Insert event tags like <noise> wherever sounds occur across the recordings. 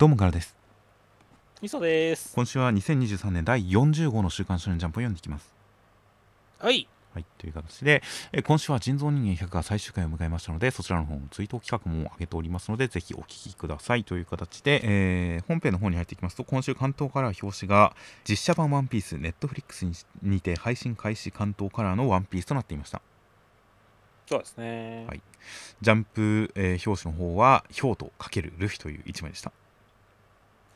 どうもからです。みそです。今週は2023年第40号の週刊少年ジャンプを読んでいきます。はい。はいという形で、え今週は人造人間100が最終回を迎えましたのでそちらの方の追悼企画も上げておりますのでぜひお聞きください。という形で、えー本編の方に入っていきますと今週関東カラー表紙が実写版ワンピースネットフリックスににて配信開始関東カラーのワンピースとなっていました。そうですね。はい。ジャンプ、えー表紙の方はヒョウとかけるルフィという一枚でした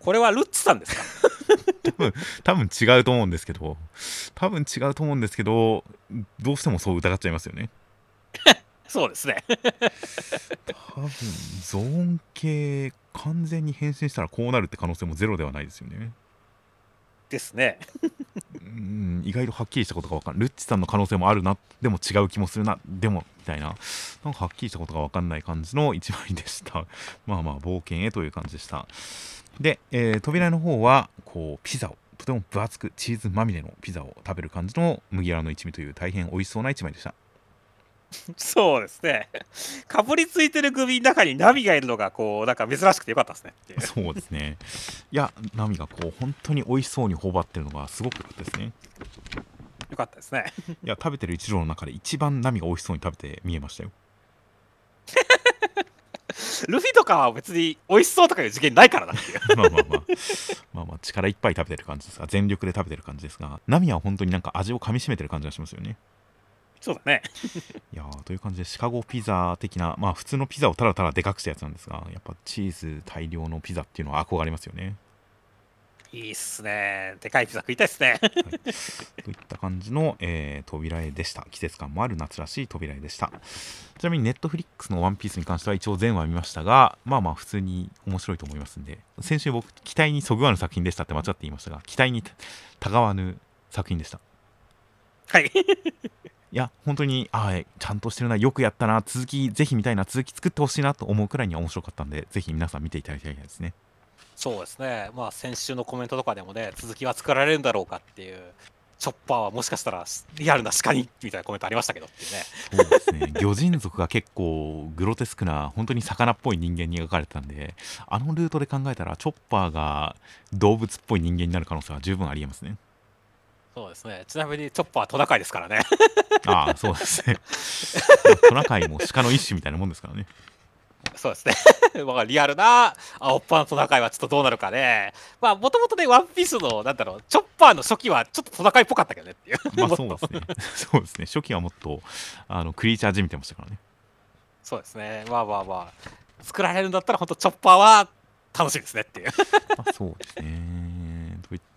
これはルッツさんですか？多分違うと思うんですけど。多分違うと思うんですけどどうしてもそう疑っちゃいますよね。<laughs> そうですね。多分ゾーン系完全に変身したらこうなるって可能性もゼロではないですよねですね。うん意外とはっきりしたことが分かんルッチさんの可能性もあるなでも違う気もするなでもみたいななんかはっきりしたことが分かんない感じの1枚でした。<laughs> まあまあ冒険へという感じでした。で、えー扉の方はこうピザをとても分厚くチーズまみれのピザを食べる感じの麦わらの一味という大変美味しそうな1枚でした。<laughs> そうですね。かぶりついてる首の中にナビがいるのがこうなんか珍しくてよかったですね。<laughs> そうですね。いやナミがこう本当に美味しそうに頬張ってるのがすごく良かったですね。よかったですね。いや食べてる一郎の中で一番ナミが美味しそうに食べて見えましたよ。<laughs> ルフィとかは別に美味しそうとかいう次元ないからなっていう。まあまあまあ。まあまあ力いっぱい食べてる感じです。が全力で食べてる感じですがナミは本当になんか味を噛みしめてる感じがしますよねそうだね。いやーという感じでシカゴピザ的なまあ普通のピザをただただでかくしたやつなんですがやっぱチーズ大量のピザっていうのは憧れますよね。いいっすね。でかいピザ食いたいっすね。といった感じの、えー扉絵でした。季節感もある夏らしい扉絵でした。ちなみにネットフリックスのワンピースに関しては一応全話見ましたがまあまあ普通に面白いと思いますんで先週僕期待にそぐわぬ作品でしたって間違って言いましたが期待にたがわぬ作品でした。はいいや本当にあーちゃんとしてるなよくやったな続きぜひ見たいな続き作ってほしいなと思うくらいには面白かったんでぜひ皆さん見ていただきたいですね。そうですね。まあ先週のコメントとかでもね続きは作られるんだろうかっていうチョッパーはもしかしたらリアルな鹿にみたいなコメントありましたけどっていうね。そうですね。<laughs> 魚人族が結構グロテスクな本当に魚っぽい人間に描かれてたんであのルートで考えたらチョッパーが動物っぽい人間になる可能性は十分ありえますねそうですねちなみにチョッパーはトナカイですからね <laughs> ああそうですねトナカイも鹿の一種みたいなもんですからねそうですね。<laughs> まあリアルな青っぱのトナカイはちょっとどうなるかね。まあもともとね、ワンピースの、なんだろう、チョッパーの初期はちょっとトナカイっぽかったけどねっていう。まあそうですね <laughs> そうですね初期はもっとあのクリーチャーじみてましたからねそうですね。まあまあまあ。作られるんだったら本当チョッパーは楽しみですねっていう。まあ、そうですね。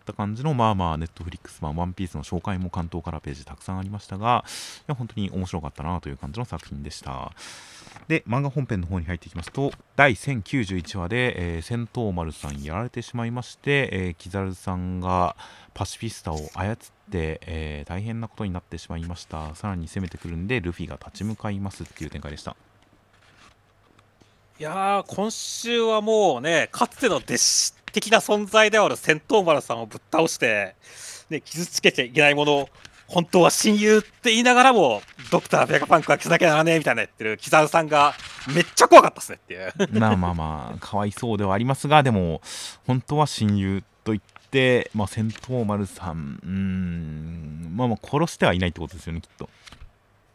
った感じの、まあまあ、ネットフリックス版、ワンピースの紹介も関東からページたくさんありましたが、いや、本当に面白かったなという感じの作品でした。で、漫画本編の方に入っていきますと、第1091話で、えー戦闘丸さんやられてしまいまして、えーキザルさんがパシフィスタを操って、えー大変なことになってしまいました。さらに攻めてくるんで、ルフィが立ち向かいますっていう展開でした。いやー、今週はもうね、かつての弟子的な存在である戦闘丸さんをぶっ倒して、ね、傷つけちゃいけないもの、本当は親友って言いながらも、ドクター・ベガパンクは消さなきゃならねえみたいな言ってるキザルさんがめっちゃ怖かったですねっていう。まあまあまあ、かわいそうではありますが、でも、本当は親友と言って、まあ、戦闘丸さん、うーん、まあまあ、殺してはいないってことですよね、きっと。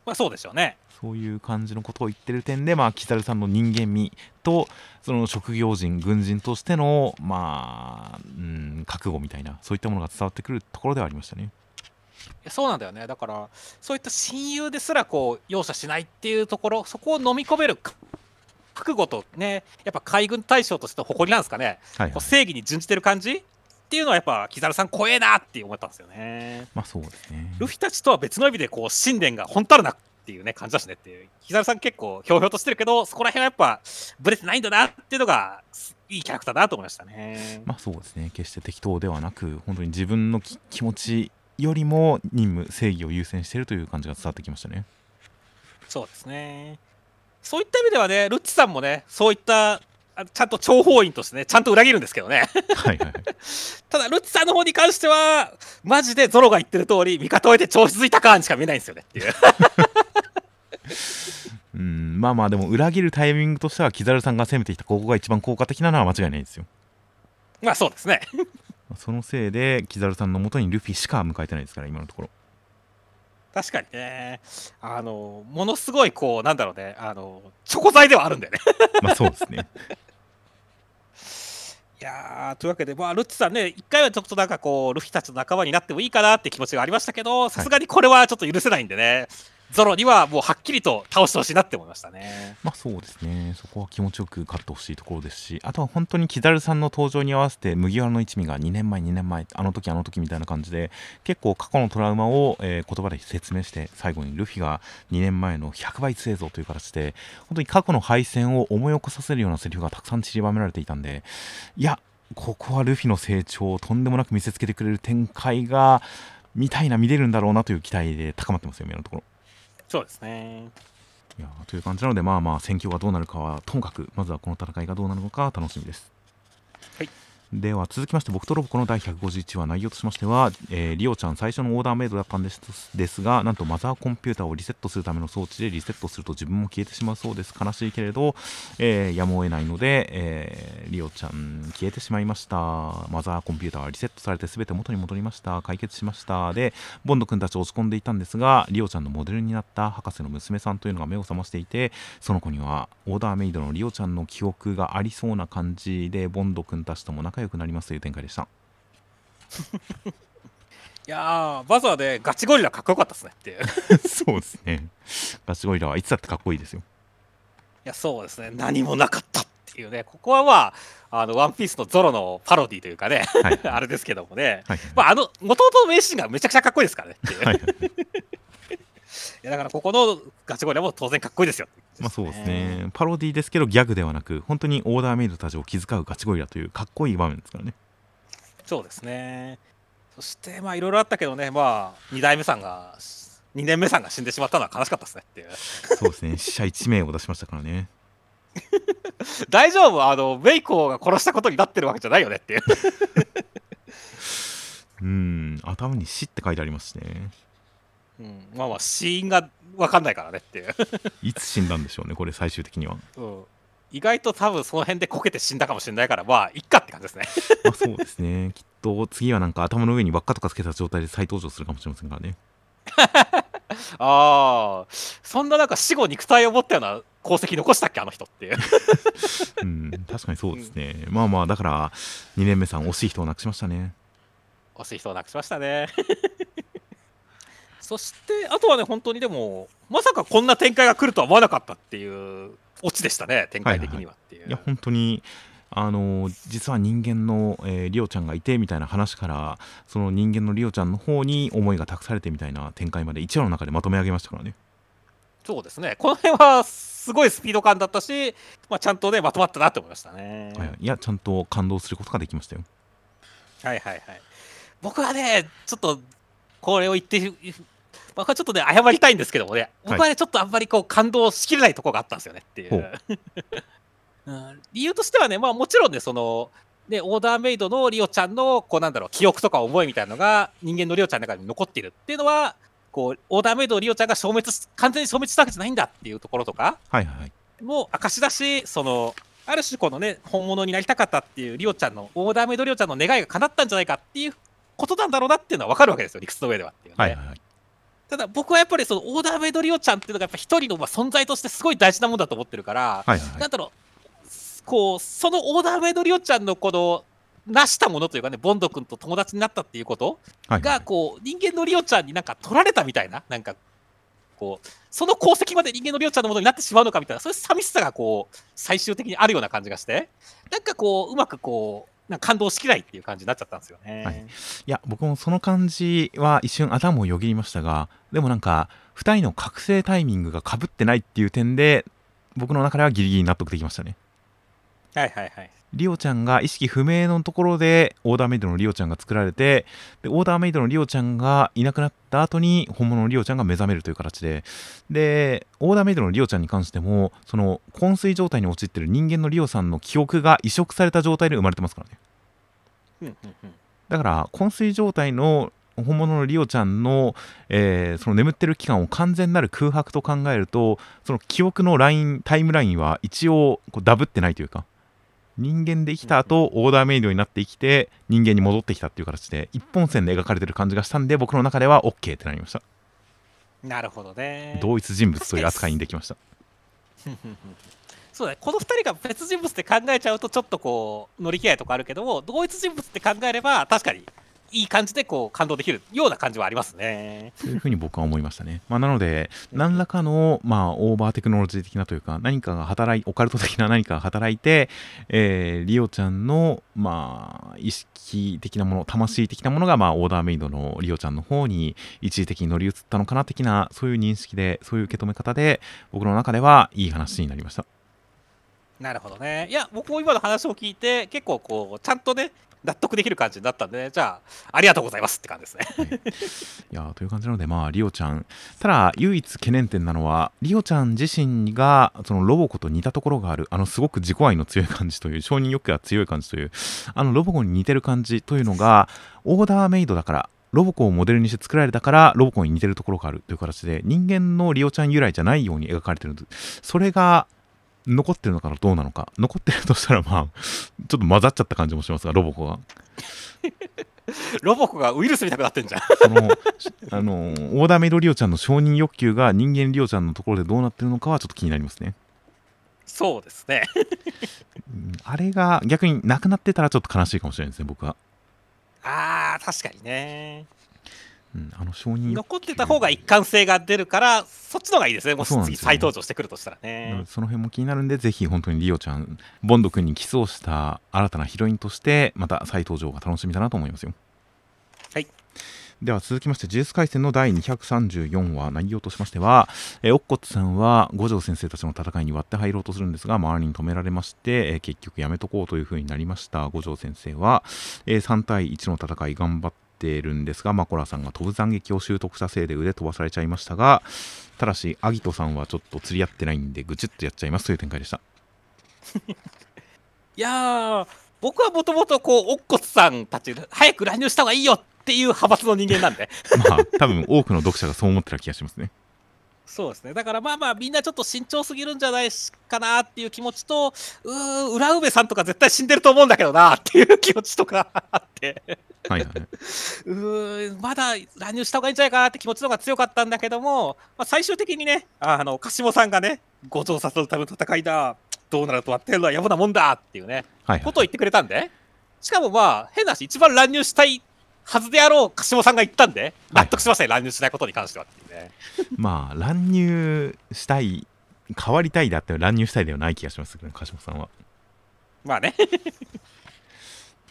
まあそうでしょうね。そういう感じのことを言ってる点で、まあ、キザルさんの人間味と、その職業人、軍人としての、まあ、うん、覚悟みたいな、そういったものが伝わってくるところではありましたね。いやそうなんだよねだからそういった親友ですらこう容赦しないっていうところそこを飲み込めるか覚悟とねやっぱ海軍大将としての誇りなんですかね、はい、はい。こう正義に準じてる感じっていうのはやっぱ木猿さん怖えなって思ったんですよねまあ、そうですね。ルフィたちとは別の意味でこう信念が本当あるなっていうね感じだしねっていう木猿さん結構ひょうひょうとしてるけどそこら辺はやっぱブレてないんだなっていうのがいいキャラクターだなと思いましたねまあそうですね決して適当ではなく本当に自分のき気持ちよりも任務正義を優先しているという感じが伝わってきましたねそうですね。そういった意味ではね、ルッチさんもね、そういった、あちゃんと諜報員としてね、ちゃんと裏切るんですけどね。はいはいはい <laughs> ただ、ルッチさんの方に関しては、マジでゾロが言ってる通り、味方を得て調子づいた感しか見えないんですよねっていう。うんまあまあでも裏切るタイミングとしてはキザルさんが攻めてきたここが一番効果的なのは間違いないですよ。まあそうですね。<laughs> そのせいでキザルさんのもとにルフィしか迎えてないですから今のところ。確かにね、あの、ものすごいこう、なんだろうね、あの、チョコ材ではあるんだよね。<laughs> まあそうですね。いやーというわけで、まあ、ルッチさんね、一回はちょっとなんかこう、ルフィたちの仲間になってもいいかなって気持ちがありましたけど、さすがにこれはちょっと許せないんでね、ゾロにはもうはっきりと倒してほしいなって思いましたね。まあそうですねそこは気持ちよく勝ってほしいところですしあとは本当にキザルさんの登場に合わせて麦わらの一味が2年前2年前あの時あの時みたいな感じで結構過去のトラウマを、えー言葉で説明して最後にルフィが2年前の100倍強いぞという形で本当に過去の敗戦を思い起こさせるようなセリフがたくさん散りばめられていたんでいやここはルフィの成長をとんでもなく見せつけてくれる展開が見たいな見れるんだろうなという期待で高まってますよ今のところ。そうですね。いやーという感じなので、まあまあ、戦況がどうなるかはともかく、まずはこの戦いがどうなるのか楽しみです。はいでは続きまして、僕とロボコの第151話、内容としましては、えーリオちゃん、最初のオーダーメイドだったんですですが、なんとマザーコンピューターをリセットするための装置でリセットすると自分も消えてしまうそうです。悲しいけれど、えーやむを得ないので、えーリオちゃん、消えてしまいました。マザーコンピューターはリセットされて全て元に戻りました。解決しました。で、ボンド君たち落ち込んでいたんですが、リオちゃんのモデルになった博士の娘さんというのが目を覚ましていて、その子にはオーダーメイドのリオちゃんの記憶がありそうな感じで、ボンド君たちとも仲良くなりますという展開でした。<laughs> いやー、まずはね、ガチゴリラかっこよかったですねっていう。い <laughs> そうですね。ガチゴリラはいつだってかっこいいですよ。や、そうですね、何もなかったっていうね、ここはまあ、あのワンピースのゾロのパロディというかね、はい。<laughs> あれですけどもね、はい。まあ、あの、もともとの名シーンがめちゃくちゃかっこいいですからねっていう。はい。いやだからここのガチゴリラも当然かっこいいですよ。まあそうですね。パロディですけどギャグではなく、本当にオーダーメイドたちを気遣うガチゴリラというかっこいい場面ですからね。そうですね。そしてまあいろいろあったけどね、まあ2代目さんが2年目さんが死んでしまったのは悲しかったですねっていう。そうですね。死者1名を出しましたからね。<laughs> 大丈夫？あのメイコーが殺したことになってるわけじゃないよねっていう。<laughs> うん。頭に死って書いてありますしね。うん、まあまあ死因が分かんないからねっていう。<laughs> いつ死んだんでしょうね、これ最終的には。うん意外と多分その辺でこけて死んだかもしれないからまあいっかって感じですね。<laughs> まあそうですね。きっと次はなんか頭の上に輪っかとかつけた状態で再登場するかもしれませんからね。ああそんななんか死後肉体を持ったような功績残したっけあの人っていう。<laughs> うん、確かにそうですね。まあまあ、だから、2年目さん、惜しい人を亡くしましたね。惜しい人を亡くしましたね。そして、あとはね、本当にでも、まさかこんな展開が来るとは思わなかったっていうオチでしたね、展開的にはっていう。いや、本当に、あの実は人間の、えーリオちゃんがいてみたいな話から、その人間のリオちゃんの方に思いが託されてみたいな展開まで1話の中でまとめ上げましたからね。そうですね、この辺はすごいスピード感だったし、まあ、ちゃんとね、まとまったなって思いましたね。はい、いや、ちゃんと感動することができましたよ。はいはいはい。僕はね、ちょっとこれを言って、僕はちょっとね、謝りたいんですけどもね、僕はね、ちょっとあんまりこう感動しきれないところがあったんですよねっていほう。<laughs> うん理由としてはね、まあもちろんね、その、ね、オーダーメイドのリオちゃんの、こうなんだろう、記憶とか思いみたいなのが、人間のリオちゃんの中に残っているっていうのは、こう、オーダーメイドのリオちゃんが消滅し、完全に消滅したわけじゃないんだっていうところとか、はいはいはい。も証だし、その、ある種このね、本物になりたかったっていうリオちゃんの、オーダーメイドリオちゃんの願いが叶ったんじゃないかっていうことなんだろうなっていうのは分かるわけですよ、理屈の上ではっていうね、はいはいはい。ただ僕はやっぱりそのオーダーメイドリオちゃんっていうのがやっぱ一人のまあ存在としてすごい大事なもんだと思ってるから、はいはいはい。なんだろう、こう、そのオーダーメイドリオちゃんのこの、成したものというかね、ボンド君と友達になったっていうことが、こう、人間のリオちゃんになんか取られたみたいな、なんか、こう、その功績まで人間のリオちゃんのものになってしまうのかみたいな、そういう寂しさがこう、最終的にあるような感じがして、なんかこう、うまくこう、なんか感動しきないっていう感じになっちゃったんですよね。はいいや、僕もその感じは一瞬頭をよぎりましたが、でもなんか、2人の覚醒タイミングがかぶってないっていう点で、僕の中ではギリギリ納得できましたね。はいはいはい。リオちゃんが意識不明のところでオーダーメイドのリオちゃんが作られてでオーダーメイドのリオちゃんがいなくなった後に本物のリオちゃんが目覚めるという形ででオーダーメイドのリオちゃんに関してもその昏睡状態に陥っている人間のリオさんの記憶が移植された状態で生まれてますからねうんうんうんだから昏睡状態の本物のリオちゃんの,、えーその眠ってる期間を完全なる空白と考えるとその記憶のラインタイムラインは一応こうダブってないというか人間で生きた後オーダーメイドになって生きて人間に戻ってきたっていう形で一本線で描かれてる感じがしたんで僕の中では OK ってなりました。なるほどね。同一人物という扱いにできました。<laughs> そうだね、この2人が別人物って考えちゃうとちょっとこう乗り気合いとかあるけども同一人物って考えれば確かにいい感じでこう感動できるような感じはありますね。というふうに僕は思いましたね。まあ、なので、何らかの、まあ、オーバーテクノロジー的なというか、何かが働い、オカルト的な何かが働いて、えー、リオちゃんの、まあ、意識的なもの、魂的なものが、まあ、オーダーメイドのリオちゃんの方に一時的に乗り移ったのかな的な、そういう認識で、そういう受け止め方で、僕の中ではいい話になりました。なるほどね。いや、僕も今の話を聞いて、結構こう、ちゃんとね、納得できる感じになったんで、ね、じゃあ、ありがとうございますって感じですね。はい、いやという感じなので、まあ、リオちゃん、ただ、唯一懸念点なのは、リオちゃん自身が、そのロボコと似たところがある、あの、すごく自己愛の強い感じという、承認欲求が強い感じという、あの、ロボコに似てる感じというのが、オーダーメイドだから、ロボコをモデルにして作られたからロボコに似てるところがあるという形で人間のリオちゃん由来じゃないように描かれてるそれが残ってるのかなどうなのか。残ってるとしたらまあちょっと混ざっちゃった感じもしますがロボコが。ロボコがウイルスみたくなってんじゃん。そのあのオーダーメイドリオちゃんの承認欲求が人間リオちゃんのところでどうなってるのかはちょっと気になりますね。そうですね。あれが逆になくなってたらちょっと悲しいかもしれないですね僕は。あー確かにねうん、あの承認残ってた方が一貫性が出るからそっちの方がいいですね。もし次再登場してくるとしたらね。その辺も気になるんでぜひ本当にリオちゃんボンド君にキスをした新たなヒロインとしてまた再登場が楽しみだなと思いますよ。はい。では続きまして、呪術廻戦の第234話、内容としましては、えー、オッコッツさんは五条先生たちの戦いに割って入ろうとするんですが、周りに止められまして、えー、結局やめとこうという風になりました。五条先生は、えー、3対1の戦い頑張ってるんですが、マコラさんが飛ぶ斬撃を習得したせいで腕飛ばされちゃいましたが、ただし、アギトさんはちょっと釣り合ってないんで、ぐちゅっとやっちゃいますという展開でした。<laughs> いやー、僕はもともとこう、オッコツさんたち、早く乱入した方がいいよっていう派閥の人間なんで <laughs> まあ多分多くの読者がそう思ってた気がしますねそうですね。だからまあまあみんなちょっと慎重すぎるんじゃないかなっていう気持ちとうー裏上さんとか絶対死んでると思うんだけどなっていう気持ちとかあって。はいはい、<laughs> うまだ乱入した方がいいんじゃないかなって気持ちの方が強かったんだけども、まあ、最終的にねあの柏さんがね五条悟のための戦いだどうなるとはってるのは野暮なもんだっていうね、はいはい、ことを言ってくれたんで。しかもまあ変な話一番乱入したいはずであろう柏さんが言ったんで納得しましたね、はい、乱入しないことに関してはっていうね。<laughs> まあ乱入したい変わりたいだって乱入したいではない気がしますけど、ね、柏さんは。まあね。<laughs>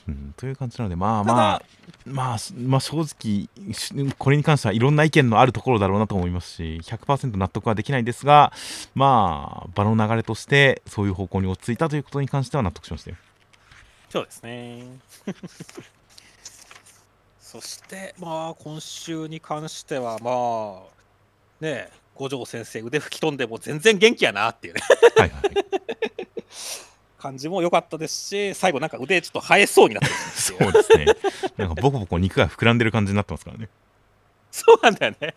うん、という感じなのでまあまあまあまあ正直これに関してはいろんな意見のあるところだろうなと思いますし100%納得はできないですがまあ場の流れとしてそういう方向に落ち着いたということに関しては納得しましたよ。そうですね <laughs> そして、まあ、今週に関しては、まあ、ね、五条先生、腕吹き飛んでも全然元気やなっていうねはい、はい、感じも良かったですし、最後、なんか腕ちょっと生えそうになってるそうですね、なんかボコボコ肉が膨らんでる感じになってますからね。そうなんだよね。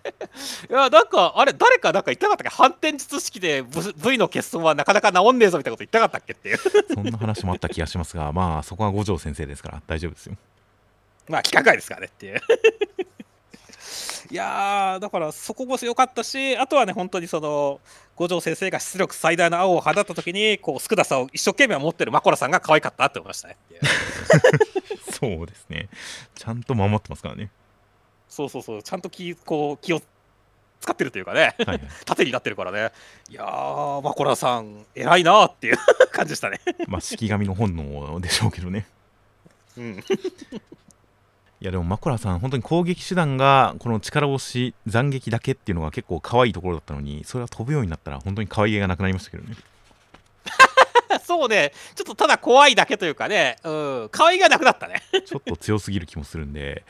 いや、なんか、あれ、誰かなんか言ったかったっけ？反転術式で v, の欠損はなかなか治んねえぞみたいなこと言ったかったっけっていう。そんな話もあった気がしますが、まあ、そこは五条先生ですから大丈夫ですよ。まあ、規格外ですからねっていう <laughs> いやだからそこも良かったし、あとはね、本当にその五条先生が出力最大の青を放ったときに、こう、少なさを一生懸命持ってるマコラさんが可愛かったって思いましたね。そうですね。ちゃんと守ってますからね。そうそうそう、ちゃんと気こう気を使ってるというかね、はいはい、縦になってるからね、いやー、マコラさん、偉いなっていう <laughs> 感じでしたね。まあ、式神の本能でしょうけどね。うんいやでもマコラさん、本当に攻撃手段がこの力押し、斬撃だけっていうのが結構可愛いところだったのに、それは飛ぶようになったら本当に可愛げがなくなりましたけどね。そうね、ちょっとただ怖いだけというかね、うん、可愛げがなくなったね。<laughs> ちょっと強すぎる気もするんで、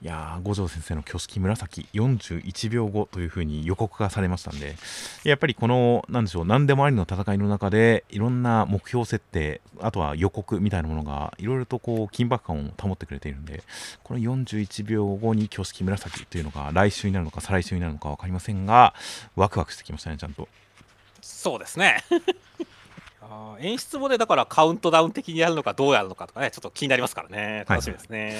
いやー、五条先生の挙式紫、41秒後というふうに予告がされましたんで、やっぱりこの、なんでしょう、何でもありの戦いの中で、いろんな目標設定、あとは予告みたいなものが、いろいろとこう、緊迫感を保ってくれているんで、この41秒後に挙式紫というのが、来週になるのか、再来週になるのか分かりませんが、ワクワクしてきましたね、ちゃんと。そうですね。あー演出もね、だからカウントダウン的にやるのかどうやるのかとかね、ちょっと気になりますからね、楽しみですね。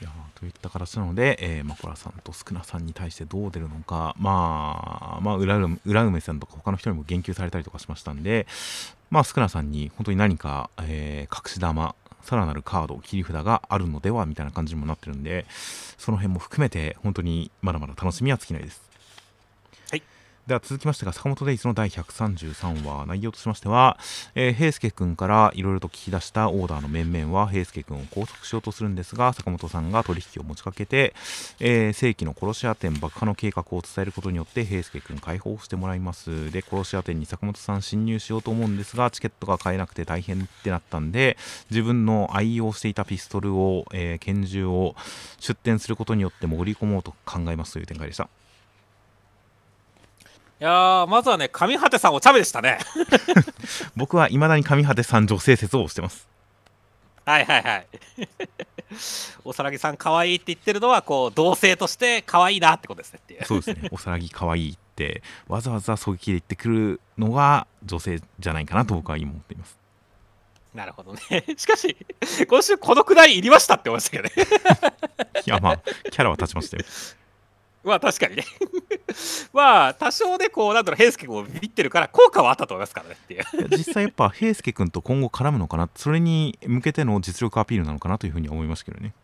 いやーといった形なので、えー、マコラさんとスクナさんに対してどう出るのか、まあ、まあ、浦梅浦梅さんとか他の人にも言及されたりとかしましたんで、まあ、スクナさんに本当に何か、えー隠し玉、さらなるカード、切り札があるのではみたいな感じにもなってるんで、その辺も含めて、本当にまだまだ楽しみは尽きないです。では続きましてが坂本デイズの第133話内容としましては、えー、平介君からいろいろと聞き出したオーダーの面々は平介君を拘束しようとするんですが坂本さんが取引を持ちかけて、えー正規の殺し屋店爆破の計画を伝えることによって平介君解放してもらいます。で殺し屋店に坂本さん侵入しようと思うんですがチケットが買えなくて大変ってなったんで自分の愛用していたピストルを、えー拳銃を出店することによって潜り込もうと考えますという展開でした。いやー、まずはね、上果てさんお茶目でしたね。<laughs> 僕は未だに上果てさん女性説を推してますはいはいはい。<laughs> おさらぎさん可愛いって言ってるのは、こう、同性として可愛いなってことですねっていう。そうですね、<laughs> おさらぎ可愛いって、わざわざ狙撃で言ってくるのが女性じゃないかなと僕は今思っています。なるほどね。しかし、今週このくらいいりましたって思いましたけどね。いや、まあ、キャラは立ちましたよ。まあ確かにね。<laughs> まあ、多少ね、こう、なんだろう、平介君をビビってるから、効果はあったと思いますからねっていう。実際やっぱ、平介君と今後絡むのかな、それに向けての実力アピールなのかなというふうには思いましたけどね。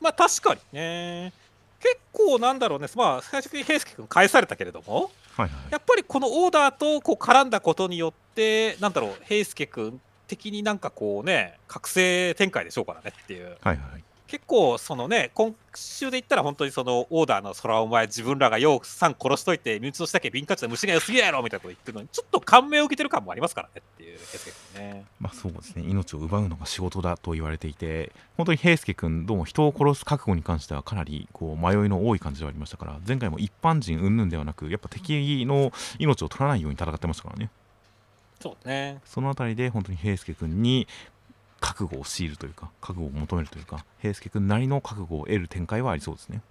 まあ確かにね。結構なんだろうね、まあ最初に平介君返されたけれども、はいはい。やっぱりこのオーダーとこう絡んだことによって、なんだろう、平介君的になんかこうね、覚醒展開でしょうからねっていう。はいはい。結構そのね、今週で言ったら本当にそのオーダーの空お前自分らがようさん殺しといて身内の下だけ敏感地で虫が良すぎやろみたいなこと言ってるのにちょっと感銘を受けてる感もありますからねっていうね。まあそうですね、命を奪うのが仕事だと言われていて、本当に平介君、どうも人を殺す覚悟に関してはかなりこう迷いの多い感じではありましたから、前回も一般人云々ではなく、やっぱ敵の命を取らないように戦ってましたからね。そうね。そのあたりで本当に平介君に覚悟を強いるというか覚悟を求めるというか平介君なりの覚悟を得る展開はありそうですね。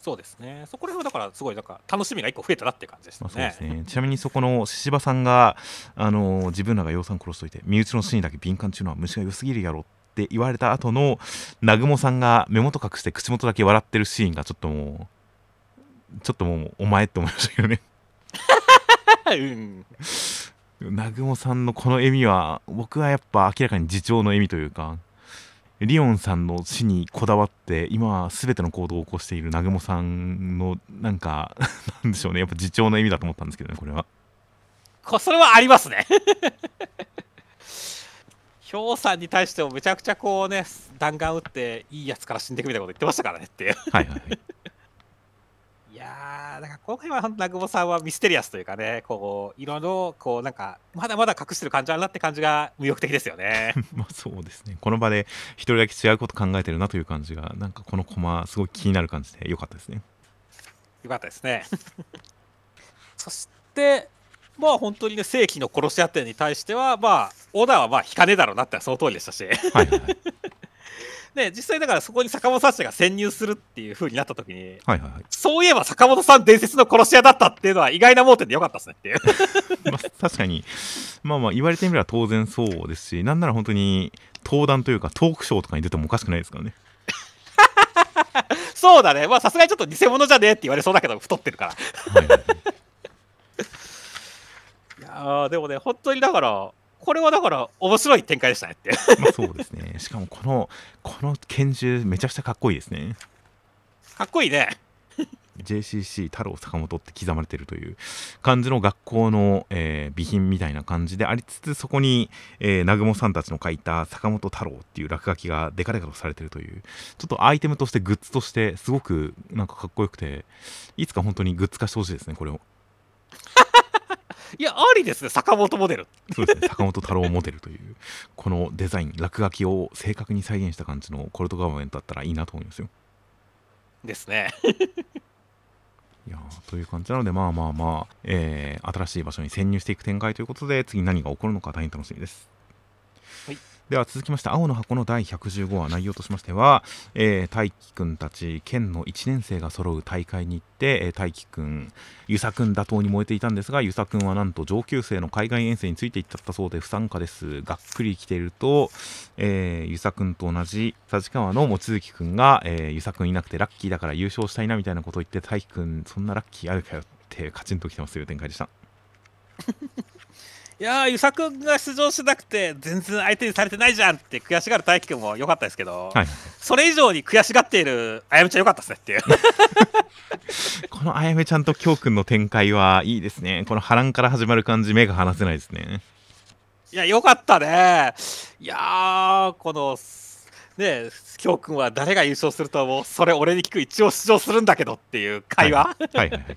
そうですね。そこら辺はだからすごいなんか楽しみが一個増えたなっていう感じでしたまあ、そうね。ですねちなみにそこの獅子場さんが、あのー自分らが養蚕殺しといて身内の死にだけ敏感中のは虫が良すぎるやろって言われた後の南雲さんが目元隠して口元だけ笑ってるシーンがちょっともうちょっともうお前って思いましたけどね <laughs> うん。南雲さんのこの笑みは僕はやっぱ明らかに自重の笑みというかリオンさんの死にこだわって今は全ての行動を起こしている南雲さんのなんか <laughs> なんでしょうねやっぱ自重の笑みだと思ったんですけどねこれはこそれはありますね。<laughs> 氷さんに対してもめちゃくちゃこうね弾丸撃っていいやつから死んでいくみたいなこと言ってましたからねっていう。はいはいはいいやー、だから今回は本当、南雲さんはミステリアスというかね、こう、いろいろ、こう、なんか、まだまだ隠してる感じあるなって感じが魅力的ですよね。<laughs> まあそうですねこの場で一人だけ違うこと考えてるなという感じがなんかこのコマすごい気になる感じで良かったですねよかったですね。<laughs> そして、まあ本当にね、正規の殺し屋店に対しては、まあ、オーダーはまあ引かねえだろうなってその通りでしたし、はいはいはい <laughs> ね、実際だからそこに坂本さんが潜入するっていう風になった時に、はいはいはいそういえば坂本さん伝説の殺し屋だったっていうのは意外な盲点でよかったですねっていう。<laughs> まあ、確かにまあまあ言われてみれば当然そうですしなんなら本当に登壇というかトークショーとかに出てもおかしくないですからね <laughs> そうだね。まあさすがにちょっと偽物じゃねえって言われそうだけど、太ってるから。はいはいやーでもね、本当にだから、これはだから面白い展開でしたねって。まあそうですね。しかもこの、この拳銃めちゃくちゃかっこいいですね。かっこいいね。JCC 太郎坂本って刻まれてるという感じの学校の、えー備品みたいな感じでありつつそこに、えー南雲さんたちの書いた坂本太郎っていう落書きがデカデカとされてるというちょっとアイテムとしてグッズとしてすごくなんかかっこよくていつか本当にグッズ化してほしいですねこれをいや、ありですね、坂本モデル。そうですね坂本太郎モデルというこのデザイン落書きを正確に再現した感じのコルトガバメントだったらいいなと思いますよですね。いやーという感じなので、まあまあまあ、えー新しい場所に潜入していく展開ということで、次何が起こるのか大変楽しみです。では続きまして青の箱の第115話内容としましては、えー、大輝くんたち県の1年生が揃う大会に行って、えー、大輝くん遊佐くん打倒に燃えていたんですが遊佐くんはなんと上級生の海外遠征についていっちゃったそうで不参加です。がっくり来ていると、えー、遊佐くんと同じ立川の望月くんが、えー、遊佐くんいなくてラッキーだから優勝したいなみたいなことを言って大輝くんそんなラッキーあるかよってカチンときてますという展開でした。いやー、遊佐君が出場しなくて、全然相手にされてないじゃんって悔しがる大輝君も良かったですけど、はい。それ以上に悔しがっているあやめちゃん良かったですねっていう。<laughs> このあやめちゃんときょうくんの展開はいいですね。この波乱から始まる感じ目が離せないですね。いや、良かったね。いやー、この、ね、きょう君は誰が優勝するともうそれ俺に聞く一応出場するんだけどっていう会話、はいはいはい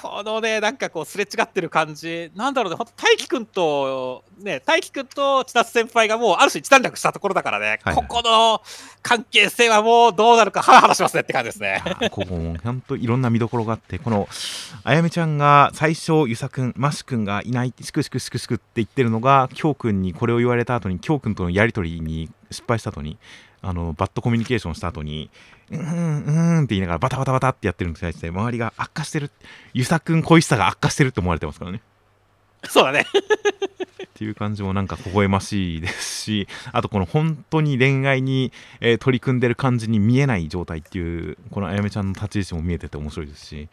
このねなんかこうすれ違ってる感じ。なんだろうね本当大輝くんとね大輝くんと千夏先輩がもうある種一段落したところだからね、はいここの関係性はもうどうなるかハラハラしますねって感じですね。<laughs> ここも本当いろんな見どころがあってこのあやめちゃんが最初ゆさくんましくんがいないしくしくしくしくって言ってるのがきょうくんにこれを言われた後にきょうくんとのやり取りに失敗した後にあのバッドコミュニケーションした後にうんうんって言いながらバタバタバタってやってるのに対して周りが悪化してる遊佐くん恋しさが悪化してるって思われてますからね。<laughs> そうだね。っていう感じもなんか微笑ましいですしあとこの本当に恋愛に、えー取り組んでる感じに見えない状態っていうこのあやめちゃんの立ち位置も見えてて面白いですし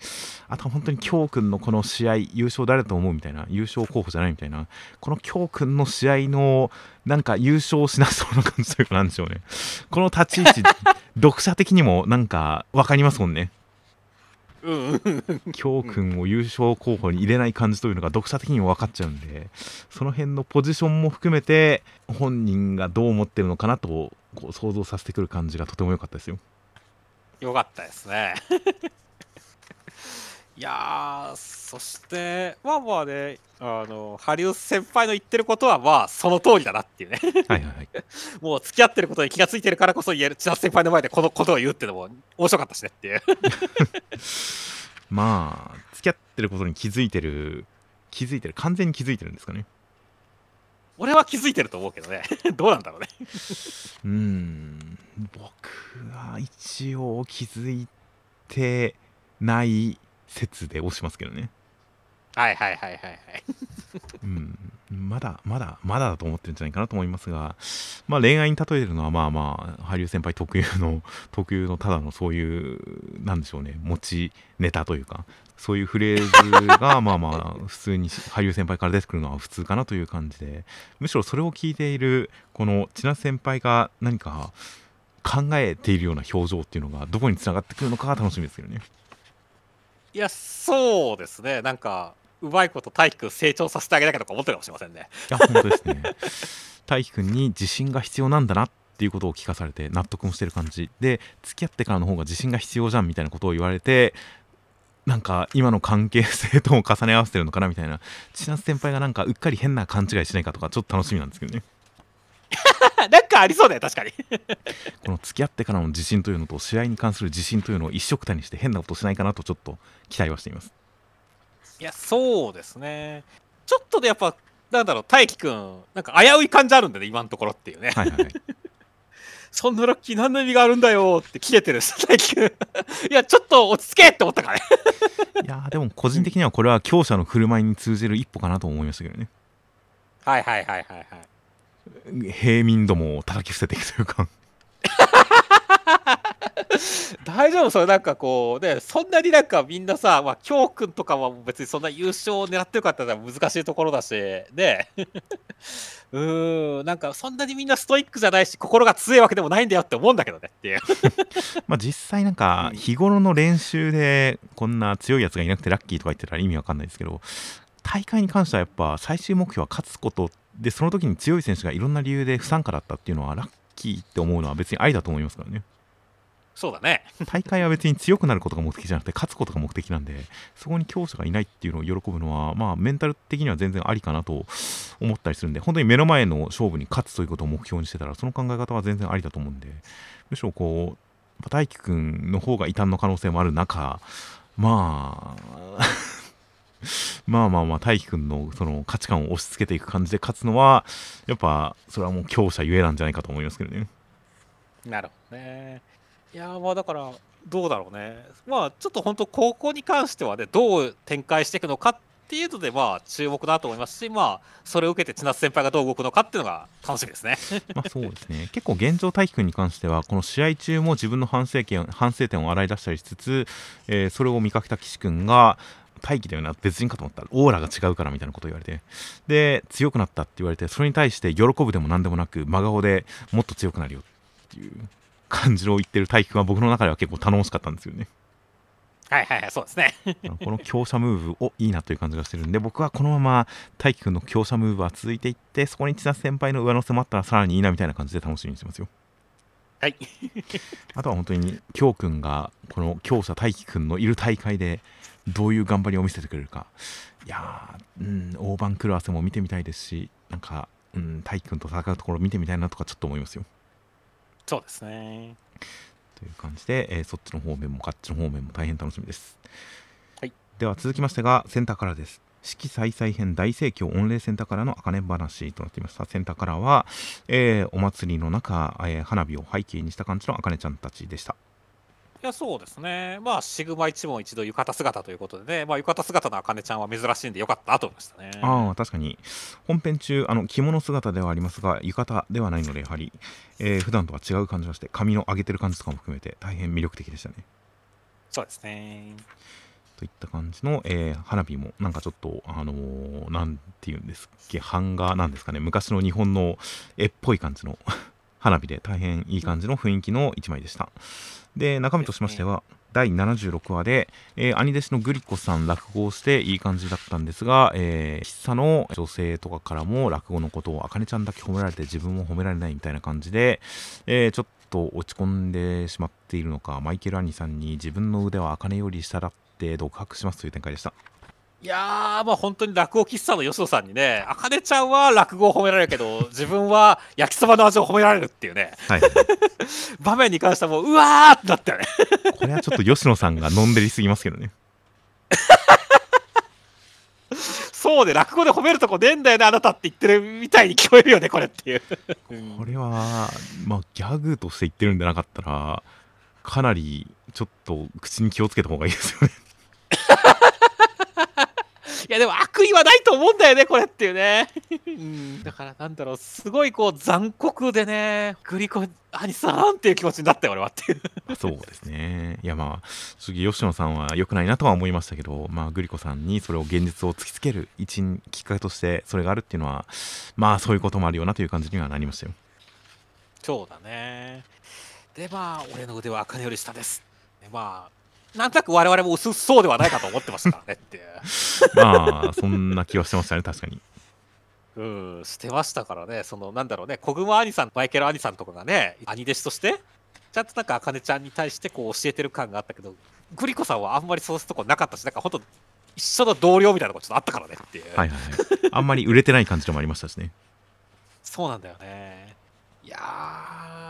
あとは本当に京くんのこの試合優勝誰だと思うみたいな優勝候補じゃないみたいなこの京くんの試合のなんか優勝しなそうな感じというかなんでしょうね。この立ち位置 <laughs> 読者的にもなんか分かりますもんね京くんを優勝候補に入れない感じというのが読者的にも分かっちゃうんでその辺のポジションも含めて本人がどう思ってるのかなとこう想像させてくる感じがとても良かったですよ。よかったですねいやーそしてまあまあねあのハリウ先輩の言ってることはまあその通りだなっていうね。はいはいはい、<laughs> もう付き合ってることに気がついてるからこそ言える千夏先輩の前でこのことを言うっていうのも面白かったしねっていう。<laughs> まあ付き合ってることに気づいてる気づいてる完全に気づいてるんですかね。俺は気づいてると思うけどね。<laughs> どうなんだろうね。うーん。僕は一応気づいてない説で押しますけどね。はいはいはいはいはいうん、まだまだまだだと思ってるんじゃないかなと思いますが、まあ、恋愛に例えるのはまあまあ羽生先輩特有の <laughs> 特有のただのそういうなんでしょうね持ちネタというかそういうフレーズが <laughs> まあまあ普通に羽生先輩から出てくるのは普通かなという感じでむしろそれを聞いているこの千奈先輩が何か考えているような表情っていうのがどこにつながってくるのかが楽しみですけどね。いやそうですね。なんかうまいこと大輝くん成長させてあげなきゃとか思ってるかもしれませんね。いや本当ですね。<laughs> 大輝くんに自信が必要なんだなっていうことを聞かされて納得もしてる感じで付き合ってからの方が自信が必要じゃんみたいなことを言われてなんか今の関係性とも重ね合わせてるのかなみたいな千夏先輩がなんかうっかり変な勘違いしないかとかちょっと楽しみなんですけどね <laughs> <laughs> なんかありそうだよ確かに。<laughs> この付き合ってからの自信というのと試合に関する自信というのを一緒くたにして変なことしないかなとちょっと期待はしています。いやそうですね。ちょっとでやっぱなんだろう大輝くんなんか危うい感じあるんでね今のところっていうね。はいはいはい。<laughs> そんなラッキー何の意味があるんだよって切れてる大輝くん。いやちょっと落ち着けって思ったからね。いやーでも個人的にはこれは強者の振る舞いに通じる一歩かなと思いましたけどね。はいはいはいはいはい平民どもを叩き伏せていくというか。<laughs> 大丈夫？それなんかこうねそんなになんかみんなさまあ京くんとかは別にそんな優勝を狙ってるかって難しいところだしね。<laughs> うーんなんかそんなにみんなストイックじゃないし心が強いわけでもないんだよって思うんだけどねっていう。<laughs> まあ実際なんかうん。日頃の練習でこんな強いやつがいなくてラッキーとか言ってたら意味わかんないですけど大会に関してはやっぱ最終目標は勝つことでその時に強い選手がいろんな理由で不参加だったっていうのはラッキーって思うのは別にありだと思いますからね。そうだね。大会は別に強くなることが目的じゃなくて勝つことが目的なんでそこに強者がいないっていうのを喜ぶのはまあメンタル的には全然ありかなと思ったりするんで本当に目の前の勝負に勝つということを目標にしてたらその考え方は全然ありだと思うんでむしろこう大輝くんの方が異端の可能性もある中まあ <laughs> まあまあまあ大輝くんのその価値観を押し付けていく感じで勝つのはやっぱそれはもう強者ゆえなんじゃないかと思いますけどねなるほどね。いやーまあだから、どうだろうね。まあちょっと本当、高校に関してはね、どう展開していくのかっていうので、まあ注目だと思いますし、まあそれを受けて千夏先輩がどう動くのかっていうのが楽しみですね。<laughs> まあそうですね結構現状大輝くんに関してはこの試合中も自分の反省点反省点を洗い出したりしつつ、えーそれを見かけた岸君が大輝だよな別人かと思ったらオーラが違うからみたいなことを言われてで強くなったって言われてそれに対して喜ぶでも何でもなく真顔でもっと強くなるよっていう感じの言ってる大輝くんは僕の中では結構頼もしかったんですよねはいはいはい、そうですね。<laughs> この強者ムーブをいいなという感じがしてるんで僕はこのまま大輝くんの強者ムーブは続いていってそこに千夏先輩の上乗せもあったらさらにいいなみたいな感じで楽しみにしてますよはい。<laughs> あとは本当に京くんがこの強者大輝くんのいる大会でどういう頑張りを見せてくれるか。いやー、うん、大盤狂わせも見てみたいですしなんか、うん、大輝くんと戦うところ見てみたいなとかちょっと思いますよ。そうですね。という感じで、えーそっちの方面もこっちの方面も大変楽しみです、はい、では続きましてがセンターからです。四季再々編大盛況御礼センターからの茜話となっていました。センターからは、えーお祭りの中、えー花火を背景にした感じの茜ちゃんたちでしたいや、そうですね。まあ、シグマ一問一度浴衣姿ということでね、まあ、浴衣姿のあかねちゃんは珍しいんでよかったなと思いましたね。ああ確かに本編中あの着物姿ではありますが浴衣ではないのでやはり、えー普段とは違う感じがして髪の上げてる感じとかも含めて大変魅力的でしたねそうですね。といった感じの、えー花火もなんかちょっとあのーなんていうんですっけ版画なんですかね昔の日本の絵っぽい感じの <laughs> 花火で大変いい感じの雰囲気の一枚でしたで中身としましては第76話で、えー兄弟子のグリコさん落語をしていい感じだったんですが、えー、喫茶の女性とかからも落語のことをあかねちゃんだけ褒められて自分も褒められないみたいな感じで、えーちょっと落ち込んでしまっているのかマイケル・アニさんに自分の腕はあかねより下だって独白しますという展開でした。いやー、まあ本当に落語喫茶の吉野さんにね、あかねちゃんは落語を褒められるけど、<laughs> 自分は焼きそばの味を褒められるっていうね、はい <laughs> 場面に関してはもう、うわーってなったよね。<laughs> これはちょっと吉野さんがのんべりすぎますけどねそうで、落語で褒めるとこねえんだよね、あなたって言ってるみたいに聞こえるよね、これっていう。うんこれはまあギャグとして言ってるんでなかったらかなりちょっと口に気をつけた方がいいですよねいやでも悪意はないと思うんだよねこれっていうね、うん、だからなんだろうすごいこう残酷でねグリコ兄さんっていう気持ちになったよ俺はっていう。そうですね。いやまあ正直吉野さんは良くないなとは思いましたけどまあグリコさんにそれを現実を突きつける一きっかけとしてそれがあるっていうのはまあそういうこともあるよなという感じにはなりましたよ。そうだね。でまあ俺の腕は茜より下です。でまあなんとなく我々も薄そうではないかと思ってましたからねって <laughs> まあそんな気はしてましたね確かに。うんしてましたからね。そのなんだろうね。小熊兄さんマイケル兄さんとかがね兄弟子としてちゃんとなんか茜ちゃんに対してこう教えてる感があったけどグリコさんはあんまりそうするとこなかったしなんかほんと一緒の同僚みたいなとこちょっとあったからねっていう、はいはいはい。あんまり売れてない感じでもありましたしね。<laughs> そうなんだよねいや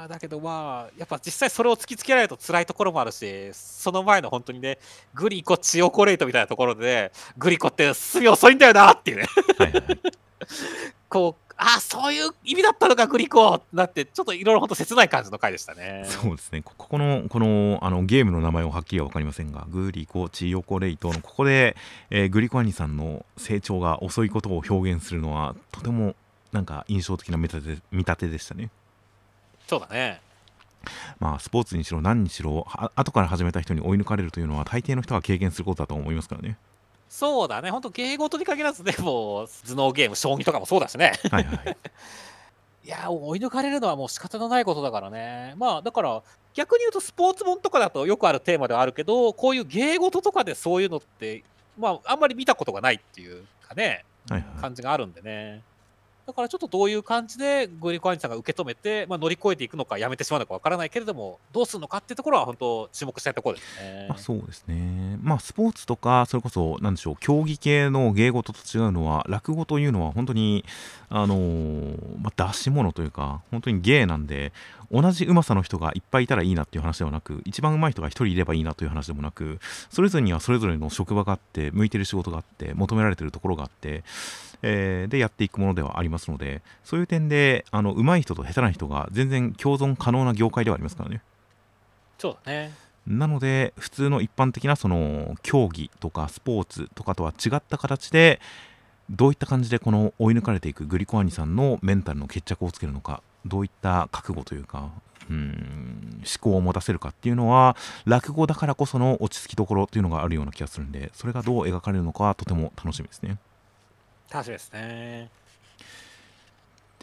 ーだけどまあやっぱ実際それを突きつけられると辛いところもあるしその前の本当にねグリコチオコレイトみたいなところで、ね、グリコってすみ遅いんだよなっていうね。はいこうあそういう意味だったのかグリコなってちょっといろいろ本当切ない感じの回でしたね。そうですね。こここのこのあのゲームの名前ははっきりは分かりませんがグリコチヨコレイトのここで、えーグリコアニさんの成長が遅いことを表現するのはとてもなんか印象的な見立て見立てでしたねそうだね。まあスポーツにしろ何にしろは後から始めた人に追い抜かれるというのは大抵の人が経験することだと思いますからね。そうだね。本当芸事に限らずね <laughs> もう頭脳ゲーム将棋とかもそうだしね。はいはい。<laughs> いや追い抜かれるのはもう仕方のないことだからね。まあだから逆に言うとスポーツ本とかだとよくあるテーマではあるけどこういう芸事とかでそういうのってまああんまり見たことがないっていうかね。はいはい。感じがあるんでねだからちょっとどういう感じでグリコアニさんが受け止めて、まあ、乗り越えていくのかやめてしまうのかわからないけれどもどうするのかっていうところは本当注目したいところですね。まあ、そうですね、まあ、スポーツとかそれこそなんでしょう競技系の芸事と違うのは落語というのは本当にあのーまあ、出し物というか本当に芸なんで同じうまさの人がいっぱいいたらいいなっていう話ではなく一番うまい人が1人いればいいなという話でもなくそれぞれにはそれぞれの職場があって向いてる仕事があって求められてるところがあって、えーでやっていくものではありますのでそういう点であの上手い人と下手な人が全然共存可能な業界ではありますからね。そうだねなので普通の一般的なその競技とかスポーツとかとは違った形でどういった感じでこの追い抜かれていくグリコアニさんのメンタルの決着をつけるのかどういった覚悟というかうん思考を持たせるかっていうのは落語だからこその落ち着きどころっていうのがあるような気がするんでそれがどう描かれるのかはとても楽しみですね。楽しみですね。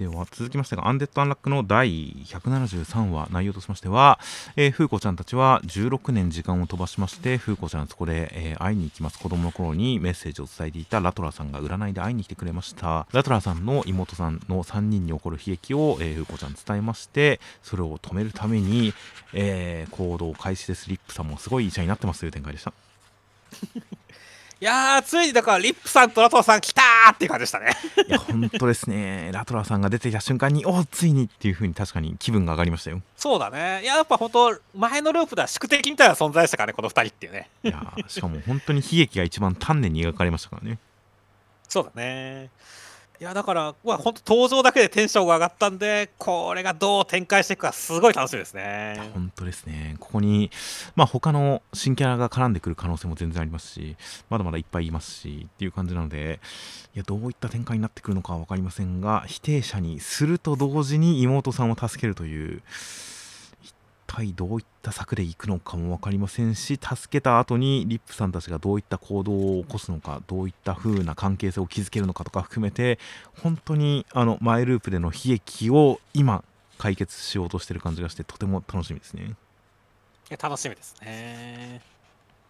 では続きましてがアンデッド・アンラックの第173話内容としましては、えー、風子ちゃんたちは16年時間を飛ばしまして風子ちゃんそこで、えー会いに行きます。子供の頃にメッセージを伝えていたラトラさんが占いで会いに来てくれました。ラトラさんの妹さんの3人に起こる悲劇を、えー、風子ちゃん伝えましてそれを止めるために、えー行動開始です。リップさんもすごい医者になってますという展開でした。いやーついにだからリップさんとラトラさん来たーっていう感じでしたね。いや本当ですね <laughs> ラトラさんが出てきた瞬間におついにっていう風に確かに気分が上がりましたよそうだね。いややっぱ本当前のループでは宿敵みたいな存在でしたからねこの2人っていうね。いやーしかも本当に悲劇が一番丹念に描かれましたからね <laughs> そうだね。いやだから、まあ、本当登場だけでテンションが上がったんでこれがどう展開していくかすごい楽しみですね。本当ですねここにまあ他の新キャラが絡んでくる可能性も全然ありますしまだまだいっぱいいますしっていう感じなのでいやどういった展開になってくるのかは分かりませんが否定者にすると同時に妹さんを助けるという体どういった策でいくのかも分かりませんし助けた後にリップさんたちがどういった行動を起こすのかどういった風な関係性を築けるのかとか含めて本当にあのマイループでの悲劇を今解決しようとしてる感じがしてとても楽しみですね。楽しみですね。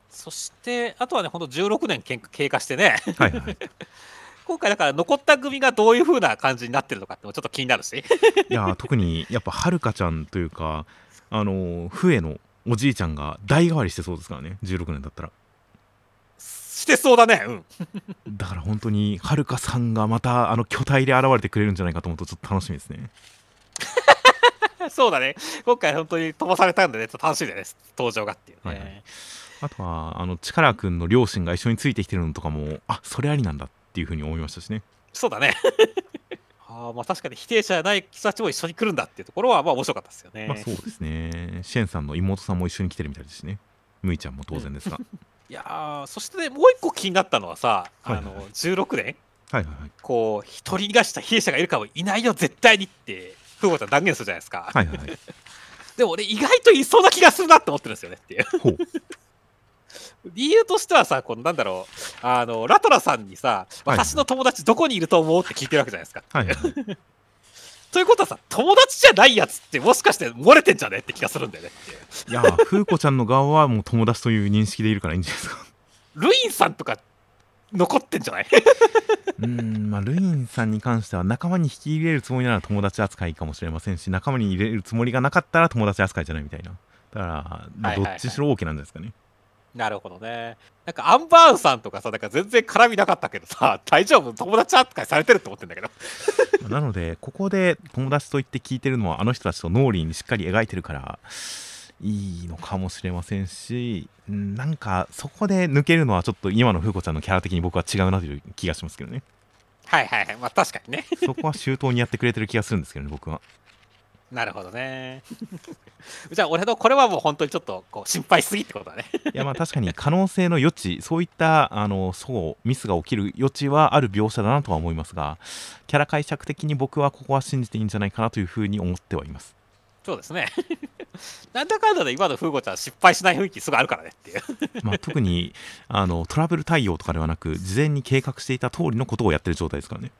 そしてあとはね本当16年経過してねはいはいはい、<laughs> 今回だから残った組がどういう風な感じになってるのかってもちょっと気になるしいやー特にやっぱはるかちゃんというかあのー笛のおじいちゃんが代替わりしてそうですからね。16年だったら。してそうだね。うん。<laughs> だから本当にはるかさんがまたあの巨体で現れてくれるんじゃないかと思うとちょっと楽しみですね。<laughs> そうだね。今回本当に飛ばされたんでね。ちょっと楽しみです登場がっていうね、はいはい。あとはあの力くんの両親が一緒についてきてるのとかもあそれありなんだっていうふうに思いましたしね。そうだねあーまあ確かに否定者じゃない人たちも一緒に来るんだっていうところはまあ面白かったですよね、まあそうですね。シェンさんの妹さんも一緒に来てるみたいですしね。むいちゃんも当然ですが、<laughs> いやーそしてねもう一個気になったのはさ、はいはいあの16年。はいはいはい。こう一人逃がした兵者がいるかもいないよ絶対にって風子ちゃん断言するじゃないですか、はいはいはい。でも俺意外といそうな気がするなって思ってるんですよねっていう理由としてはさこのなんだろうあのラトラさんにさはい。私の友達どこにいると思うって聞いてるわけじゃないですか、はいはい。<laughs> ということはさ友達じゃないやつってもしかして漏れてんじゃねって気がするんだよねっていう。いやー風子ちゃんの側はもう友達という認識でいるからいいんじゃないですか。<laughs> ルインさんとか残ってんじゃない？<laughs> うーんまあルインさんに関しては仲間に引き入れるつもりなら友達扱いかもしれませんし仲間に入れるつもりがなかったら友達扱いじゃないみたいな。だから、まあはいはいはい。どっちしろ OK なんじゃないですかねなるほどね。なんかアンバーンさんとかさなんか全然絡みなかったけどさ大丈夫？友達扱いされてるって思ってんだけど。<laughs> なのでここで友達と言って聞いてるのはあの人たちと脳裏にしっかり描いてるからいいのかもしれませんしうんなんかそこで抜けるのはちょっと今の風子ちゃんのキャラ的に僕は違うなという気がしますけどね。はいはいはい。まあ確かにね。そこは周到にやってくれてる気がするんですけどね僕はなるほどね。じゃあ俺のこれはもう本当にちょっとこう心配しすぎってことだね。いやまあ確かに可能性の余地そういったあのそうミスが起きる余地はある描写だなとは思いますがキャラ解釈的に僕はここは信じていいんじゃないかなというふうに思ってはいます。そうですね。<laughs> なんだかんだで今の風子ちゃん失敗しない雰囲気すごいあるからねっていう。まあ特にあのトラブル対応とかではなく事前に計画していた通りのことをやってる状態ですからね。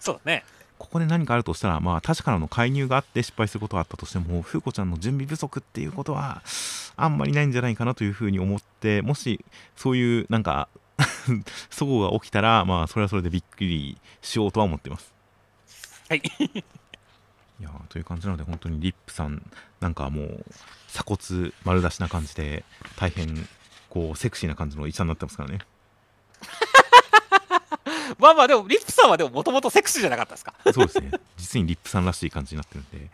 そうだねここで何かあるとしたらまあ確かなの介入があって失敗することがあったとしても風子ちゃんの準備不足っていうことはあんまりないんじゃないかなというふうに思ってもしそういうなんか <laughs> 齟齬が起きたらまあそれはそれでびっくりしようとは思ってますはい。<laughs> いやーという感じなので本当にリップさんなんかもう鎖骨丸出しな感じで大変こうセクシーな感じの医者になってますからね <laughs> まあまあ、でも、リップさんはでも、もともとセクシーじゃなかったですか？<laughs> そうですね。実にリップさんらしい感じになってるんで。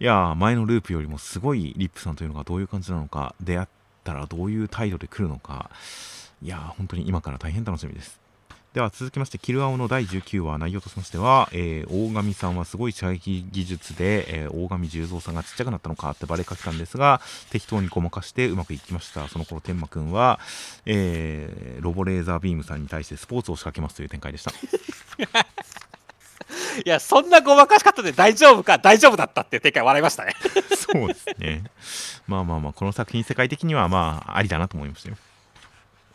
いや前のループよりもすごいリップさんというのがどういう感じなのか出会ったらどういう態度で来るのか。いや本当に今から大変楽しみです。では続きまして、キルアオの第19話、内容としましては、えー大神さんはすごい射撃技術で、えー大神十三さんがちっちゃくなったのかってバレかけたんですが、適当にごまかしてうまくいきました。その頃、天馬くんは、えーロボレーザービームさんに対してスポーツを仕掛けますという展開でした。<laughs> いや、そんなごまかし方で大丈夫か、大丈夫だったっていう展開笑いましたね。<laughs> そうですね。まあまあまあ、この作品世界的にはまあ、ありだなと思いましたよ。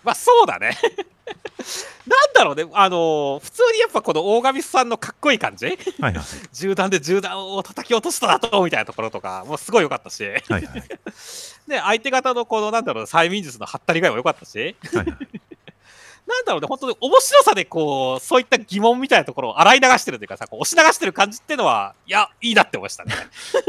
まあ、そうだね。<laughs> なんだろうね、あのー普通にやっぱこの大神さんのかっこいい感じ？はいはい。銃弾で銃弾を叩き落とした後みたいなところとか、もうすごい良かったし、はいはい。で、相手方のこの、なんだろう、催眠術のハったり具合も良かったし、はいはい。なんだろうね、本当に面白さでこう、そういった疑問みたいなところを洗い流してるというかさ、こう押し流してる感じっていうのは、いや、いいなって思いましたね。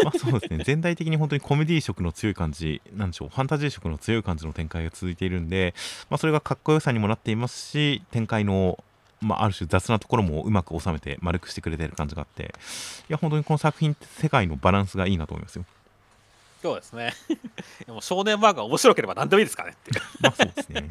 まあそうですね、全体的に本当にコメディ色の強い感じ、なんでしょう、ファンタジー色の強い感じの展開が続いているんで、まあ、それがかっこよさにもなっていますし、展開の、まあ、ある種雑なところもうまく収めて丸くしてくれてる感じがあって、いや、本当にこの作品って世界のバランスがいいなと思いますよ。そうですね。<laughs> でも少年漫画面白ければ何でもいいですからねっていう。まあそうですね。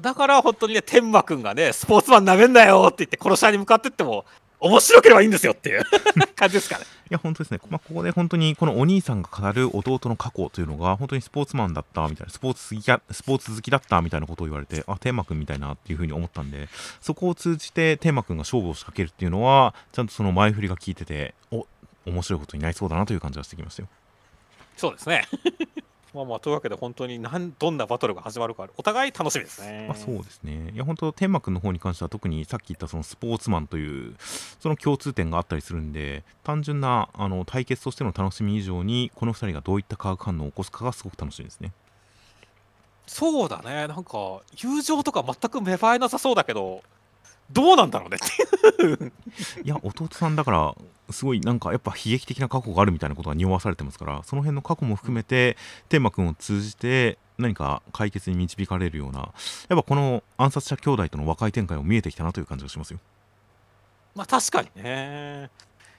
だから本当にね、天馬くんがね、スポーツマンなめんなよって言って殺し屋に向かってっても、面白ければいいんですよっていう <laughs> 感じですかね。いや、本当ですね、まあ、ここで本当にこのお兄さんが語る弟の過去というのが、本当にスポーツマンだったみたいな、スポーツ好きやスポーツ好きだったみたいなことを言われて、あ、天馬くんみたいなっていうふうに思ったんで、そこを通じて天馬くんが勝負を仕掛けるっていうのは、ちゃんとその前振りが効いてて、お面白いことになりそうだなという感じがしてきましたよ。そうですね。まあまあ、というわけで本当になんどんなバトルが始まるか、お互い楽しみですね。まあ、そうですね。いや、本当天馬くんの方に関しては、特にさっき言ったそのスポーツマンという、その共通点があったりするんで、単純なあの対決としての楽しみ以上に、この2人がどういった化学反応を起こすかがすごく楽しみですね。そうだね、なんか、友情とか全く芽生えなさそうだけど、どうなんだろうねっていう。いや、弟さんだから、すごいなんかやっぱ悲劇的な過去があるみたいなことが匂わされてますから、その辺の過去も含めて、天馬くんを通じて何か解決に導かれるような、やっぱこの暗殺者兄弟との和解展開も見えてきたなという感じがしますよ。まあ確かにね。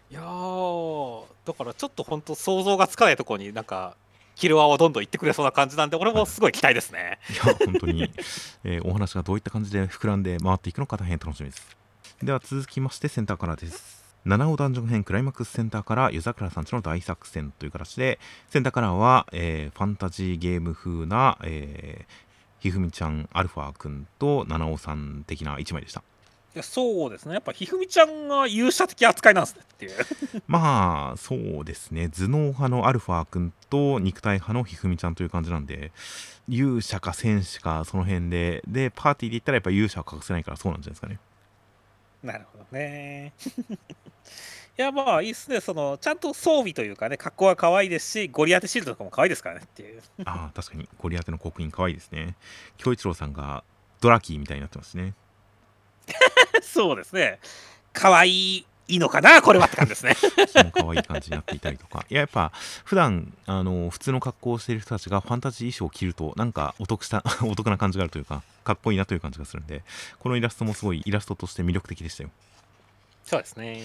いやー、だからちょっと本当想像がつかないところになんか、キルアをどんどん行ってくれそうな感じなんで、俺もすごい期待ですね。いや、本当に、えーお話がどういった感じで膨らんで回っていくのか大変楽しみです。では続きましてセンターからです。七尾ダンジョン編クライマックスセンターから湯桜さんちの大作戦という形で、センターからは、えーファンタジーゲーム風な、えーひふみちゃん、アルファくんと七尾さん的な一枚でした。いやそうですね、やっぱひふみちゃんが勇者的扱いなんですねっていう。<laughs> まあ、そうですね、頭脳派のアルファ君と肉体派のひふみちゃんという感じなんで、勇者か戦士かその辺で、で、パーティーで言ったらやっぱ勇者は隠せないからそうなんじゃないですかね。なるほどね。いやまあいいっすね、そのちゃんと装備というかね、格好は可愛いですし、ゴリアテシールドとかも可愛いですからねっていう。ああ、確かに、ゴリアテの刻印可愛いですね。京一郎さんがドラキーみたいになってますね。<laughs> そうですね、可愛いのかな、これはって感じですね。その可愛い感じになっていたりとか。いや、やっぱ、普段あの普通の格好をしている人たちがファンタジー衣装を着ると、なんかお得した、<laughs> お得な感じがあるというか、かっこいいなという感じがするんで、このイラストもすごいイラストとして魅力的でしたよ。そうですね。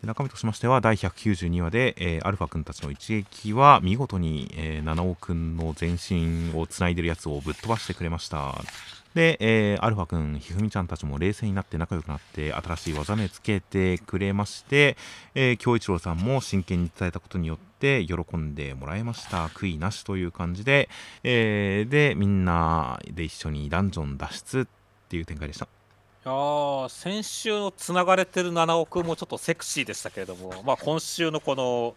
で中身としましては第192話で、えーアルファ君たちの一撃は見事に、えー七尾君の全身をつないでるやつをぶっ飛ばしてくれましたで、えーアルファ君ひふみちゃんたちも冷静になって仲良くなって新しい技名つけてくれまして、えー京一郎さんも真剣に伝えたことによって喜んでもらえました。悔いなしという感じで、えーでみんなで一緒にダンジョン脱出っていう展開でした。いやー先週のつながれてる七尾くんもちょっとセクシーでしたけれども、まあ、今週のこの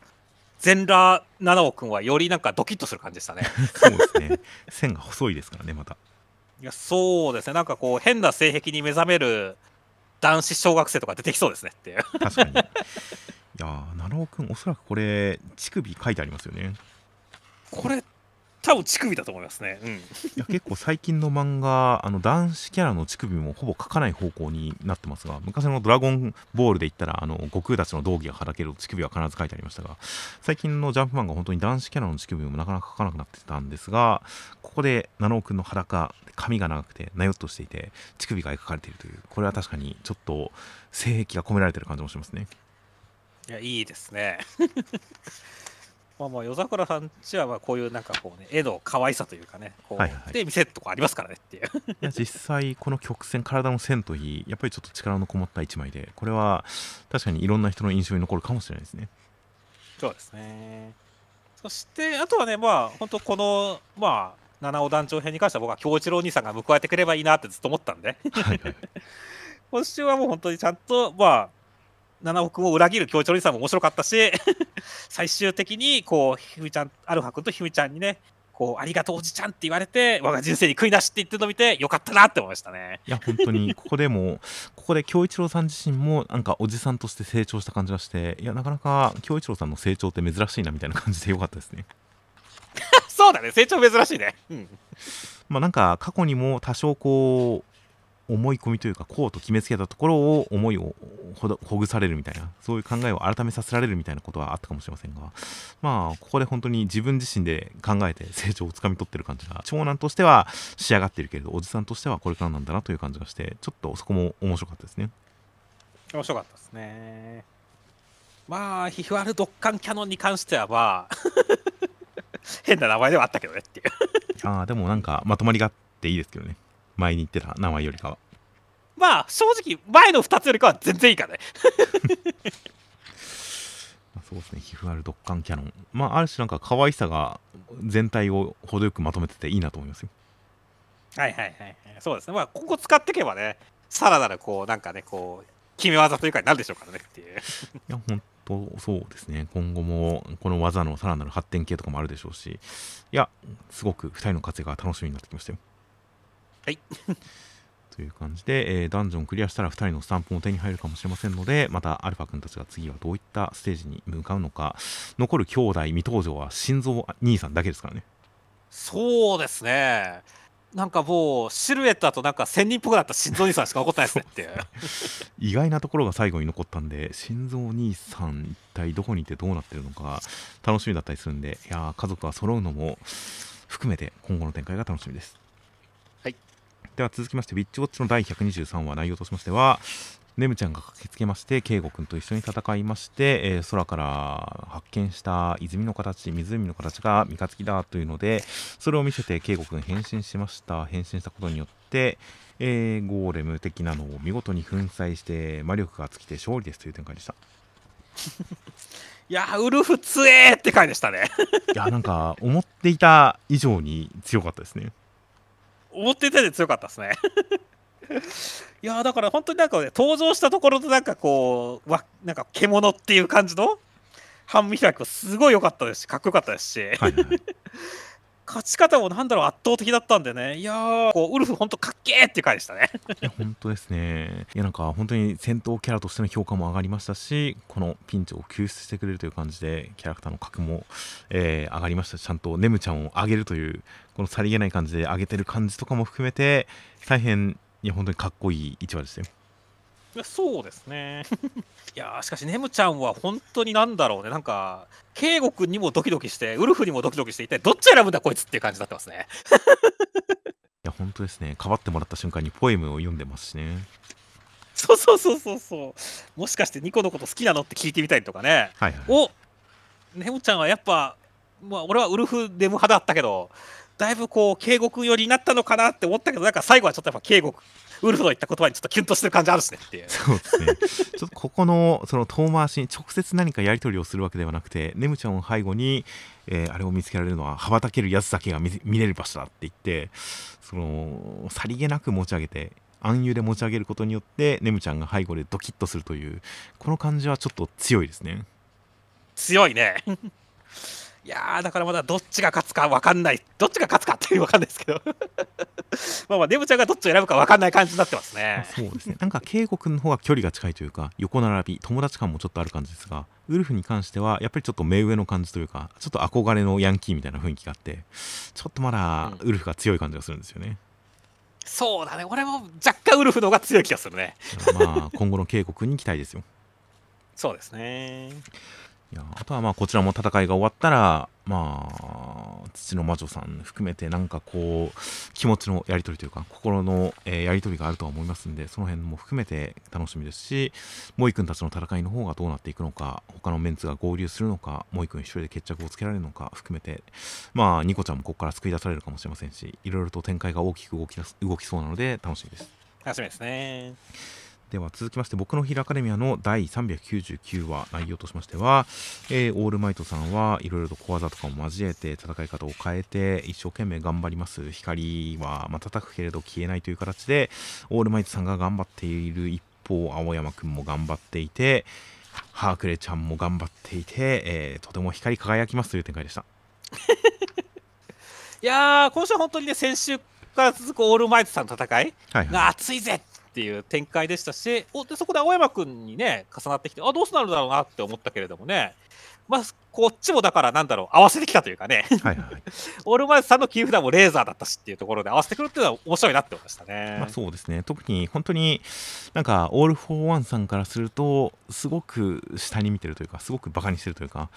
全裸七尾くんはよりなんかドキッとする感じでしたね。<laughs> そうですね。線が細いですからねまたいやそうですね、なんかこう変な性癖に目覚める男子小学生とか出てきそうですねっていう。確かに。いやー、七尾くん、おそらくこれ、乳首書いてありますよね。これ多分乳首だと思いますね。うん。いや結構最近の漫画あの男子キャラの乳首もほぼ描かない方向になってますが昔の「ドラゴンボール」で言ったらあの悟空たちの道着がはだけると乳首は必ず書いてありましたが最近のジャンプ漫画本当に男子キャラの乳首もなかなか描かなくなってたんですがここで七尾くんの裸髪が長くてなよっとしていて乳首が描かれているというこれは確かにちょっと性癖が込められてる感じもしますねいや、いいですね。<laughs> まあまあ、夜桜さんちはまあこういうなんかこうね、絵の可愛さというかね、こう、はいはいで見せるとこありますからねっていう。いや実際この曲線体の線といいやっぱりちょっと力のこもった一枚でこれは確かにいろんな人の印象に残るかもしれないですねそうですね。そして、あとはね、まあ、本当この、まあ、七尾団長編に関しては僕は京一郎兄さんが報われてくればいいなってずっと思ったんで、はいはい <laughs> 今週はもう本当にちゃんと、まあ、七尾君を裏切る京一郎兄さんも面白かったし、<laughs> 最終的に、こう、ひみちゃん、アルファ君とひみちゃんにね、こう、ありがとうおじちゃんって言われて、我が人生に悔いなしって言ってるのを見て、よかったなって思いましたね。いや本当に <laughs> ここでもここで京一郎さん自身もなんかおじさんとして成長した感じがしていやなかなか京一郎さんの成長って珍しいなみたいな感じでよかったですね <laughs> そうだね、成長珍しいね。うん。まあなんか過去にも多少こう思い込みというかこうと決めつけたところを思いをほどほぐされるみたいなそういう考えを改めさせられるみたいなことはあったかもしれませんがまあここで本当に自分自身で考えて成長をつかみ取ってる感じが長男としては仕上がっているけれどおじさんとしてはこれからなんだなという感じがしてちょっとそこも面白かったですね面白かったですね。まあ、ヒフアルドッカンキャノンに関しては、まあ、<laughs> 変な名前ではあったけどねっていう。ああでもなんかまとまりがあっていいですけどね前に言ってた名前よりかはまあ、正直、前の2つよりかは全然いいからね。<laughs> まあそうですね皮膚あるドッカンキャノンまあある種なんか可愛さが全体を程よくまとめてていいなと思いますよはいはいはいはい。そうですね。まあ、今後使っていけばね、さらなる、こう、なんかね、こう、決め技というかになるでしょうからねっていう。<laughs> いや本当そうですね今後もこの技のさらなる発展系とかもあるでしょうしいやすごく2人の活躍が楽しみになってきましたよはい。<laughs> という感じで、えーダンジョンクリアしたら2人のスタンプも手に入るかもしれませんのでまたアルファ君たちが次はどういったステージに向かうのか。残る兄弟未登場は心臓兄さんだけですからね。そうですね。なんかもう、シルエットだとなんか仙人っぽくなった心臓兄さんしか残ってないですねっていう。意外なところが最後に残ったんで心臓兄さん一体どこにいてどうなってるのか楽しみだったりするんでいやー家族が揃うのも含めて今後の展開が楽しみです。はいでは続きまして「ウィッチウォッチ」の第123話内容としましてはネムちゃんが駆けつけまして圭吾君と一緒に戦いまして、えー空から発見した泉の形湖の形が三日月だというのでそれを見せて圭吾君変身しました。変身したことによってえーゴーレム的なのを見事に粉砕して魔力が尽きて勝利ですという展開でした。<laughs> いやー、ウルフ強えーって回でしたね。<laughs> いやなんか思っていた以上に強かったですね思っていたより強かったですね。<laughs> いやーだから本当になんかね登場したところとなんかこうわなんか獣っていう感じの半身開きもすごい良かったですしかっこよかったですし、はいはいはい勝ち方もなんだろう圧倒的だったんでねいやーこうウルフ本当かっけーっていう回でしたね。いや本当ですねいやなんか本当に戦闘キャラとしての評価も上がりましたしこのピンチを救出してくれるという感じでキャラクターの格も、えー上がりましたしちゃんとネムちゃんを上げるというこのさりげない感じで上げてる感じとかも含めて大変いや本当にかっこいい一話でしたよそうですね。<laughs> いやーしかしネムちゃんは本当になんだろうね。なんか圭吾君にもドキドキしてウルフにもドキドキして一体どっち選ぶんだこいつっていう感じになってますね。<laughs> いや本当ですね。かばってもらった瞬間にポエムを読んでますしね。そうそうそうそうそう。もしかしてニコのこと好きなのって聞いてみたりとかね。はいはいおネムちゃんはやっぱ、まあ、俺はウルフネム派だったけどだいぶこう圭吾君寄りになったのかなって思ったけどなんか最後はちょっとやっぱ圭吾ウルフの言った言葉にちょっとキュンとしてる感じあるしねっていうそうですね。ちょっとここのその遠回しに直接何かやり取りをするわけではなくて、ネムちゃんを背後に、えーあれを見つけられるのは羽ばたけるやつだけが見れる場所だって言って、そのさりげなく持ち上げて、暗喩で持ち上げることによって、ネムちゃんが背後でドキッとするという、この感じはちょっと強いですね。強いねいいやーだからまだどっちが勝つか分かんない。どっちが勝つかっていう分かんないですけど。<laughs> まあまあデブちゃんがどっちを選ぶか分かんない感じになってますね。そうですね。なんか圭吾君の方が距離が近いというか横並び友達感もちょっとある感じですがウルフに関してはやっぱりちょっと目上の感じというかちょっと憧れのヤンキーみたいな雰囲気があってちょっとまだウルフが強い感じがするんですよね、そうだね。俺も若干ウルフの方が強い気がするね。まあ今後の圭吾君に期待ですよ。<laughs> そうですねいやあとはまあこちらも戦いが終わったらまあ土の魔女さん含めてなんかこう気持ちのやり取りというか心の、えーやり取りがあるとは思いますんでその辺も含めて楽しみですしモイ君たちの戦いの方がどうなっていくのか他のメンツが合流するのかモイ君一人で決着をつけられるのか含めてまあニコちゃんもここから救い出されるかもしれませんしいろいろと展開が大きく動き動きそうなので楽しみです。楽しみですね。では続きまして僕のヒーローアカデミアの第399話内容としましては、えーオールマイトさんはいろいろと小技とかも交えて戦い方を変えて一生懸命頑張ります。光は瞬くけれど消えないという形でオールマイトさんが頑張っている一方青山くんも頑張っていてハークレちゃんも頑張っていて、えーとても光り輝きますという展開でした。<laughs> いやー今週は本当にね先週から続くオールマイトさんの戦いが熱いぜっていう展開でしたしおでそこで青山君にね重なってきてあどうなるんだろうなって思ったけれどもね。まあこっちもだからなんだろう合わせてきたというかね。はいはい。<laughs> オールマイトさんの切り札もレーザーだったしっていうところで合わせてくるっていうのは面白いなって思いましたね。まあ、そうですね。特に本当になんかオール・フォー・ワンさんからするとすごく下に見てるというかすごくバカにしてるというか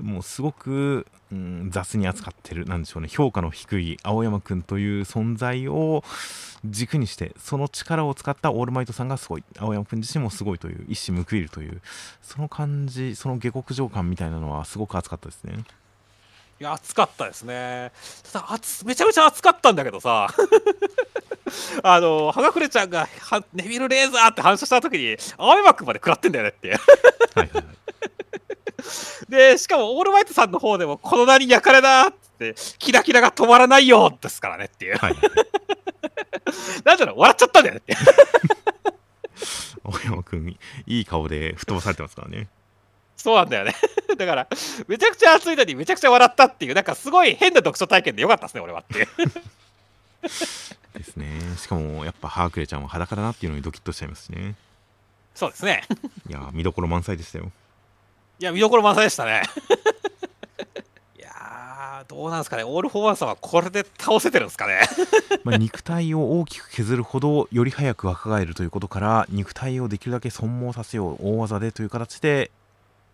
もうすごく、うん、雑に扱ってるなんでしょうね。評価の低い青山くんという存在を軸にしてその力を使ったオールマイトさんがすごい。青山くん自身もすごいという一矢報いるというその感じその下克上感みたいなのはすごく熱かったですね。いや暑かったですね。ただ暑めちゃめちゃ暑かったんだけどさ <laughs> あのはがくれちゃんがはネビルレーザーって反射した時に青山君まで食らってんだよねってはいはいはいでしかもオールマイトさんの方でもこの名に焼かれだってキラキラが止まらないよですからねっていうはいはい <laughs> なんだろう笑っちゃったんだよねって青山くんいい顔で吹っ飛ばされてますからね。そうなんだよね <laughs> だからめちゃくちゃ暑いのにめちゃくちゃ笑ったっていうなんかすごい変な読書体験でよかったですね俺はっていうですね。しかもやっぱハークレちゃんは裸だなっていうのにドキッとしちゃいますしね。そうですねいやー見どころ満載でしたよ。いや見どころ満載でしたね <laughs> いやーどうなんですかねオール・フォー・ワンさんはこれで倒せてるんですかね <laughs> まあ、肉体を大きく削るほどより早く若返るということから肉体をできるだけ損耗させよう大技でという形で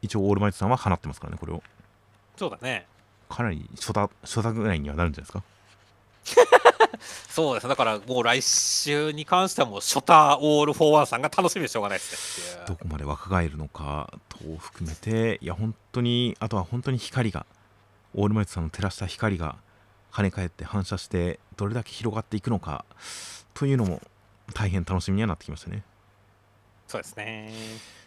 一応オールマイトさんは放ってますからねこれを。そうだね。かなりショタショタぐらいにはなるんじゃないですか？<laughs> そうですね。だからもう来週に関してはもうショタオール・フォー・ワンさんが楽しみでしょうがないですねどこまで若返るのかと含めていや本当にあとは本当に光がオールマイトさんの照らした光が跳ね返って反射してどれだけ広がっていくのかというのも大変楽しみにはなってきましたね。そうですね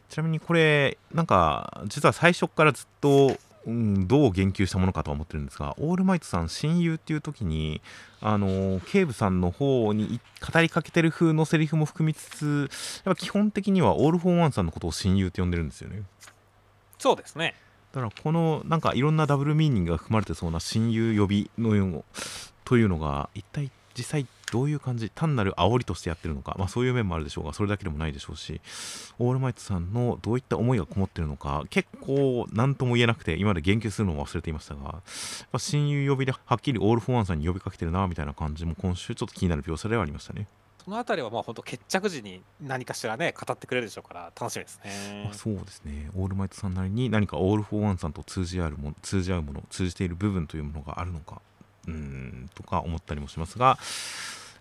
ちなみにこれなんか実は最初からずっと、うん、どう言及したものかとは思ってるんですがオールマイトさん親友っていう時にあの警部さんの方にい語りかけてる風のセリフも含みつつやっぱ基本的にはオール・フォー・ワンさんのことを親友って呼んでるんですよね。そうですね。だからこのなんかいろんなダブルミーニングが含まれてそうな親友呼びのようというのが一体実際どういう感じ単なる煽りとしてやってるのか、まあ、そういう面もあるでしょうがそれだけでもないでしょうしオールマイトさんのどういった思いがこもってるのか。結構何とも言えなくて今まで言及するのを忘れていましたが親友呼びではっきりオール・フォー・ワンさんに呼びかけてるなみたいな感じも今週ちょっと気になる描写ではありましたね。そのあたりはまあ本当決着時に何かしらね語ってくれるでしょうから楽しみですね。まあ、そうですね。オールマイトさんなりに何かオール・フォー・ワンさんと通じ合うもの通じ合うもの通じている部分というものがあるのかうんとか思ったりもしますが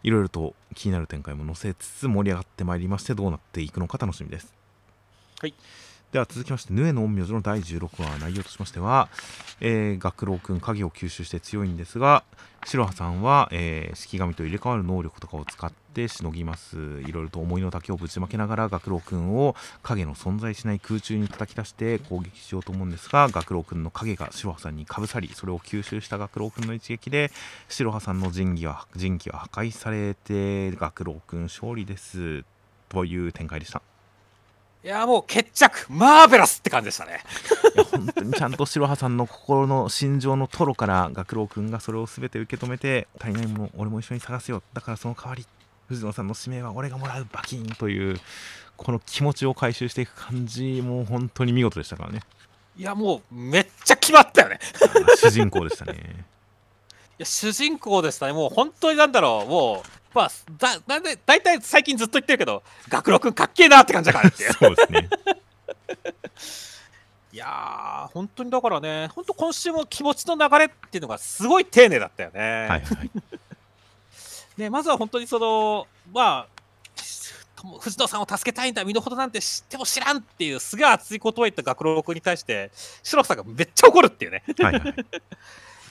いろいろと気になる展開も載せつつ盛り上がってまいりましてどうなっていくのか楽しみです。はい。では続きましてヌエの陰陽師の第16話内容としましては、えー、学郎くん影を吸収して強いんですが白羽さんは、えー、式神と入れ替わる能力とかを使ってしのぎます。いろいろと思いの丈をぶちまけながら学郎くんを影の存在しない空中に叩き出して攻撃しようと思うんですが学郎くんの影が白羽さんにかぶさりそれを吸収した学郎くんの一撃で白羽さんの神器は神器は破壊されて学郎くん勝利です。という展開でした。いやもう決着。マーベラスって感じでしたね。いや本当にちゃんと白羽さんの心の心情のトロから学郎君がそれを全て受け止めて足りないもの俺も一緒に探すよ。だからその代わり藤野さんの指名は俺がもらうバキンというこの気持ちを回収していく感じもう本当に見事でしたからね。いやもうめっちゃ決まったよね。主人公でしたね。いや主人公でしたね。もう本当になんだろう。もうまあだなんで大体最近ずっと言ってるけど学郎君かっけえなって感じだからっていう。そうですね。<laughs> いやー本当にだからね本当今週も気持ちの流れっていうのがすごい丁寧だったよね、はいはい。<laughs> ねまずは本当にそのまあ藤野さんを助けたいんだ身の程なんて知っても知らんっていうすげえ熱いことを言った学郎君に対して白さんがめっちゃ怒るっていうね。はいはい。<laughs>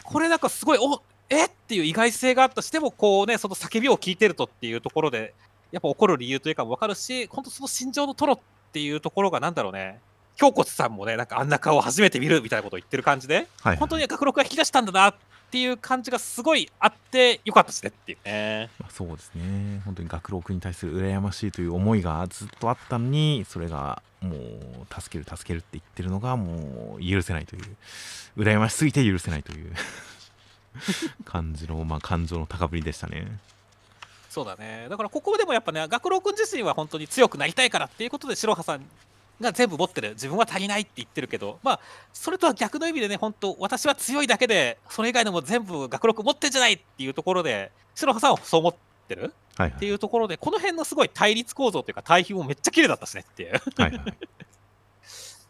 これなんかすごいおえ？っていう意外性があったとしてもこうねその叫びを聞いてるとっていうところでやっぱ怒る理由というかも分かるし本当その心情のトロっていうところがなんだろうね。京骨さんもねなんかあんな顔を初めて見るみたいなことを言ってる感じではい本当に学録が引き出したんだなっていう感じがすごいあってよかったですねっていうね。まあそうですね。本当に学郎君に対する羨ましいという思いがずっとあったのにそれがもう助ける助けるって言ってるのがもう許せないという羨ましすぎて許せないという <laughs> 感じの、まあ、感情の高ぶりでしたね。そうだね。だからここでもやっぱね学郎君自身は本当に強くなりたいからっていうことで白羽さんが全部持ってる。自分は足りないって言ってるけどまあそれとは逆の意味でね本当私は強いだけでそれ以外のも全部学録持ってんじゃないっていうところで白羽さんはそう思ってるはいはい。っていうところでこの辺のすごい対立構造というか対比もめっちゃ綺麗だったしねっていう。はいはい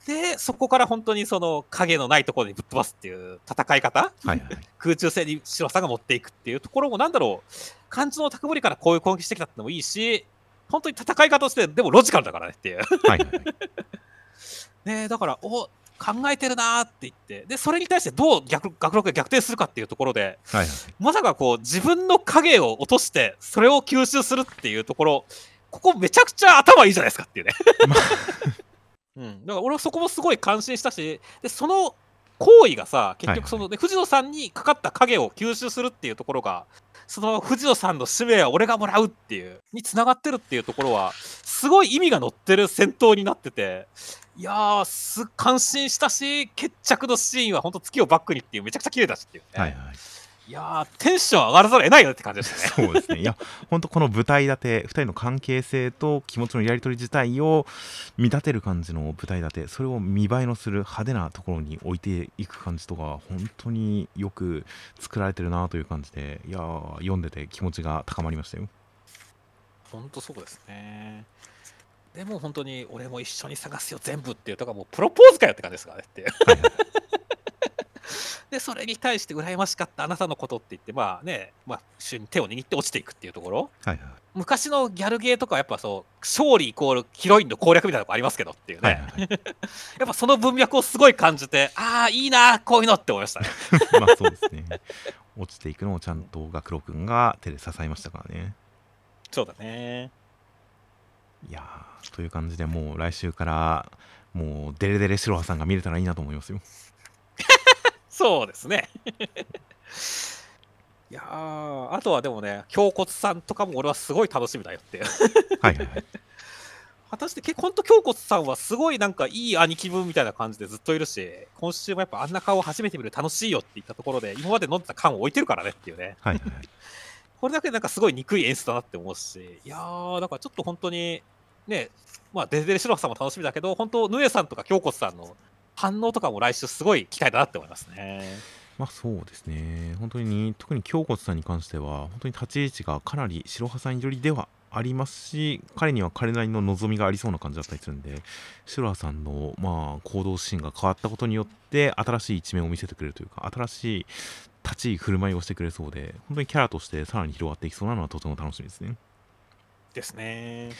でそこから本当にその影のないところにぶっ飛ばすっていう戦い方はいはい。空中戦に白さんが持っていくっていうところもなんだろう感じの高ぶりからこういう攻撃してきたってのもいいし本当に戦い方としてでもロジカルだからねっていう。はいはい <laughs> ねだからお考えてるなーって言って。でそれに対してどう逆学力が逆転するかっていうところではいはい。まさかこう自分の影を落としてそれを吸収するっていうところここめちゃくちゃ頭いいじゃないですかっていうね。<laughs> <laughs> まうん、だから俺はそこもすごい感心したしでその行為がさ結局その、ね藤野さんにかかった影を吸収するっていうところがその藤野さんの使命は俺がもらうっていうにつながってるっていうところはすごい意味が乗ってる戦闘になってていやーす感心したし決着のシーンは本当月をバックにっていうめちゃくちゃ綺麗だしっていうね、はいはいいやーテンション上がらざるを得ないよねって感じでしたね。そうですね。いや本当この舞台立て2人の関係性と気持ちのやり取り自体を見立てる感じの舞台立てそれを見栄えのする派手なところに置いていく感じとか本当によく作られてるなという感じでいやー読んでて気持ちが高まりましたよ。本当そうですね。でも本当に俺も一緒に探すよ全部っていうとかもうプロポーズかよって感じですからねってはい <laughs> でそれに対して羨ましかったあなたのことって言ってまあね、まあ、一緒に手を握って落ちていくっていうところ。はいはい。昔のギャルゲーとかはやっぱそう勝利イコールヒロインの攻略みたいなとこありますけどっていうね、はいはいはい。<laughs> やっぱその文脈をすごい感じてああいいなこういうのって思いましたね。<laughs> まあそうですね。落ちていくのをちゃんと学郎君が手で支えましたからね。そうだね。いやーという感じでもう来週からもうデレデレ白羽さんが見れたらいいなと思いますよそうですね。<laughs> いやーあとはでもね京骨さんとかも俺はすごい楽しみだよっていう。はいはいはい。<laughs> 果たして結構ほんと京骨さんはすごいなんかいい兄貴分みたいな感じでずっといるし今週もやっぱあんな顔初めて見る楽しいよって言ったところで今まで飲んでた缶を置いてるからねっていうね。はいはいはい。<laughs> これだけなんかすごい憎い演出だなって思うしいやーだからちょっと本当にねまあデレデレ白羽さんも楽しみだけど本当ヌエさんとか京骨さんの反応とかも来週すごい期待だなって思いますね。まあそうですね、本当に特に京骨さんに関しては、本当に立ち位置がかなり白羽さん寄りではありますし、彼には彼なりの望みがありそうな感じだったりするんで、白羽さんの、まあ、行動シーンが変わったことによって、新しい一面を見せてくれるというか、新しい立ち居振る舞いをしてくれそうで、本当にキャラとしてさらに広がっていきそうなのはとても楽しみですね。ですね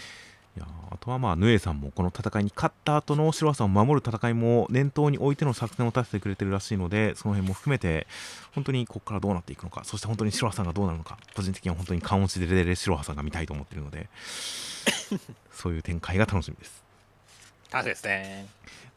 いやーあとはまあヌエさんもこの戦いに勝った後の白羽さんを守る戦いも念頭に置いての作戦を立ててくれてるらしいのでその辺も含めて本当にここからどうなっていくのかそして本当に白羽さんがどうなるのか個人的には本当に勘落ちでレレレ白羽さんが見たいと思ってるので <laughs> そういう展開が楽しみです。楽しみですね。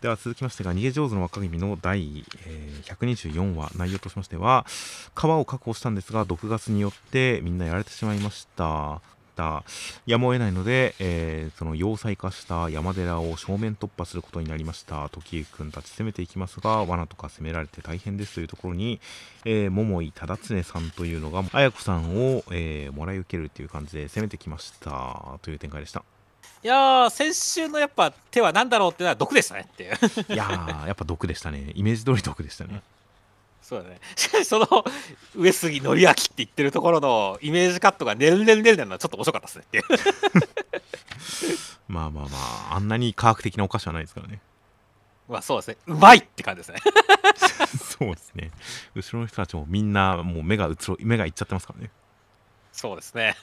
では続きましてが逃げ上手の若君の第、えー124話内容としましては川を確保したんですが毒ガスによってみんなやられてしまいましたしたやむを得ないので、えーその要塞化した山寺を正面突破することになりました。時行くんたち攻めていきますが罠とか攻められて大変ですというところに、えー桃井忠常さんというのが綾子さんを、えーもらい受けるっていう感じで攻めてきました。という展開でした。いやー先週のやっぱ手は何だろうってのは毒でしたねっていう。いやーやっぱ毒でしたね。イメージ通り毒でしたねそうだね。しかしその上杉紀明って言ってるところのイメージカットがねるねるねるねるのはちょっと面白かったですね <laughs> まあまあまああんなに科学的なお菓子はないですからね。まあそうですね。うまいって感じですね。<laughs> そうですね。後ろの人たちもみんなもう目がうつろ目がいっちゃってますからね。そうですね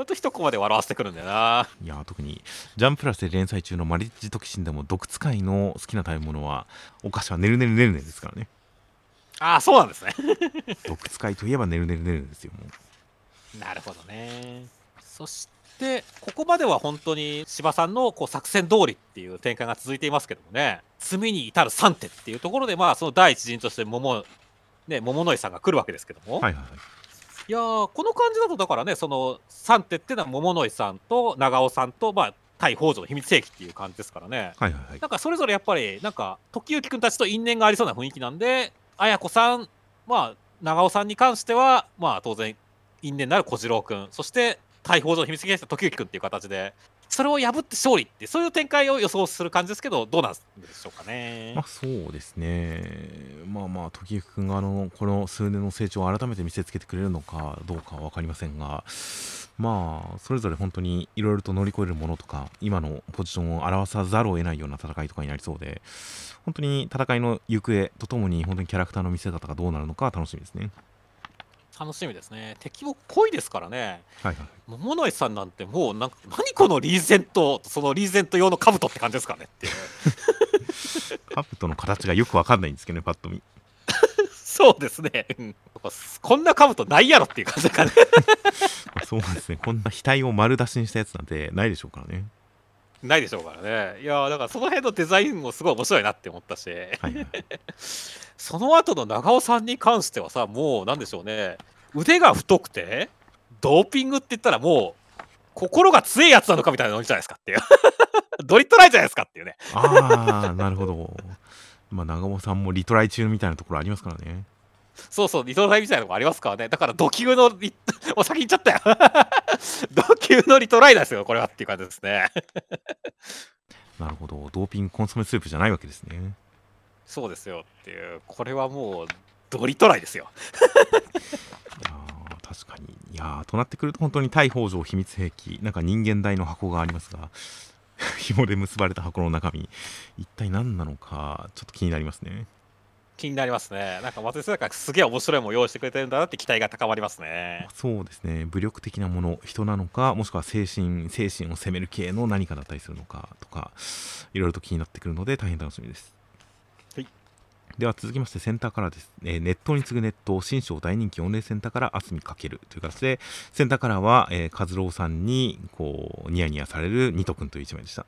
ほんと一コマで笑わせてくるんだよな。いやー特にジャンプラスで連載中のマリッジトキシンでも毒使いの好きな食べ物はお菓子はねるねるねるねるですからね。ああそうなんですね。<laughs> 毒使いといえばねるねるねるですよもう。なるほどね。そしてここまでは本当に柴さんのこう作戦通りっていう展開が続いていますけどもね。罪に至る3手っていうところでまあその第一陣として桃ね桃の井さんが来るわけですけども、はいはいはいいやーこの感じだとだからねその3手っていうのは桃の井さんと長尾さんとまあ対北条の秘密兵器っていう感じですからね。はいはいはい。なんかそれぞれやっぱりなんか時行くんたちと因縁がありそうな雰囲気なんで綾子さんまあ長尾さんに関してはまあ当然因縁のある小次郎君そして大北条の秘密兵器の時行くんっていう形でそれを破って勝利ってそういう展開を予想する感じですけどどうなんでしょうかね。まあそうですね。まあまあ時行くんがあのこの数年の成長を改めて見せつけてくれるのかどうかは分かりませんがまあそれぞれ本当にいろいろと乗り越えるものとか今のポジションを表さざるを得ないような戦いとかになりそうで本当に戦いの行方とともに本当にキャラクターの見せ方がどうなるのか楽しみですね。楽しみですね。敵も濃いですからね。はいはい。桃の井さんなんてもうなんか何このリーゼントそのリーゼント用の兜って感じですかね。っていうカブトの形がよく分かんないんですけどねパッと見。<laughs> そうですね、うん。こんな兜ないやろっていう感じだからね。<laughs> まあそうですね。こんな額を丸出しにしたやつなんてないでしょうからねないでしょうからね。いやーだからその辺のデザインもすごい面白いなって思ったし。はいはい。<laughs> その後の長尾さんに関してはさもうなんでしょうね。腕が太くてドーピングって言ったらもう心が強いやつなのかみたいなのじゃないですかっていう。<laughs> ドリットライじゃないですかっていうね。ああなるほど。まあ長尾さんもリトライ中みたいなところありますからねそうそうリトライみたいなのもありますからね。だからド級のリお先に言っちゃったよ。<laughs> ド級のリトライですよこれはっていう感じですね。<laughs> なるほど。ドーピングコンソメスープじゃないわけですね。そうですよっていうこれはもうドリトライですよ。<laughs> いやー確かに。いやーとなってくると本当に大北条秘密兵器なんか人間大の箱がありますが紐で結ばれた箱の中身一体何なのかちょっと気になりますね気になりますね。なんか松井さんがすげえ面白いもの用意してくれてるんだなって期待が高まりますね。そうですね。武力的なもの人なのかもしくは精神精神を攻める系の何かだったりするのかとかいろいろと気になってくるので大変楽しみです。はい。では続きましてセンターからです、えーネットに次ぐネット新章大人気4連センターから渥美かけるという形でセンターからは、えー、和郎さんにこうニヤニヤされるニト君という一枚でした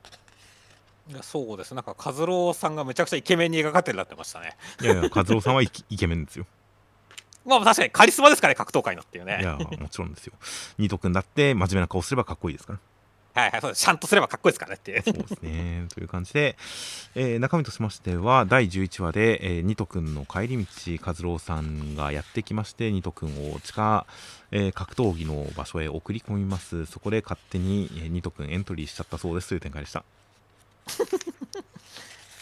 そうです。なんか和郎さんがめちゃくちゃイケメンに描かれてるなってましたね。いやいや和郎さんはイケ <laughs> イケメンですよ。まあ確かにカリスマですからね格闘界のっていうね。いやもちろんですよ。ニト君だって真面目な顔すればかっこいいですから。はいはいそうです。ちゃんとすればかっこいいですからねっていう。そうですね。という感じで、えー中身としましては、第11話で、えー、ニト君の帰り道、和郎さんがやってきまして、ニト君を地下、えー格闘技の場所へ送り込みます。そこで勝手に、えーニト君エントリーしちゃったそうですという展開でした。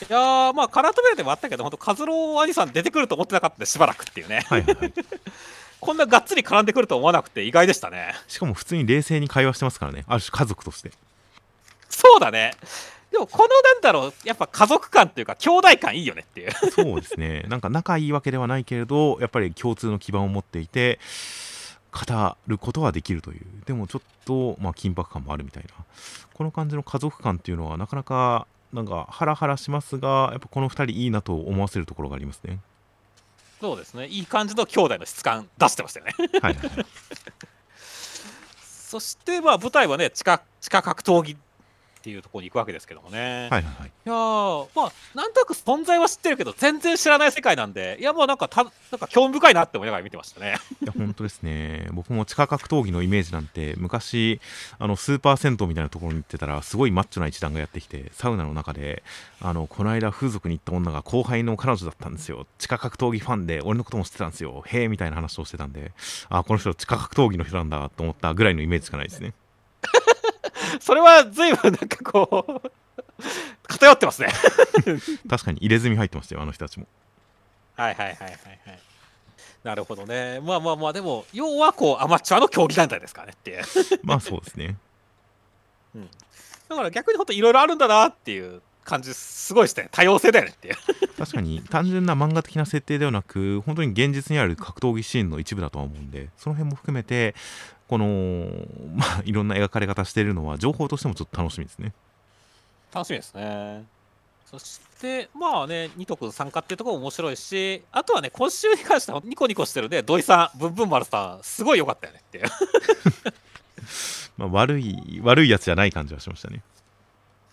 いやーまあカラートベルでもあったけど本当和郎兄さん出てくると思ってなかったんでしばらくっていうねはいはいはい。<laughs> こんながっつり絡んでくると思わなくて意外でしたねしかも普通に冷静に会話してますからね。ある種家族として。そうだねでもこのなんだろうやっぱ家族感っていうか兄弟感いいよねっていうそうですね。なんか仲いいわけではないけれど、やっぱり共通の基盤を持っていて、語ることはできるという。でもちょっと、まあ、緊迫感もあるみたいな。この感じの家族感っていうのは、なかなか、なんか、ハラハラしますが、やっぱこの2人いいなと思わせるところがありますね。そうですねいい感じの兄弟の質感出してましたよねはいはいはい。<laughs> そしてまあ舞台はね地下地下格闘技っていうところに行くわけですけどもね。はいはいはい。いやーまあなんとなく存在は知ってるけど全然知らない世界なんでいやもうなんかたなんか興味深いなって思いながら見てましたね。いや本当ですね <laughs> 僕も地下格闘技のイメージなんて昔あのスーパー銭湯みたいなところに行ってたらすごいマッチョな一団がやってきてサウナの中であのこの間風俗に行った女が後輩の彼女だったんですよ地下格闘技ファンで俺のことも知ってたんですよへえみたいな話をしてたんであこの人地下格闘技の人なんだと思ったぐらいのイメージしかないですねそれは随分なんかこう偏ってますね。確かに入れ墨入ってましたよあの人たちもはいはいはいはいはい。なるほどね。まあまあまあでも要はこうアマチュアの競技団体ですからねっていう。<laughs> まあそうですねだから逆に本当いろいろあるんだなっていう感じすごいですね。多様性だよねっていう。<laughs> 確かに単純な漫画的な設定ではなく本当に現実にある格闘技シーンの一部だとは思うんでその辺も含めてこの <laughs> まあいろんな描かれ方しているのは情報としてもちょっと楽しみですね楽しみですね。そして、まあね、二徳参加っていうところも面白いし、あとはね、今週に関してはニコニコしてるね、土井さん、ブンブン丸さん、すごい良かったよねっていう。<laughs> まあ、悪い悪いやつじゃない感じはしましたね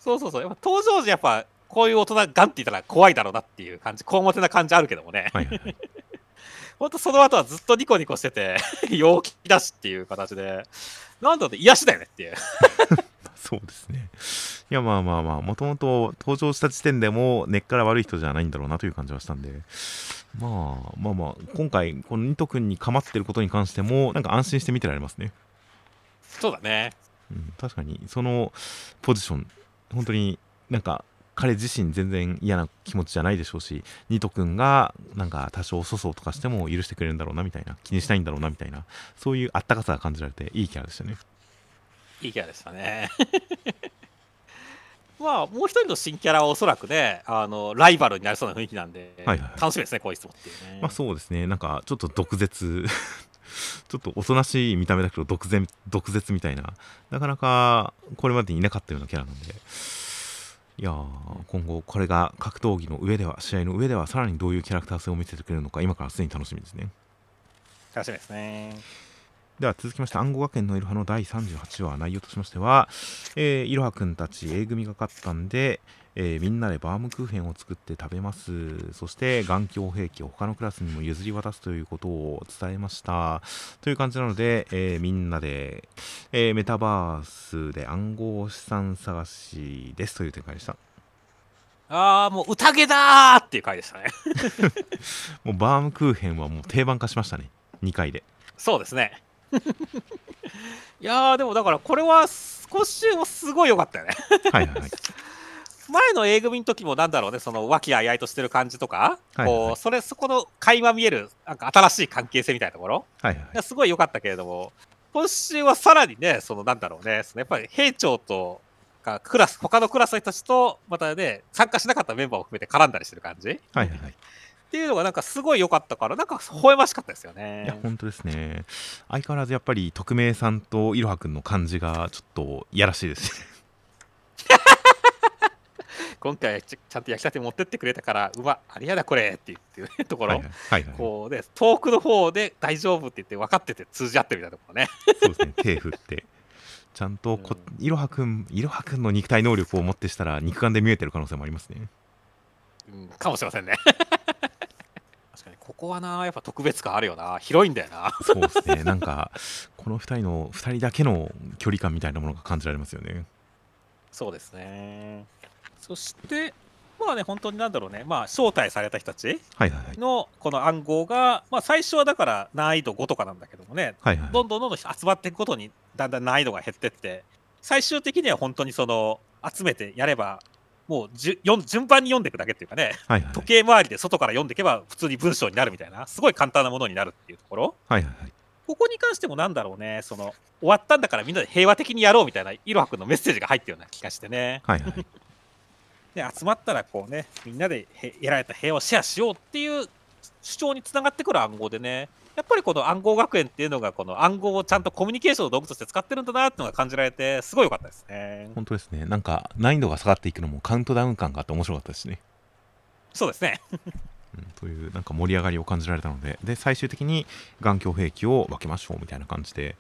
そうそうそう、やっぱ登場時、やっぱこういう大人ガンって言ったら怖いだろうなっていう感じ、こうもてな感じあるけどもね、はいはいはい。<laughs> ほんとその後はずっとニコニコしてて、<laughs> 陽気だしっていう形で、なんだろうね、癒しだよねっていう。<laughs> そうですね。いやまあまあまあもともと登場した時点でも根っから悪い人じゃないんだろうなという感じはしたんで。まあまあまあ今回このニト君に構ってることに関してもなんか安心して見てられますね。そうだね。うん、確かにそのポジション本当になんか彼自身全然嫌な気持ちじゃないでしょうしニト君がなんか多少粗相とかしても許してくれるんだろうなみたいな気にしないんだろうなみたいなそういうあったかさが感じられていいキャラでしたねいいキャラでしたね。<laughs> まあ、もう一人の新キャラはおそらくね、あのライバルになりそうな雰囲気なんで、はいはい楽しみですね、こういう質問っていうね。まあそうですねなんかちょっと毒舌ちょっとおとなしい見た目だけど毒舌毒舌みたいな。なかなかこれまでにいなかったようなキャラなんで。いやー今後これが格闘技の上では試合の上ではさらにどういうキャラクター性を見せてくれるのか今からすでに楽しみですね。楽しみですね。では続きまして暗号学園のいろはの第38話内容としましては、えーいろはくんたち A 組が勝ったんで、えーみんなでバームクーヘンを作って食べます。そして眼鏡兵器を他のクラスにも譲り渡すということを伝えました。という感じなので、えーみんなで、えーメタバースで暗号資産探しです。という展開でした。ああ、もう宴だーっていう回でしたね。<laughs> もうバームクーヘンはもう定番化しましたね。2回で。そうですね。いやー、でもだからこれは今週もすごい良かったよね。はいはいはい前の A 組の時もなんだろうね、その和気あいあいとしてる感じとか、はいはい。こうそれそこの垣間見えるなんか新しい関係性みたいなところ、はいはい。すごい良かったけれども、今週はさらにね、そのなんだろうね、そのやっぱり兵長とかクラス、他のクラスの人たちと、またね、参加しなかったメンバーを含めて絡んだりしてる感じ？っはいはいはい。ていうのがなんかすごい良かったから、なんか微笑ましかったですよいやね。本当ですね。相変わらずやっぱり匿名さんといろはくんの感じがちょっといやらしいです。ね今回ちちゃんと焼きたて持ってってくれたから、うま、ありやだこれって言っていうところ、はいはいはいはいこうね、遠くの方で大丈夫って言って分かってて通じ合ってるみたいなところね。そうですね手振ってちゃんとこうんいろはくんいろはくんの肉体能力をもってしたら肉眼で見えてる可能性もありますねうん、かもしれませんね。<laughs> 確かに、ここはな、やっぱ特別感あるよな。広いんだよな。そうですねなんかこの2人の2人だけの距離感みたいなものが感じられますよねそうですね。そして、まあね、本当になんだろうね、まあ、招待された人たちのこの暗号が、まあ、最初はだから難易度5とかなんだけどもね、はいはいどんどんどんどん集まっていくことに、だんだん難易度が減ってって、最終的には本当にその集めてやれば、もうじゅ順番に読んでいくだけっていうかね、はいはい時計回りで外から読んでいけば、普通に文章になるみたいな、すごい簡単なものになるっていうところ。はいはいはい。ここに関してもなんだろうね、その終わったんだからみんなで平和的にやろうみたいな、いろはくんのメッセージが入ってるような気がしてね。はいはいで集まったらこうねみんなでへ得られた平和をシェアしようっていう主張につながってくる暗号でね。やっぱりこの暗号学園っていうのがこの暗号をちゃんとコミュニケーションの道具として使ってるんだなっていうのが感じられてすごい良かったですね。本当ですね。なんか難易度が下がっていくのもカウントダウン感があって面白かったですね。そうですねというなんか盛り上がりを感じられたので。で最終的に眼鏡兵器を分けましょうみたいな感じで。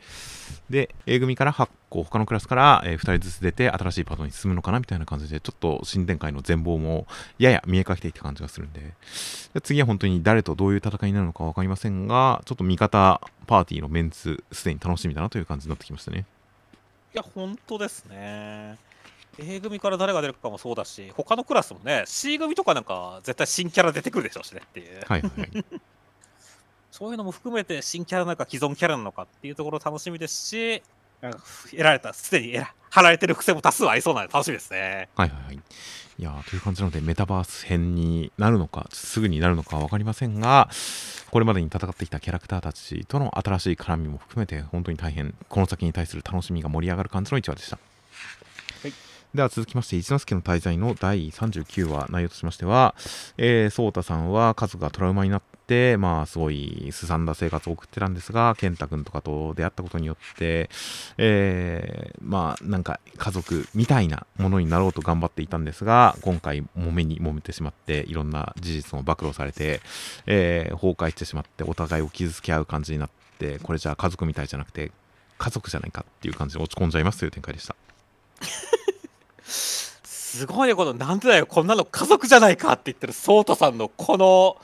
で A 組から8個他のクラスから、え、2人ずつ出て新しいパートに進むのかなみたいな感じでちょっと新展開の全貌もやや見えかけていた感じがするんで。で次は本当に誰とどういう戦いになるのか分かりませんがちょっと味方パーティーのメンツすでに楽しみだなという感じになってきましたね。いや本当ですね。A 組から誰が出るかもそうだし、他のクラスもね、C 組とかなんか絶対新キャラ出てくるでしょうしねっていう。はいはい、<laughs> そういうのも含めて新キャラなのか既存キャラなのかっていうところ楽しみですし、得られた、すでに貼られてる癖も多数ありそうなので楽しみですね。はいはいはい。いやという感じなので、メタバース編になるのか、すぐになるのか分かりませんが、これまでに戦ってきたキャラクターたちとの新しい絡みも含めて、本当に大変、この先に対する楽しみが盛り上がる感じの1話でした。では続きまして、一之輔の滞在の第39話、内容としましては、えー、颯太さんは家族がトラウマになって、まあ、すごいすさんだ生活を送ってたんですが、健太君とかと出会ったことによって、えー、まあ、なんか家族みたいなものになろうと頑張っていたんですが、今回、揉めに揉めてしまって、いろんな事実も暴露されて、えー、崩壊してしまって、お互いを傷つけ合う感じになって、これじゃあ家族みたいじゃなくて、家族じゃないかっていう感じで落ち込んじゃいますという展開でした。すごいね、この、なんでだよ、こんなの家族じゃないかって言ってる颯太さんのこの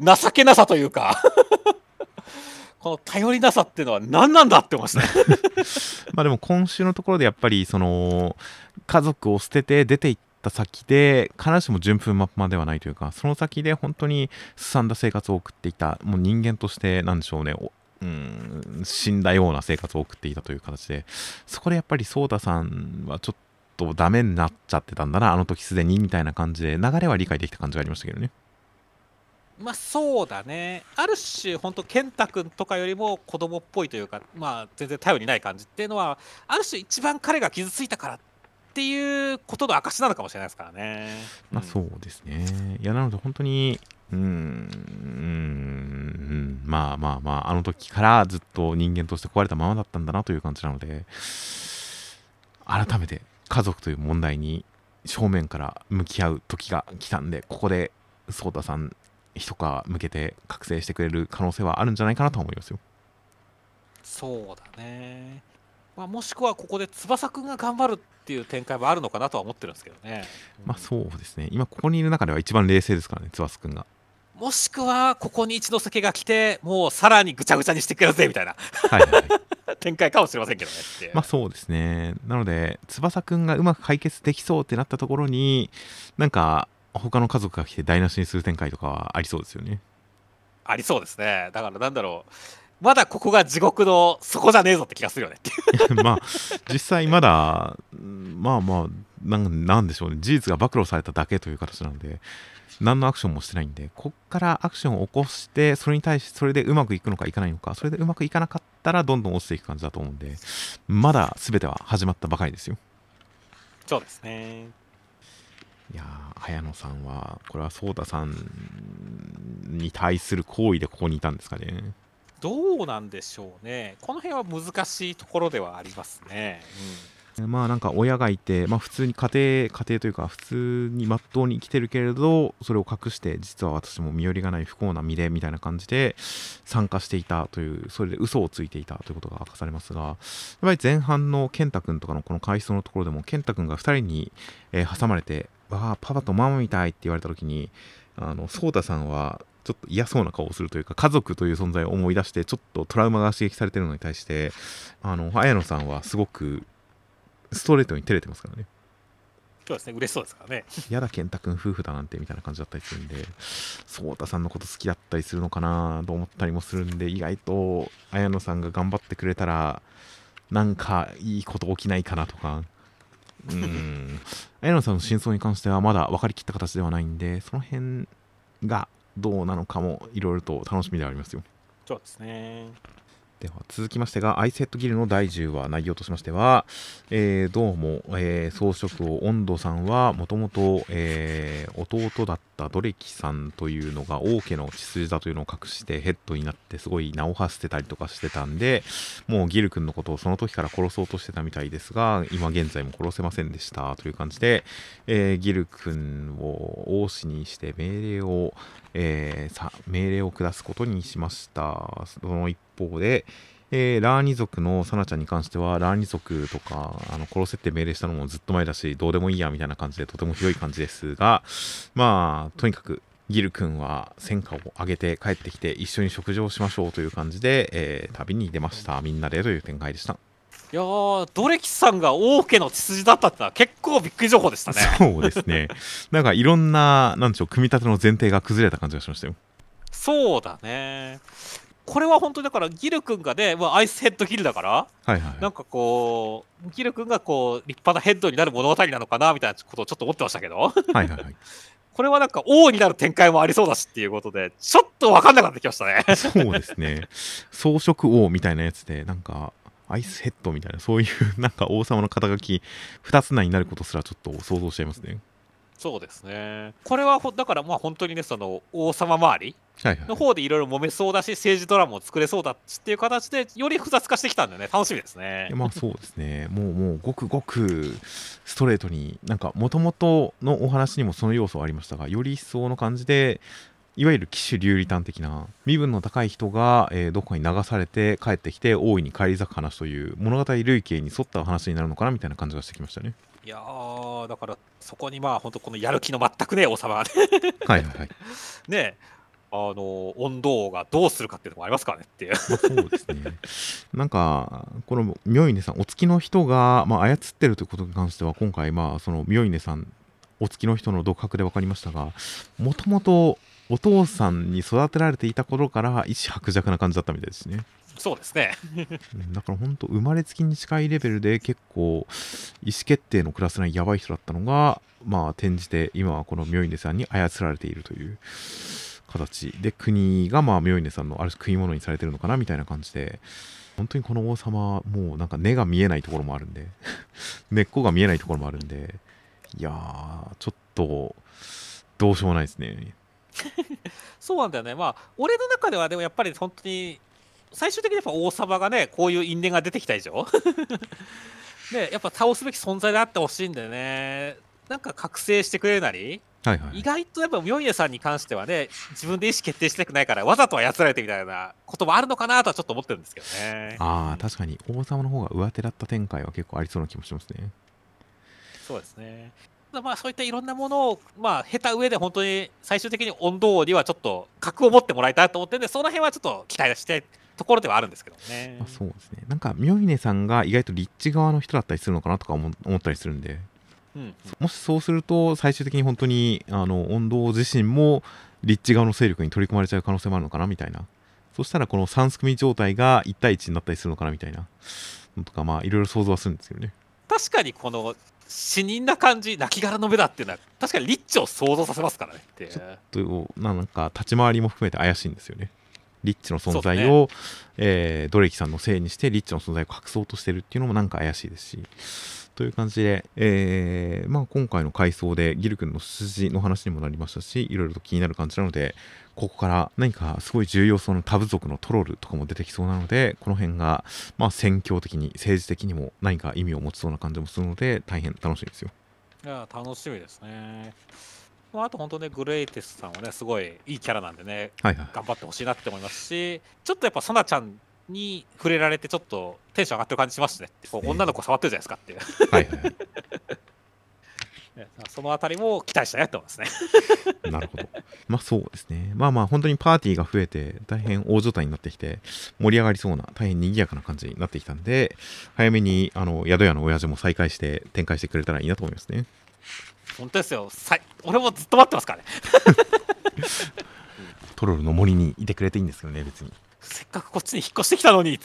情けなさというか。<laughs> この頼りなさっていうのは何なんだってましたね。<laughs> まあでも今週のところでやっぱりその家族を捨てて出て行った先で必ずしも順風満帆ではないというかその先で本当にすさんだ生活を送っていたもう人間としてなんでしょうねうん死んだような生活を送っていたという形でそこでやっぱり颯太さんはちょっとダメになっちゃってたんだな、あの時すでにみたいな感じで、流れは理解できた感じがありましたけどね。まあそうだね、ある種、本当、健太君とかよりも子供っぽいというか、まあ、全然頼りない感じっていうのは、ある種、一番彼が傷ついたからっていうことの証なのかもしれないですからね。まあそうですね。いや、なので本当に、うん、うん、まあまあまあ、あの時からずっと人間として壊れたままだったんだなという感じなので、改めて家族という問題に正面から向き合う時が来たんでここで颯太さん一皮向けて覚醒してくれる可能性はあるんじゃないかなと思いますよ。そうだね、まあ、もしくはここで翼くんが頑張るっていう展開もあるのかなとは思ってるんですけどね、まあそうですね。今ここにいる中では一番冷静ですからね翼くんがもしくはここに一之輔が来てもうさらにぐちゃぐちゃにしてくれるぜみたいな。はい、はい、<laughs> 展開かもしれませんけどね。まあそうですね。なので翼くんがうまく解決できそうってなったところになんか他の家族が来て台無しにする展開とかはありそうですよね。ありそうですね。だからなんだろう。まだここが地獄の底じゃねえぞって気がするよねまあ実際まだまあまあなんでしょうね。事実が暴露されただけという形なので何のアクションもしてないんで、こっからアクションを起こして、それに対して、それでうまくいくのかいかないのか、それでうまくいかなかったら、どんどん落ちていく感じだと思うんで、まだ全ては始まったばかりですよ。そうですね。いや早野さんは、これは颯太さんに対する行為でここにいたんですかね。どうなんでしょうね。この辺は難しいところではありますね。うんまあなんか親がいて、まあ、普通に家庭家庭というか普通にまっとうに生きてるけれどそれを隠して実は私も身寄りがない不幸な身でみたいな感じで参加していたというそれで嘘をついていたということが明かされますがやっぱり前半の健太君とかのこの回想のところでも健太君が2人に、挟まれて「わあパパとママみたい」って言われた時にあの颯太さんはちょっと嫌そうな顔をするというか家族という存在を思い出してちょっとトラウマが刺激されてるのに対してあの綾野さんはすごくストレートに照れてますからね。そうですね、嬉しそうですからね。やだ、健太君夫婦だなんてみたいな感じだったりするんで、颯太さんのこと好きだったりするのかなと思ったりもするんで、意外と綾野さんが頑張ってくれたら、なんかいいこと起きないかなとか、うん、綾野さんの真相に関してはまだ分かりきった形ではないんで、その辺がどうなのかもいろいろと楽しみではありますよ。そうですね。では続きましてがアイセットギルの第10話内容としましては、えー、どうも、えー、装飾王温度さんはもともと弟だったドレキさんというのが王家の血筋だというのを隠してヘッドになってすごい名を馳せてたりとかしてたんでもうギル君のことをその時から殺そうとしてたみたいですが今現在も殺せませんでしたという感じで、えー、ギル君を王子にして命令を、えー、さ命令を下すことにしましたその一方で、えー、ラーニ族のサナちゃんに関しては、ラーニ族とか、あの、殺せって命令したのもずっと前だし、どうでもいいや、みたいな感じで、とても広い感じですが、まあ、とにかく、ギル君は戦果を上げて帰ってきて、一緒に食事をしましょうという感じで、えー、旅に出ました。みんなでという展開でした。いやー、ドレキさんが王家の血筋だったってのは結構びっくり情報でしたね。そうですね。<laughs> なんかいろんな、なんでしょう、組み立ての前提が崩れた感じがしましたよ。そうだね。これは本当にだからギル君がね、まあ、アイスヘッドギルだから、はいはい、なんかこうギル君がこう立派なヘッドになる物語なのかなみたいなことをちょっと思ってましたけどはいはい、はい、これはなんか王になる展開もありそうだしっていうことでちょっと分かんなくなってきましたねそうですね装飾王みたいなやつでなんかアイスヘッドみたいなそういうなんか王様の肩書き2つ内になることすらちょっと想像しちゃいますね。そうですね。これはだからまあ本当にねその王様周りの方でいろいろ揉めそうだし、政治ドラマを作れそうだっていう形でより複雑化してきたんでね。楽しみですね。まあそうですね。もうもうごくごくストレートになんかもともとのお話にもその要素はありましたがより一層の感じでいわゆる騎手流理端的な身分の高い人が、えー、どこかに流されて帰ってきて大いに返り咲く話という物語類型に沿った話になるのかなみたいな感じがしてきましたね。いやーだからそこにまあ本当このやる気の全くね王様はいはいはい。<laughs> ねあの温度がどうするかっていうのもありますからねっていう、まあ、そうですね。<laughs> なんかこの妙稲さんお月の人が、まあ、操ってるということに関しては今回まあその妙稲さんお月の人の独白で分かりましたがもともとお父さんに育てられていた頃から意志薄弱な感じだったみたいですね。そうですねだから本当生まれつきに近いレベルで結構意思決定のクラス内やばい人だったのがまあ転じて今はこの明稲さんに操られているという形で国がまあ明稲さんのある種食い物にされてるのかなみたいな感じで本当にこの王様もうなんか根が見えないところもあるんで <laughs> 根っこが見えないところもあるんでいやーちょっとどうしようもないですね <laughs> そうなんだよね。まあ、俺の中ではでもやっぱり本当に、最終的にやっぱ王様がね、こういう因縁が出てきた以上、で、<laughs> やっぱ倒すべき存在であってほしいんでね、なんか覚醒してくれるなり、はいはい、意外とやっぱ明家さんに関してはね、自分で意思決定したくないから、わざと操られてみたいなこともあるのかなとはちょっと思ってるんですけどね。ああ、確かに王様の方が上手だった展開は結構ありそうな気もしますね。そうですね。まあ、そういったいろんなものを、まあ、経た上で本当に最終的に温度にはちょっと格を持ってもらいたいと思ってるんでその辺はちょっと期待してところではあるんですけどね、まあ、そうですね。なんか妙峰さんが意外と立地側の人だったりするのかなとか思ったりするんで、うん、もしそうすると最終的に本当にあの温度自身も立地側の勢力に取り込まれちゃう可能性もあるのかなみたいな。そしたらこの3組状態が1対1になったりするのかなみたいなのとかまあいろいろ想像はするんですけどね。確かにこの死人な感じ亡骸の目だっていうのは確かにリッチを想像させますからね。ってちょっとなんか立ち回りも含めて怪しいんですよね。リッチの存在を、ね。えー、ドレキさんのせいにしてリッチの存在を隠そうとしてるっていうのもなんか怪しいですし。という感じで、えーまあ、今回の回想でギル君の筋の話にもなりましたしいろいろと気になる感じなのでここから何かすごい重要そうなタブ族のトロールとかも出てきそうなのでこの辺が、まあ、戦況的に政治的にも何か意味を持ちそうな感じもするので大変楽しみですよ。いや楽しみですね。まあ、あと本当ね、グレイテスさんはね、すごいいいキャラなんでね、はいはい、頑張ってほしいなって思いますし、ちょっとやっぱ、ソナちゃんに触れられて、ちょっとテンション上がってる感じしますね。こう女の子触ってるじゃないですかっていう。はいはい、はいそのあたりも期待したいなと思いますね <laughs> なるほど。まあそうですね。まあまあ本当にパーティーが増えて大変大所帯になってきて盛り上がりそうな大変賑やかな感じになってきたんで早めにあの宿屋の親父も再開して展開してくれたらいいなと思いますね。本当ですよ。さ俺もずっと待ってますからね。<laughs> トロルの森にいてくれていいんですけどね別に。せっかくこっちに引っ越してきたのに。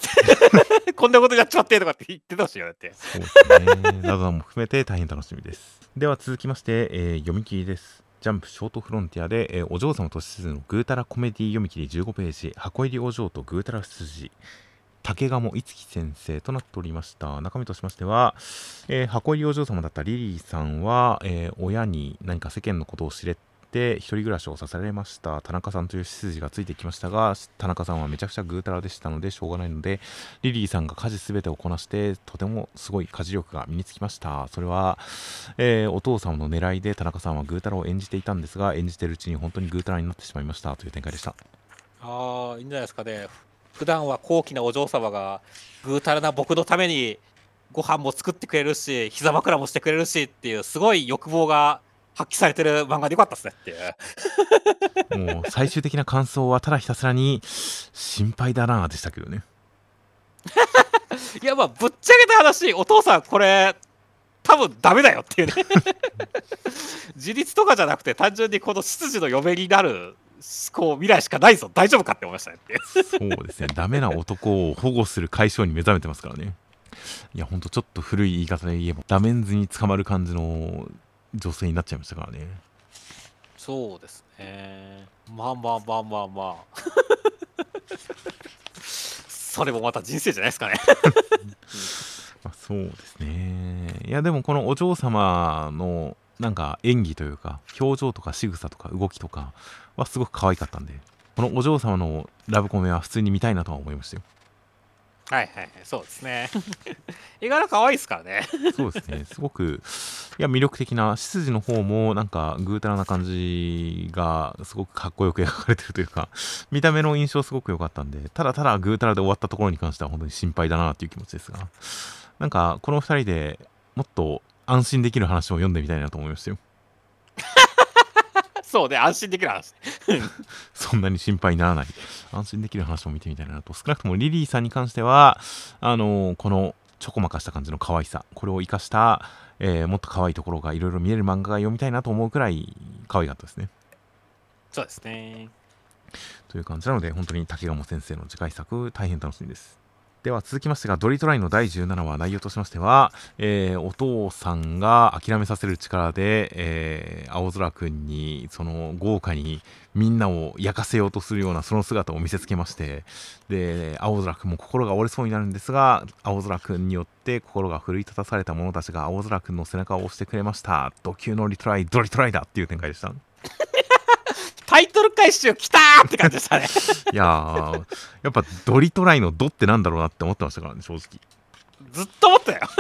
<laughs> こんなことやっちまってとかって言ってたしよだって。そうですね。なども含めて大変楽しみです。では続きまして、えー、読み切りです。ジャンプショートフロンティアで、えー、お嬢様としずのぐうたらコメディ読み切り15ページ。箱入りお嬢とぐうたら羊竹鴨いつき先生となっておりました。中身としましては、えー箱入りお嬢様だったリリーさんは、えー親に何か世間のことを知れて一人暮らしをさせられました。田中さんという筋がついてきましたが田中さんはめちゃくちゃぐうたらでしたのでしょうがないのでリリーさんが家事すべてをこなしてとてもすごい家事力が身につきました。それは、えーお父様の狙いで田中さんはぐうたらを演じていたんですが演じてるうちに本当にぐうたらになってしまいました。という展開でした。ああいいんじゃないですかね。普段は高貴なお嬢様がぐうたらな僕のためにご飯も作ってくれるし膝枕もしてくれるしっていうすごい欲望が発揮されてる漫画でよかったですねっていう。もう最終的な感想はただひたすらに心配だなでしたけどね。<laughs> いやまあぶっちゃけた話お父さんこれ多分ダメだよっていうね。<laughs> 自立とかじゃなくて単純にこの執事の嫁になるこう未来しかないぞ大丈夫かって思いましたねってそうですね。ダメな男を保護する解消に目覚めてますからね。いやほんとちょっと古い言い方で言えばダメンズに捕まる感じの女性になっちゃいましたからね。そうですね。まあまあまあまあまあ。<laughs> それもまた人生じゃないですかね。<laughs> まあ、そうですね。いやでもこのお嬢様のなんか演技というか表情とか仕草とか動きとかはすごく可愛かったんでこのお嬢様のラブコメは普通に見たいなとは思いましたよはいはいそうですね。<laughs> 絵柄可愛いですからね。そうですね、すごく、いや、魅力的な、執事の方も、なんか、ぐうたらな感じが、すごくかっこよく描かれてるというか、見た目の印象すごく良かったんで、ただただぐうたらで終わったところに関しては、本当に心配だなっていう気持ちですが、なんか、この二人でもっと安心できる話を読んでみたいなと思いましたよ。そうね安心できる話 <laughs> そんなに心配にならない、安心できる話を見てみたいなと、少なくともリリーさんに関しては、あのこの、ちょこまかした感じの可愛さ、これを生かした、えーもっと可愛いところがいろいろ見える漫画が読みたいなと思うくらい可愛かったですね。そうですねという感じなので、本当に竹鴨先生の次回作、大変楽しみです。では続きましてが、ドリトライの第17話、内容としましては、えーお父さんが諦めさせる力で、えー青空くんに、その豪華にみんなを焼かせようとするようなその姿を見せつけまして、で、青空くんも心が折れそうになるんですが、青空くんによって心が奮い立たされた者たちが青空くんの背中を押してくれました。ド級のリトライ、ドリトライだっていう展開でした。タイトル回収きたーって感じでしたね。<laughs> いやー、やっぱドリトライのドってなんだろうなって思ってましたからね、正直。ずっと思ったよ。<laughs>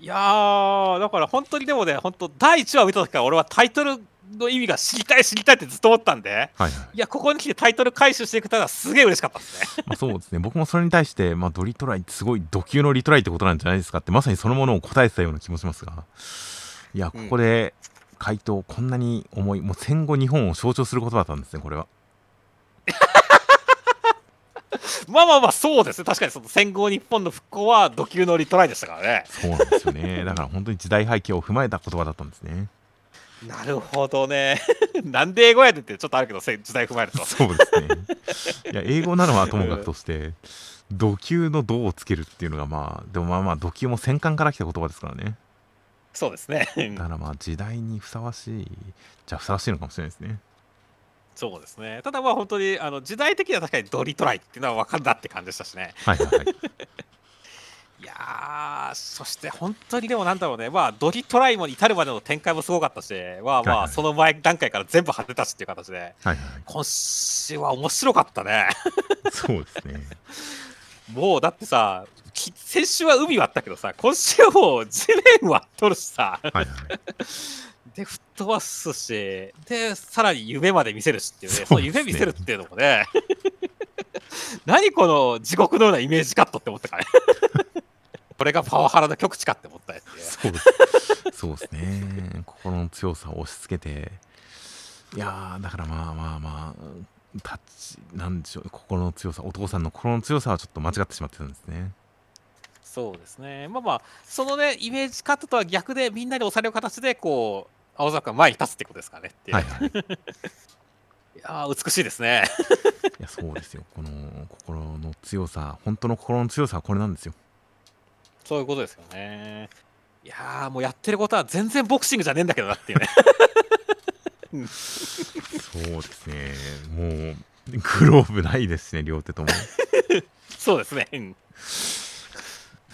いやーだから本当にでもね本当第1話を見た時から俺はタイトルの意味が知りたい知りたいってずっと思ったんではいはい。いやここに来てタイトル回収していくたのはすげえ嬉しかったですね。まあ、そうですね、僕もそれに対して、まあ、ドリトライってすごいド級のリトライってことなんじゃないですかって、まさにそのものを答えてたような気もしますが、いや、ここで回答、こんなに重い、もう戦後日本を象徴する言葉だったんですね、これは。<laughs> まあまあまあそうですね確かにその戦後日本の復興は土級のリトライでしたからねそうなんですよね。だから本当に時代背景を踏まえた言葉だったんですね。なるほどね <laughs> なんで英語やでってちょっとあるけどせ時代踏まえるとそうですね。いや、英語なのはともかくとして、<laughs> 土級の銅をつけるっていうのが、まあ、でもまあまあ、土級も戦艦から来た言葉ですからね。そうですねだからまあ、時代にふさわしい、じゃあふさわしいのかもしれないですね。そうですねただまあ本当にあの時代的には確かにドリトライっていうのは分かんだって感じでしたしねはいはいはい。<laughs> いやーそして本当にでもなんだろうねまあドリトライも至るまでの展開もすごかったしまあまあその前段階から全部果てたしっていう形ではいはい。今週は面白かったね <laughs> そうですね。もうだってさき先週は海割ったけどさ今週はもう地面割っとるしさ。はいはい。で吹っ飛ばすしでさらに夢まで見せるしっていうね。ね。その夢見せるっていうのもね。何この地獄のようなイメージカットって思ったからね。これがパワハラの極致かって思ったやつでそうです。ね。心の強さを押し付けて、いやー、だからまあまあまあ、タッチ、なんでしょう、心の強さ、お父さんの心の強さはちょっと間違ってしまってたんですね。そうですねまあまあそのねイメージカットとは逆でみんなで押される形でこう青坂が前に立つってことですからねっていう、はいはい。い <laughs> いやー美しいですね <laughs> や、そうですよ。この心の強さ、本当の心の強さはこれなんですよ。そういうことですよねいやーもうやってることは全然ボクシングじゃねえんだけどなっていうね <laughs> そうですね。もう、グローブないですしね両手とも <laughs> そうですね。うん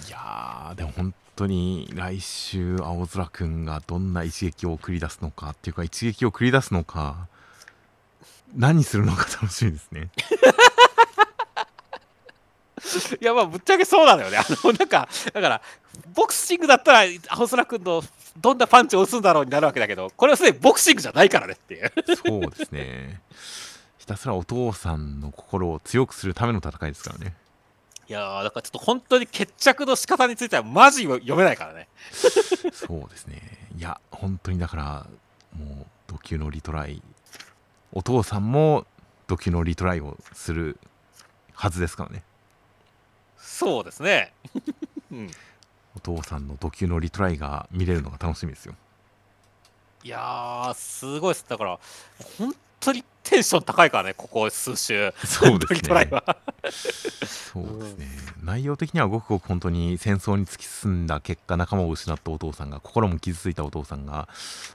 いやーでも本当に来週青空くんがどんな一撃を繰り出すのかっていうか一撃を繰り出すのか何するのか楽しみですね <laughs> いや、まあ、ぶっちゃけそうなのよね。あの、なんか、だから、ボクシングだったら、青空君のどんなパンチを打つんだろうになるわけだけど、これはすでにボクシングじゃないからねっていう。そうですねひたすらお父さんの心を強くするための戦いですからねいやー、だからちょっと本当に決着の仕方については、マジ読めないからね。そうですねいや本当にだからもうド級のリトライお父さんもド級のリトライをするはずですからねそうですね。うん、お父さんのド級のリトライが見れるのが楽しみですよいやー、すごいです。だから、本当にテンション高いからね、ここ数週。そうですねトライは。<laughs> そうですね、内容的にはごくごく本当に戦争に突き進んだ結果仲間を失ったお父さんが心も傷ついたお父さんが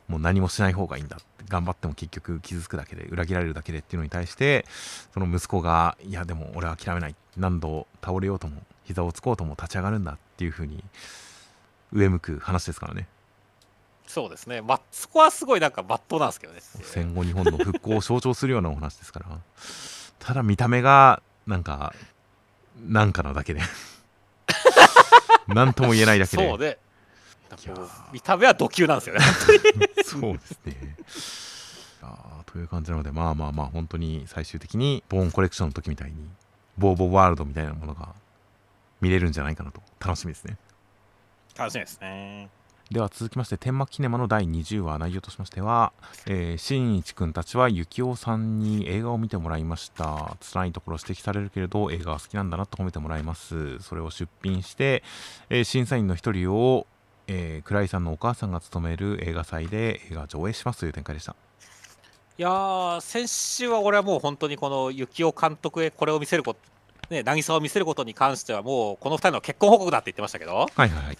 もう何もしない方がいいんだ頑張っても結局傷つくだけで裏切られるだけでっていうのに対してその息子がいやでも俺は諦めない何度倒れようとも膝をつこうとも立ち上がるんだっていう風に上向く話ですからねそうですね。まあ、そこはすごいなんか、まっとうなんですけどね。戦後日本の復興を象徴するようなお話ですからただ見た目がなんかなんかなだけで <laughs> 何とも言えないだけでそうね。見た目はド級なんですよね。<laughs> そうですねあーという感じなのでまあまあまあ本当に最終的にボーンコレクションの時みたいにボーボーワールドみたいなものが見れるんじゃないかなと。楽しみですね。楽しみですね。では続きまして天幕キネマの第20話内容としましては、えー、新一くんたちは幸男さんに映画を見てもらいました。辛いところ指摘されるけれど映画は好きなんだなと褒めてもらいます。それを出品して、えー審査員の一人を、えー、倉井さんのお母さんが務める映画祭で映画上映しますという展開でした。いやー、先週は俺はもう本当にこの幸男監督へこれを見せること、ね、渚を見せることに関してはもうこの2人の結婚報告だって言ってましたけど、はいはいはい。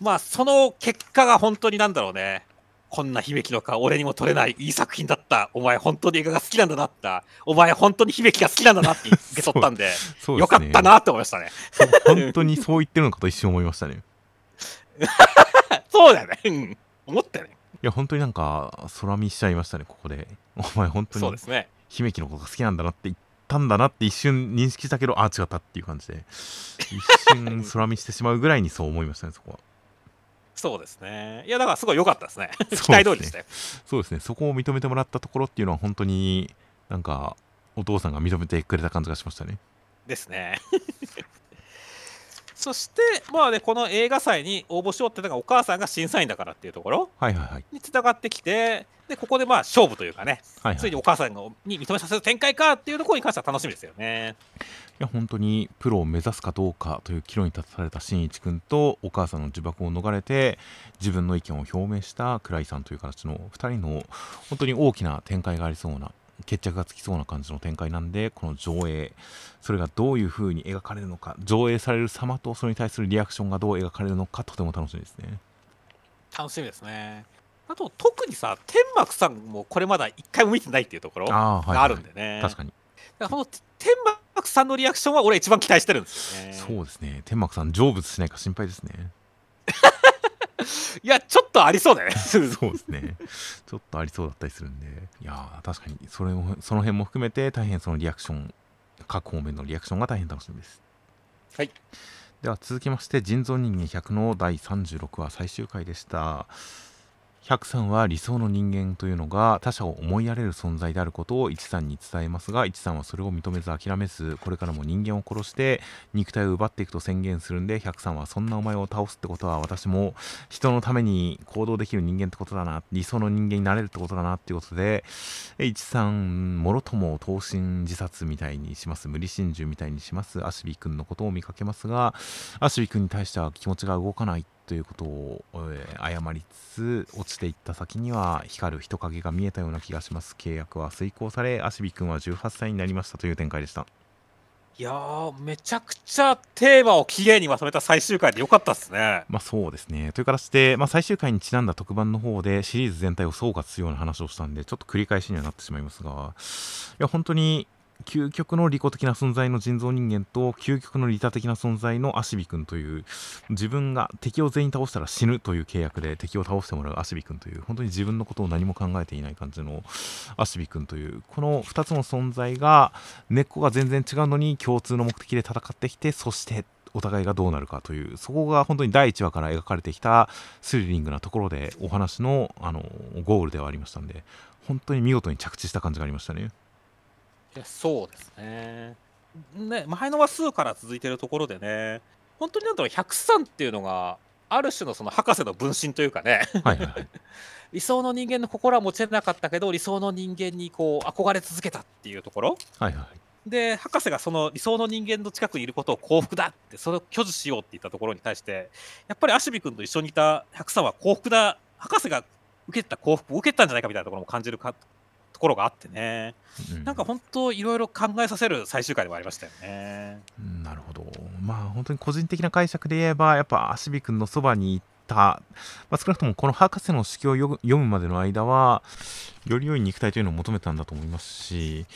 まあその結果が本当になんだろうね、こんな悲劇のか俺にも撮れないいい作品だった、お前本当に映画が好きなんだなった、お前本当に悲劇が好きなんだなって受け取ったんで、ですね。よかったなって思いましたね。本当にそう言ってるのかと一瞬思いましたね。そうだよね。うん。思ったよね。いや本当になんか空見しちゃいましたねここで。お前本当にそうですね。姫木のことが好きなんだなって言ったんだなって一瞬認識したけどああ違ったっていう感じで一瞬空見してしまうぐらいにそう思いましたねそこはそうですね。いや、だからすごい良かったですね。期待通りでしたよ。そうですねそこを認めてもらったところっていうのは本当になんかお父さんが認めてくれた感じがしましたねですね。そして、まあね、この映画祭に応募しようってのがお母さんが審査員だからっていうところにつながってきて、でここでまあ勝負というかね、はいはいいついにお母さんのに認めさせる展開かっていうところに関しては楽しみですよね。や本当にプロを目指すかどうかという岐路に立たされた新一君とお母さんの呪縛を逃れて自分の意見を表明した倉井さんという形の2人の本当に大きな展開がありそうな決着がつきそうな感じの展開なんでこの上映それがどういう風に描かれるのか上映される様とそれに対するリアクションがどう描かれるのかとても楽しみですね楽しみですね。あと特にさ、天幕さんもこれまだ一回も見てないっていうところがあるんでね。確かにだからこの天幕さんのリアクションは俺一番期待してるんですよね。そうですね天幕さん成仏しないか心配ですね <laughs> いや、ちょっとありそうだよね。そうですね。ちょっとありそうだったりするんで、いやー、確かにそれも、その辺も含めて、大変そのリアクション、各方面のリアクションが大変楽しみです。はい。では続きまして、人造人間100の第36話最終回でした。100さんは理想の人間というのが他者を思いやれる存在であることを一さんに伝えますが一さんはそれを認めず諦めずこれからも人間を殺して肉体を奪っていくと宣言するんで100さんはそんなお前を倒すってことは私も人のために行動できる人間ってことだな理想の人間になれるってことだなっていうことでえ一さんもろとも等身自殺みたいにします。無理心中みたいにします。アシビ君のことを見かけますがアシビ君に対しては気持ちが動かない。ということを、えー謝りつつ落ちていった先には光る人影が見えたような気がします契約は遂行されアシビ君は18歳になりましたという展開でしたいやー、めちゃくちゃテーマをきれいにまとめた最終回でよかったっすね。まあそうですね。という形で、まあ、最終回にちなんだ特番の方でシリーズ全体を総括するような話をしたんで、ちょっと繰り返しにはなってしまいますが、いや、本当に究極の利己的な存在の人造人間と究極の利他的な存在のアシビ君という自分が敵を全員倒したら死ぬという契約で敵を倒してもらうアシビ君という本当に自分のことを何も考えていない感じのアシビ君というこの2つの存在が根っこが全然違うのに共通の目的で戦ってきてそしてお互いがどうなるかというそこが本当に第1話から描かれてきたスリリングなところでお話のあのゴールではありましたんで本当に見事に着地した感じがありましたね。いやそうですね。ね前の話数から続いてるところでね本当になんだろう103っていうのがある種のその博士の分身というかね。はいはいはい、<laughs> 理想の人間の心は持ち得なかったけど理想の人間にこう憧れ続けたっていうところ。はいはい、で博士がその理想の人間の近くにいることを幸福だってそれを拒否しようって言ったところに対してやっぱりアシュビ君と一緒にいた103は幸福だ博士が受けた幸福を受けたんじゃないかみたいなところも感じるかところがあってね、うん。なんか本当いろいろ考えさせる最終回でもありましたよね。うんなるほど。まあ本当に個人的な解釈で言えばやっぱアシビ君のそばにいた、まあ、少なくともこの博士の手記を読むまでの間はより良い肉体というのを求めたんだと思いますし。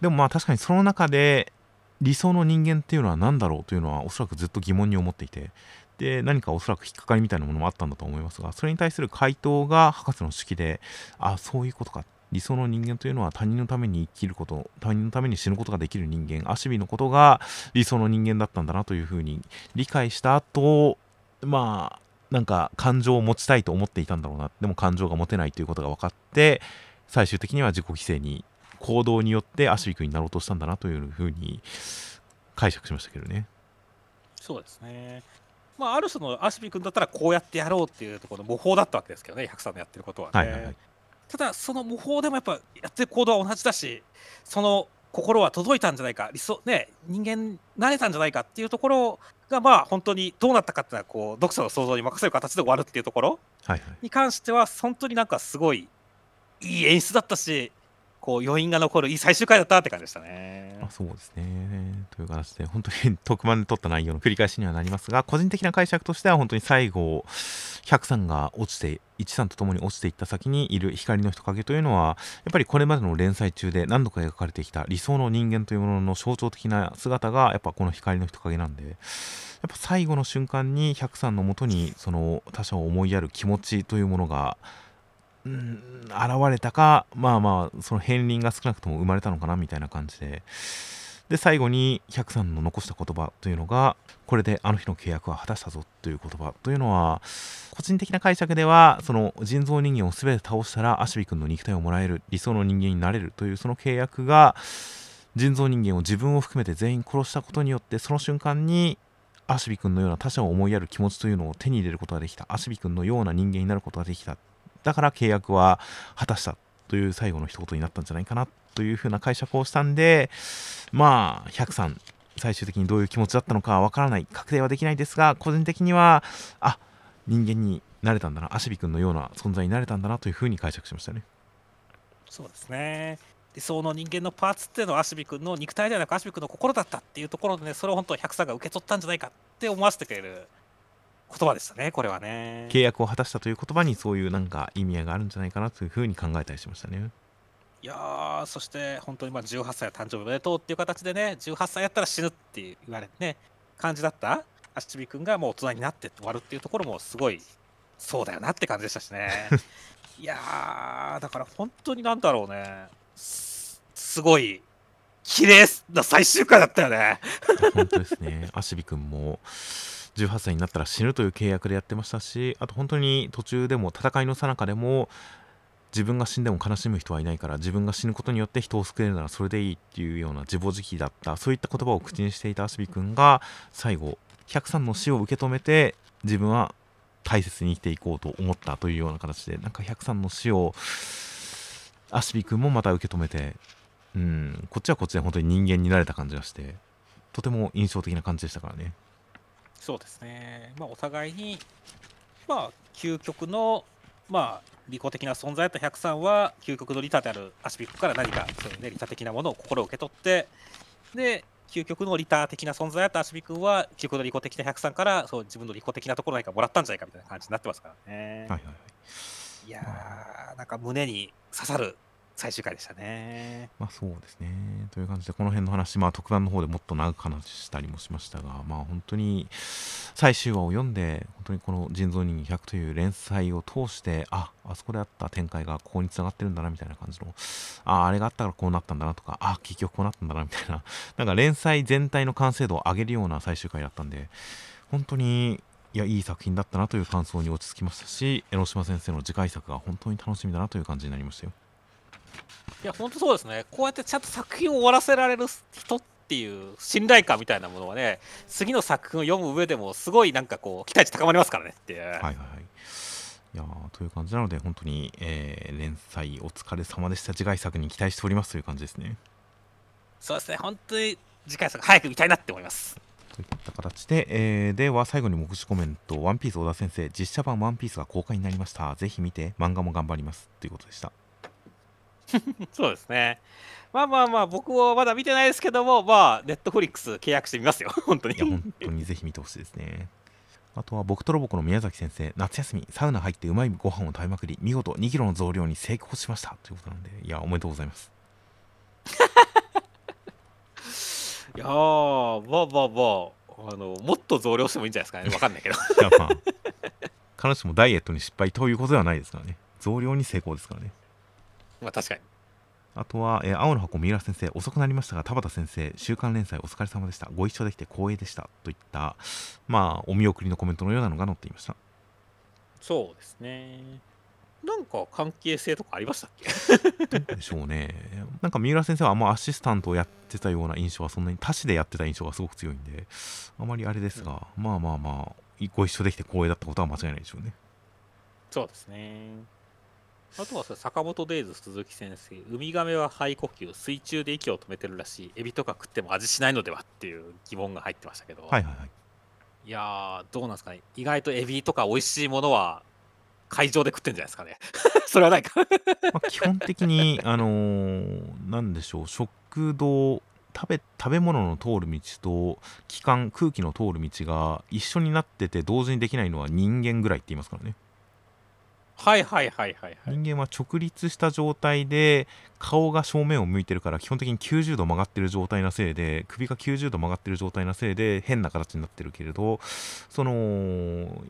でもまあ確かにその中で理想の人間っていうのは何だろうというのはおそらくずっと疑問に思っていて。で何かおそらく引っかかりみたいなものもあったんだと思いますがそれに対する回答が博士の手記であそういうことか理想の人間というのは他人のために生きること他人のために死ぬことができる人間アシビのことが理想の人間だったんだなというふうに理解した後まあなんか感情を持ちたいと思っていたんだろうなでも感情が持てないということが分かって最終的には自己犠牲に行動によってアシビ君になろうとしたんだなというふうに解釈しましたけどね。そうですね。まあ、ある種のアシビ君だったらこうやってやろうっていうところの模倣だったわけですけどね、103のやってることはね。はいはいはいただ、その模倣でもやっぱやってる行動は同じだし、その心は届いたんじゃないか、理想、ね、人間慣れたんじゃないかっていうところが、まあ、本当にどうなったかっていうのはこう、読者の想像に任せる形で終わるっていうところに関しては、本当になんかすごいいい演出だったし、こう余韻が残るいい最終回だったって感じでしたねあ。そうですね。という形で、本当に特番で撮った内容の繰り返しにはなりますが、個人的な解釈としては、本当に最後、103が落ちて、13とともに落ちていった先にいる光の人影というのは、やっぱりこれまでの連載中で何度か描かれてきた理想の人間というものの象徴的な姿が、やっぱこの光の人影なんで、やっぱ最後の瞬間に103のもとに、その他者を思いやる気持ちというものが、うん現れたかまあまあその片鱗が少なくとも生まれたのかなみたいな感じで。で最後に103の残した言葉というのがこれであの日の契約は果たしたぞという言葉というのは個人的な解釈ではその人造人間を全て倒したらアシビ君の肉体をもらえる理想の人間になれるというその契約が人造人間を自分を含めて全員殺したことによってその瞬間にアシビ君のような他者を思いやる気持ちというのを手に入れることができた。アシビ君のような人間になることができた。だから契約は果たしたという最後の一言になったんじゃないかなというふうな解釈をしたんでまあ103最終的にどういう気持ちだったのかはわからない確定はできないですが個人的にはあ人間になれたんだなアシビ君のような存在になれたんだなというふうに解釈しましたねそうですね。理想の人間のパーツっていうのはアシビ君の肉体ではなくアシビ君の心だったっていうところでね、それを本当103が受け取ったんじゃないかって思わせてくれる言葉でしたね、これはね。契約を果たしたという言葉にそういうなんか意味合いがあるんじゃないかなというふうに考えたりしましたねいやー、そして本当にまあ18歳誕生日おめでとうっていう形でね、18歳やったら死ぬって言われてね、感じだったアシビ君がもう大人になって終わるっていうところもすごいそうだよなって感じでしたしね。<laughs> いやー、だから本当になんだろうね、すすごい綺麗な最終回だったよね。本当ですねアシビ君も18歳になったら死ぬという契約でやってましたしあと本当に途中でも戦いの最中でも自分が死んでも悲しむ人はいないから自分が死ぬことによって人を救えるならそれでいいっていうような自暴自棄だったそういった言葉を口にしていたアシビ君が最後103の死を受け止めて自分は大切に生きていこうと思ったというような形でなんか103の死をアシビ君もまた受け止めてうんこっちはこっちで本当に人間になれた感じがしてとても印象的な感じでしたからね。そうですね、まあ、お互いに、まあ、究極の、まあ、利己的な存在だった103は、究極の利他であるアシビックから何かそういう、ね、利他的なものを心を受け取って、で、究極の利他的な存在だったアシビ君は、究極の利己的な103からそう自分の利己的なところ何かもらったんじゃないかみたいな感じになってますからね。はいはいはいいやー、なんか胸に刺さる最終回でしたね。まあそうですね。という感じで、この辺の話、まあ特番の方でもっと長く話したりもしましたが、まあ本当に最終話を読んで、本当にこの人造人間100という連載を通して、あ、あそこであった展開がここに繋がってるんだなみたいな感じの、あ、あれがあったからこうなったんだなとか、あ、結局こうなったんだなみたいな、<laughs> なんか連載全体の完成度を上げるような最終回だったんで、本当に、いや、いい作品だったなという感想に落ち着きましたし、江ノ島先生の次回作が本当に楽しみだなという感じになりましたよ。いや、本当そうですね。こうやってちゃんと作品を終わらせられる人っていう信頼感みたいなものはね、次の作品を読む上でも、すごいなんかこう、期待値高まりますからねっていう。はいはいはい。いやーという感じなので、本当に、えー連載お疲れ様でした。次回作に期待しておりますという感じですね。そうですね、本当に次回作早く見たいなって思います。といった形で、えーでは最後に目次コメント、ワンピース小田先生、実写版ワンピースが公開になりました。ぜひ見て、漫画も頑張ります。ということでした。<laughs> そうですね。まあまあまあ、僕はまだ見てないですけども、まあ、ネットフリックス契約してみますよ、<laughs> 本当にいや、。本当にぜひ見てほしいですね。あとは僕とロボコの宮崎先生、夏休み、サウナ入ってうまいご飯を食べまくり、見事2キロの増量に成功しました。ということなんで、いや、おめでとうございます。<laughs> いやー、まあまあまあ、あの、もっと増量してもいいんじゃないですかね、わかんないけど。いや、まあ、彼女もダイエットに失敗ということではないですからね。増量に成功ですからね。まあ確かに。あとは、えー青の箱三浦先生、遅くなりましたが、田畑先生、週刊連載お疲れ様でした。ご一緒できて光栄でした。といった、まあ、お見送りのコメントのようなのが載っていました。そうですね。なんか関係性とかありましたっけ？でしょうね。なんか三浦先生はあんまアシスタントをやってたような印象はそんなに他市でやってた印象がすごく強いんで、あまりあれですが、まあまあまあ、いご一緒できて光栄だったことは間違いないでしょうね。そうですね。あとは坂本デイズ鈴木先生、ウミガメは肺呼吸、水中で息を止めてるらしい、エビとか食っても味しないのではっていう疑問が入ってましたけど、はいはいはい。いやー、どうなんですかね、意外とエビとか美味しいものは海上で食ってんじゃないですかね。<laughs> それはないか。まあ、基本的に、あのーなんでしょう、食道、食べ食べ物の通る道と気管、空気の通る道が一緒になってて同時にできないのは人間ぐらいって言いますからね。はいはいはいはいはい。人間は直立した状態で顔が正面を向いてるから基本的に90度曲がってる状態なせいで首が90度曲がってる状態なせいで変な形になってるけれどその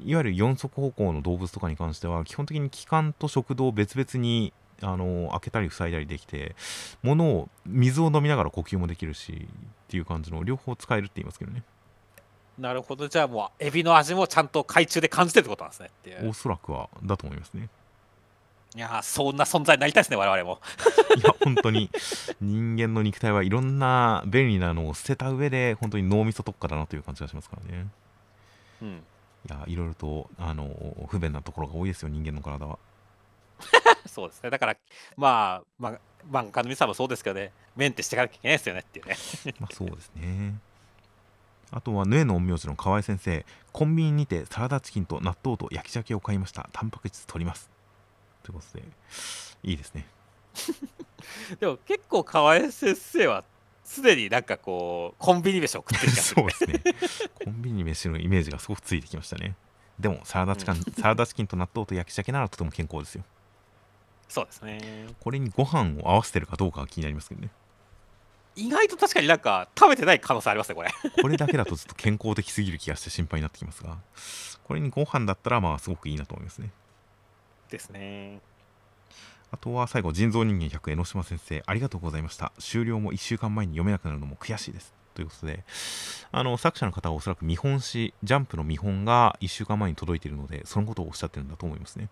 いわゆる四足歩行の動物とかに関しては基本的に気管と食道を別々にあの開けたり塞いだりできて物を水を飲みながら呼吸もできるしっていう感じの両方使えるって言いますけどねなるほど、じゃあもうエビの味もちゃんと海中で感じてるってことなんですねっていう。おそらくはだと思いますねいやー、そんな存在になりたいですね、我々も。いや本当に人間の肉体はいろんな便利なのを捨てた上で本当に脳みそ特化だなという感じがしますからねうん。いやいろいろとあの不便なところが多いですよ人間の体は <laughs> そうですね。だから、まあ、まあ、漫画の皆さんもそうですけどね、メンテしていかなきゃいけないですよねっていうね。まあそうですねあとはヌエの陰陽師の河合先生コンビニにてサラダチキンと納豆と焼き鮭を買いました。タンパク質取ります。ということでいいですね。<laughs> でも結構河合先生は、すでになんかこう、コンビニ飯を食ってる <laughs> そうですね。コンビニ飯のイメージがすごくついてきましたね。でもサラダチキン、サラダチキンと納豆と焼き鮭ならとても健康ですよ。そうですね。これにご飯を合わせてるかどうかが気になりますけどね意外と確かになんか食べてない可能性ありますね、これ。これだけだとちょっと健康的すぎる気がして心配になってきますが。これにご飯だったらまあすごくいいなと思いますね。ですね。あとは最後人造人間100江ノ島先生ありがとうございました。終了も1週間前に読めなくなるのも悔しいです。ということであの作者の方はおそらく見本誌ジャンプの見本が1週間前に届いているのでそのことをおっしゃってるんだと思いますね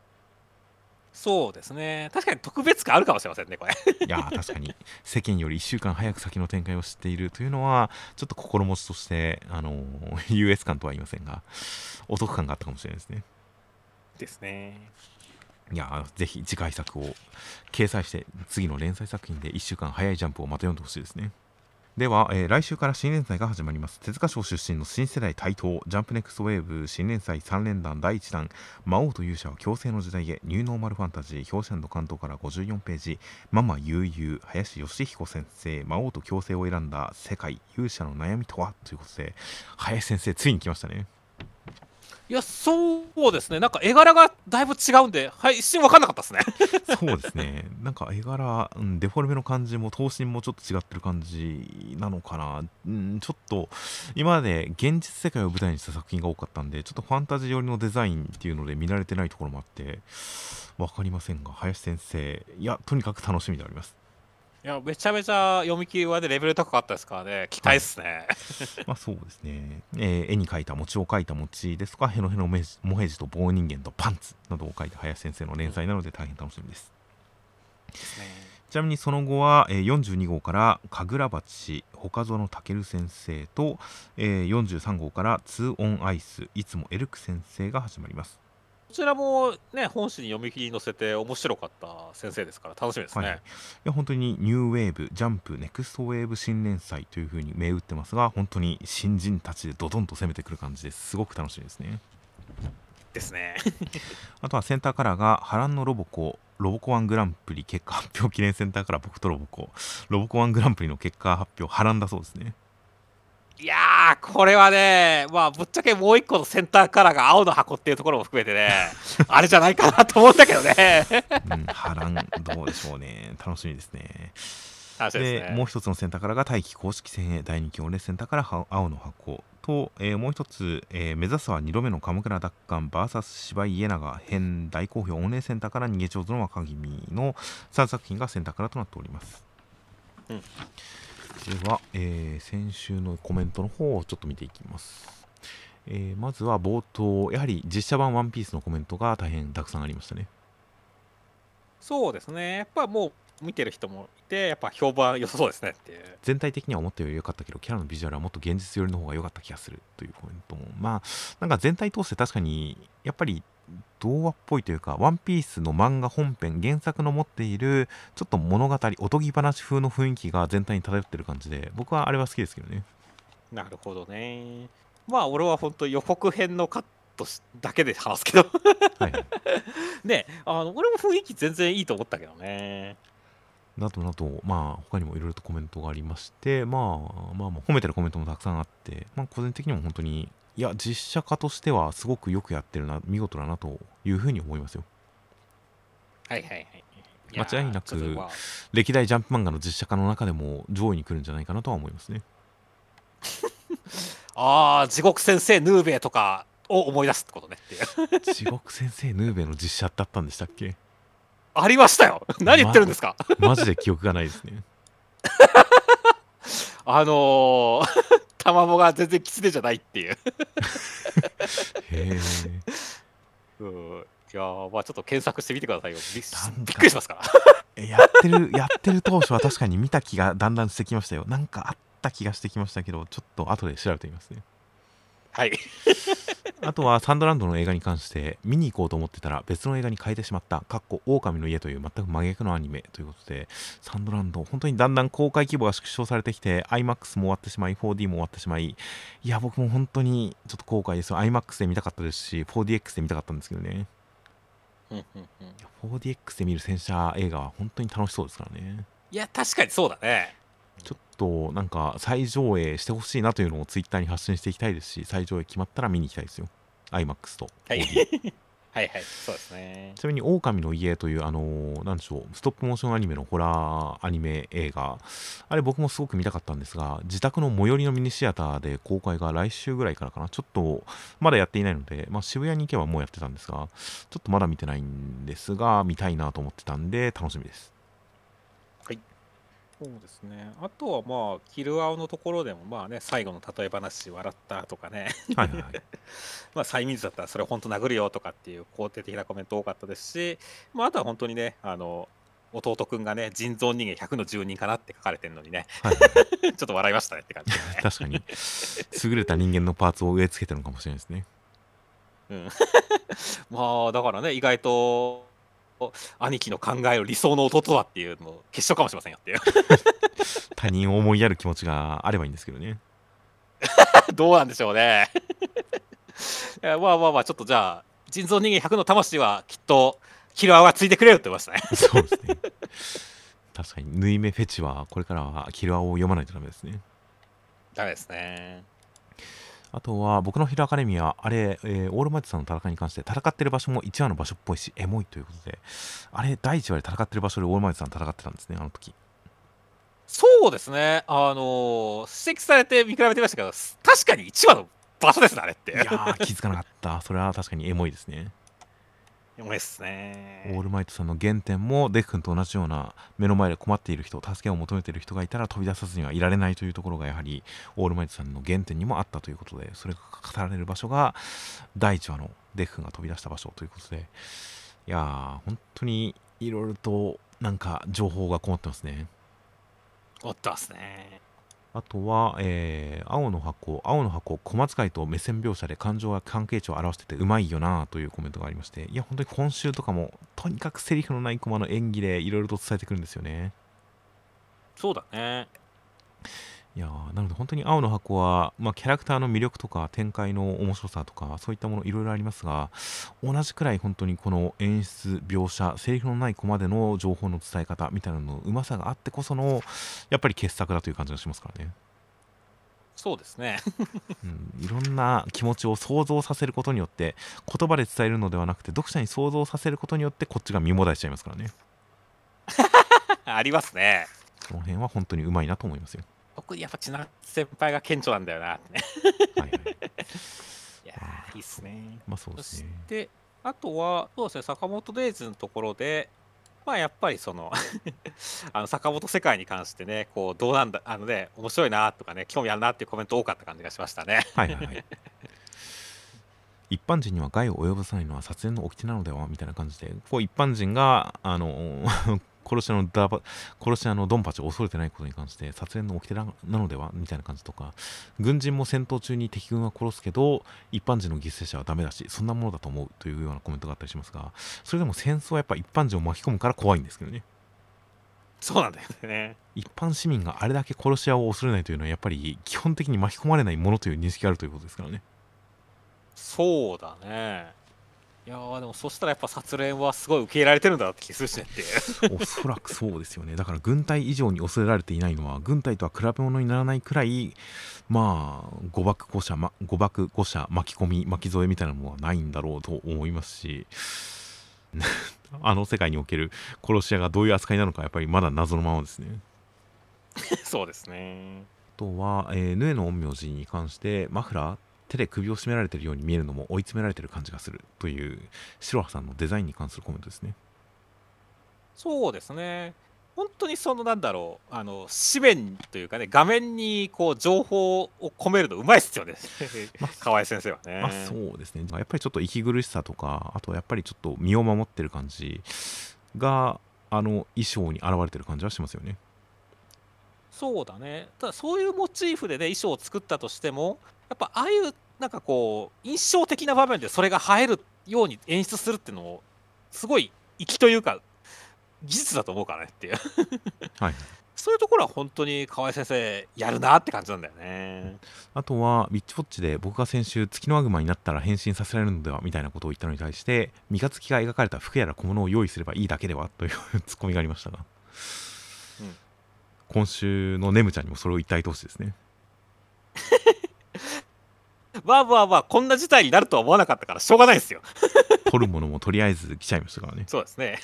そうですね。確かに特別感あるかもしれませんね、これ。いやー確かに世間より1週間早く先の展開を知っているというのはちょっと心持ちとしてあのー優越感とは言いませんがお得感があったかもしれないですねですね。いやーぜひ次回作を掲載して次の連載作品で1週間早いジャンプをまた読んでほしいですねでは、えー来週から新連載が始まります。手塚賞出身の新世代台頭ジャンプネクストウェーブ新連載3連弾第1弾魔王と勇者は共生の時代へニューノーマルファンタジー表紙関東から54ページママ悠々林義彦先生魔王と共生を選んだ世界勇者の悩みとは？ということで林先生ついに来ましたね。いや、そうですね、なんか絵柄がだいぶ違うんで、はい、一瞬分かんなかったですね。<laughs> そうですね。なんか絵柄、うん、デフォルメの感じも頭身もちょっと違ってる感じなのかな。うん、ちょっと今まで現実世界を舞台にした作品が多かったんで、ちょっとファンタジー寄りのデザインっていうので見られてないところもあって、分かりませんが、林先生、いや、とにかく楽しみであります。いや、めちゃめちゃ読み切りはでレベル高かったですからね、期待っすね。はい、まあそうですね、えー、絵に描いた餅を描いた餅ですとか、ヘノヘノモヘジと棒人間とパンツなどを描いた林先生の連載なので大変楽しみです。ですね、ちなみにその後は、えー、42号から神楽鉢岡園健先生と、えー、43号から2オンアイスいつもエルク先生が始まります。こちらもね、本誌に読み切り載せて面白かった先生ですから楽しみですね。はい、いや本当にニューウェーブ、ジャンプ、ネクストウェーブ新連載というふうに銘打ってますが、本当に新人たちでドドンと攻めてくる感じですごく楽しみですね。ですね。<laughs> あとはセンターカラーが波乱のロボコ、ロボコワングランプリ結果発表記念センターから僕とロボコ、ロボコワングランプリの結果発表波乱だそうですね。いやー、これはね、まあ、ぶっちゃけもう一個のセンターカラーが青の箱っていうところも含めてね、<laughs> あれじゃないかなと思うんだけどね。うん、波乱、どうでしょうね。楽しみですね。で、ね、もう一つのセンターカラーが大気公式戦へ第2期オレセンターから青の箱と、えー、もう一つ、えー、目指すは2度目の鎌倉奪還 VS 芝居家長編大好評オネセンターから逃げ上手の若君の3作品がセンターカラーとなっております。うんでは、えー、先週のコメントの方をちょっと見ていきます。えー、まずは冒頭、やはり実写版ワンピースのコメントが大変たくさんありましたね。そうですね。やっぱもう見てる人もいて、やっぱ評判良さそうですねっていう。全体的には思ったより良かったけど、キャラのビジュアルはもっと現実寄りの方が良かった気がするというコメントも、まあ、なんか全体通して確かに、やっぱり童話っぽいというか、ワンピースの漫画本編、原作の持っている、ちょっと物語、おとぎ話風の雰囲気が全体に漂ってる感じで、僕はあれは好きですけどね。なるほどね。まあ、俺は本当予告編のカットだけで話すけどはい、はい、ね、あの、俺も雰囲気全然いいと思ったけどね。などなど、まあ、他にもいろいろとコメントがありまして、まあ、まあ、まあ、褒めてるコメントもたくさんあって、まあ、個人的にも本当にいや、実写化としてはすごくよくやってるな、見事だなというふうに思いますよ。はいはいはい。間違いなく、歴代ジャンプ漫画の実写化の中でも上位に来るんじゃないかなとは思いますね。<laughs> ああ、地獄先生ヌーベとかを思い出すってことね。<laughs> 地獄先生ヌーベの実写だったんでしたっけ？ありましたよ。<laughs> 何言ってるんですか、ま、マジで記憶がないですね。あのー <laughs> 卵が全然きつねじゃないっていう。へえ、うん、いやまあちょっと検索してみてくださいよ。びびっくりしますか？らやってる <laughs> やってる当初は確かに見た気がだんだんしてきましたよ。なんかあった気がしてきましたけどちょっと後で調べてみますねはい <laughs> あとはサンドランドの映画に関して見に行こうと思ってたら別の映画に変えてしまった、かっこ狼の家という全く真逆のアニメということで、サンドランド、本当にだんだん公開規模が縮小されてきて、IMAX も終わってしまい、4D も終わってしまい、いや、僕も本当にちょっと後悔ですよ。IMAX で見たかったですし、4DX で見たかったんですけどね。4DX で見る戦車映画は本当に楽しそうですからね。いや、確かにそうだね。となんか再上映してほしいなというのをツイッターに発信していきたいですし、再上映決まったら見に行きたいですよ。IMAX と。はい。はいはい、そうですね。ちなみに、狼の家という、あのー、なんでしょう、ストップモーションアニメのホラーアニメ映画、あれ僕もすごく見たかったんですが、自宅の最寄りのミニシアターで公開が来週ぐらいからかな、ちょっと、まだやっていないので、まあ、渋谷に行けばもうやってたんですが、ちょっとまだ見てないんですが、見たいなと思ってたんで、楽しみです。そうですね。あとはまあ、キルアオのところでも、まあね、最後の例え話、笑ったとかね、はいはい。<laughs> まあ、催眠術だったらそれ本当殴るよとかっていう肯定的なコメント多かったですし、まあ、あとは本当にね、あの、弟くんがね、人造人間100の住人かなって書かれてるのにね、はい、<laughs> ちょっと笑いましたねって感じで、ね、<laughs> 確かに、優れた人間のパーツを植え付けてるのかもしれないですね。うん。まあ、だからね、意外と、兄貴の考える理想の弟だっていうの結晶かもしれませんよっていう。<laughs> 他人を思いやる気持ちがあればいいんですけどね。<laughs> どうなんでしょうね。まあまあまあちょっとじゃあ人造人間100の魂はきっとキルアはついてくれるって言いましたね。<laughs> そうですね。確かに縫い目フェチはこれからはキルアを読まないとダメですね。ダメですねあとは僕のヒルアカデミアあれ、えーオールマイトさんの戦いに関して戦ってる場所も1話の場所っぽいしエモいということであれ第1話で戦ってる場所でオールマイトさん戦ってたんですねあの時。そうですね、あのー指摘されて見比べてましたけど、確かに1話の場所ですね、あれって。いやー気づかなかった。それは確かにエモいですね重いですね。オールマイトさんの原点もデク君と同じような目の前で困っている人助けを求めている人がいたら飛び出さずにはいられないというところがやはりオールマイトさんの原点にもあったということでそれが語られる場所が第1話のデク君が飛び出した場所ということでいやー本当にいろいろとなんか情報がこもってますね持ってますね。あとは、えー青の箱、青の箱、小松会と目線描写で感情や関係値を表しててうまいよなというコメントがありまして、いや、本当に今週とかも、とにかくセリフのないコマの演技でいろいろと伝えてくるんですよね。そうだね。いやーなので本当に青の箱は、まあ、キャラクターの魅力とか展開の面白さとかそういったものいろいろありますが同じくらい本当にこの演出描写セリフのないコマでの情報の伝え方みたいなののうまさがあってこそのやっぱり傑作だという感じがしますからね。そうですね。うん、いろんな気持ちを想像させることによって言葉で伝えるのではなくて読者に想像させることによってこっちが身もだえしちゃいますからね <laughs> ありますね。その辺は本当にうまいなと思いますよ僕、やっぱ千奈先輩が顕著なんだよなってね。はいはい <laughs> いやー、いいっすね。まあそうでそしすねて、あとは、そうですね、坂本デイズのところで、まあやっぱりその <laughs> あの坂本世界に関してね、こうどうなんだ、あのね、面白いなとかね、興味あるなっていうコメント多かった感じがしましたね。はいはいはい <laughs> 一般人には害を及ぼさないのは撮影の掟なのではみたいな感じでこう一般人があの殺し屋のダバ殺し屋のドンパチを恐れてないことに関して撮影の掟ななのでは？みたいな感じとか軍人も戦闘中に敵軍は殺すけど一般人の犠牲者はダメだしそんなものだと思うというようなコメントがあったりしますがそれでも戦争はやっぱ一般人を巻き込むから怖いんですけどねそうなんだよね。一般市民があれだけ殺し屋を恐れないというのはやっぱり基本的に巻き込まれないものという認識があるということですからねそうだね。いやーでもそしたらやっぱ殺練はすごい受け入れられてるんだなって気するしねって。おそらくそうですよねだから軍隊以上に恐れられていないのは軍隊とは比べ物にならないくらいまあ誤爆誤射、ま、誤爆誤射巻き込み巻き添えみたいなものはないんだろうと思いますし <laughs> あの世界における殺し屋がどういう扱いなのかやっぱりまだ謎のままですね <laughs> そうですね。あとは、えーヌエの陰陽師に関してマフラー手で首を絞められているように見えるのも追い詰められている感じがするという白羽さんのデザインに関するコメントですねそうですね。本当にそのなんだろう、あの紙面というかね、画面にこう情報を込めるのうまいっすよね、<laughs> まあ河合先生はね。まあそうですねやっぱりちょっと息苦しさとかあとはやっぱりちょっと身を守ってる感じがあの衣装に現れてる感じはしますよねそうだね。ただそういうモチーフでね、衣装を作ったとしても、やっぱああいうなんかこう、印象的な場面でそれが映えるように演出するっていうのも、すごい粋というか、技術だと思うからねっていう。はい <laughs> そういうところは本当に河合先生、やるなって感じなんだよね。あとはビッチウォッチで僕が先週月の悪魔になったら変身させられるのではみたいなことを言ったのに対して三日月が描かれた服やら小物を用意すればいいだけではというツッコミがありましたが、うん今週のネムちゃんにもそれを言ったい通しですね <laughs> <laughs> まあまあまあ、こんな事態になるとは思わなかったから、しょうがないですよ。<laughs> 取るものもとりあえず来ちゃいましたからねそうですね。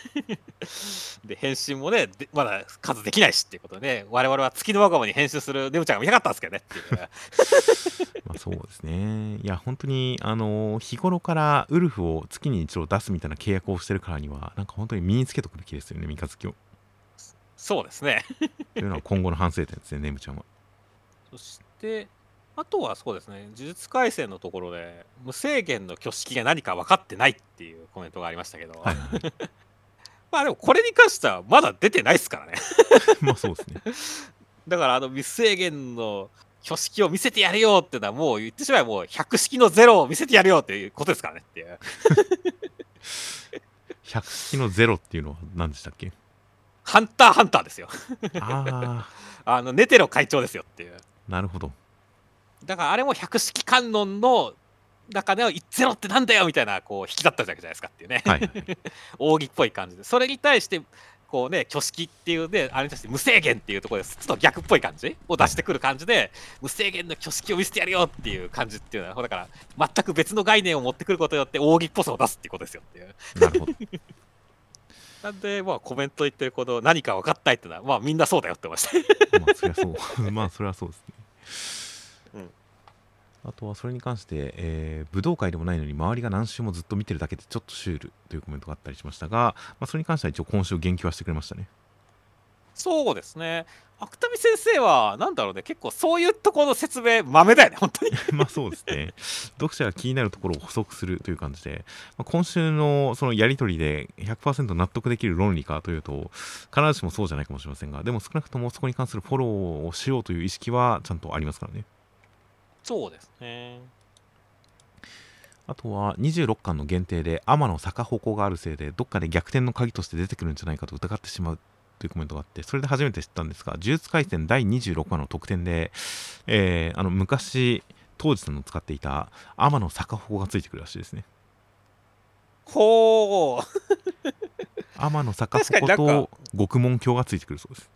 <laughs> で、変身もね、でまだ数できないしっていうことでね、我々は月の若者に変身するネムちゃんが見たかったんですけどねっていうね。まあそうですね。いや、本当に、あの日頃からウルフを月に一度出すみたいな契約をしてるからには、なんか本当に身につけとくべきですよね、三日月を。そうですね。というのは今後の反省点ですね、ネムちゃんは。そして、あとはそうですね、呪術廻戦のところで、無制限の挙式が何か分かってないっていうコメントがありましたけど、はいはい。<laughs> まあでもこれに関してはまだ出てないですからね。<laughs> まあそうですね。<laughs> だからあの無制限の挙式を見せてやるよっていうのはもう言ってしまえばもう100式のゼロを見せてやるよっていうことですからねっていう。100式のゼロっていうのは何でしたっけ？ハンターハンターですよ。ああのネテロ会長ですよっていう。ー、なるほど。だからあれも百式観音の中ではゼロってなんだよみたいなこう引きだったわけじゃないですかっていうね、はいはい。<laughs> 奥義っぽい感じで。それに対してこうね挙式っていうねあれに対して無制限っていうところでちょっと逆っぽい感じを出してくる感じで無制限の挙式を見せてやるよっていう感じっていうのはだから全く別の概念を持ってくることによって扇っぽさを出すっていうことですよっていう。なるほど。<laughs> なんでまあコメント言ってること何か分かったいってのはまあみんなそうだよって思いました。まあそりゃそう。<laughs> まあそれはそうですね、うんあとはそれに関して、えー武道会でもないのに周りが何周もずっと見てるだけでちょっとシュールというコメントがあったりしましたが、まあ、それに関しては一応今週言及はしてくれましたね。そうですね。芥見先生はなんだろうね。結構そういうところの説明豆だよね本当に。<laughs> まあそうですね。読者が気になるところを補足するという感じで、まあ、今週のそのやり取りで100%納得できる論理かというと必ずしもそうじゃないかもしれませんがでも少なくともそこに関するフォローをしようという意識はちゃんとありますからねそうです。ねあとは26巻の限定で天の逆鉾があるせいでどっかで逆転の鍵として出てくるんじゃないかと疑ってしまうというコメントがあってそれで初めて知ったんですが呪術廻戦第26話の特典で、えーあの昔当時の使っていた天の逆鉾がついてくるらしいですね。ほう天の逆確かに鉾なんと獄門鏡がついてくるそうです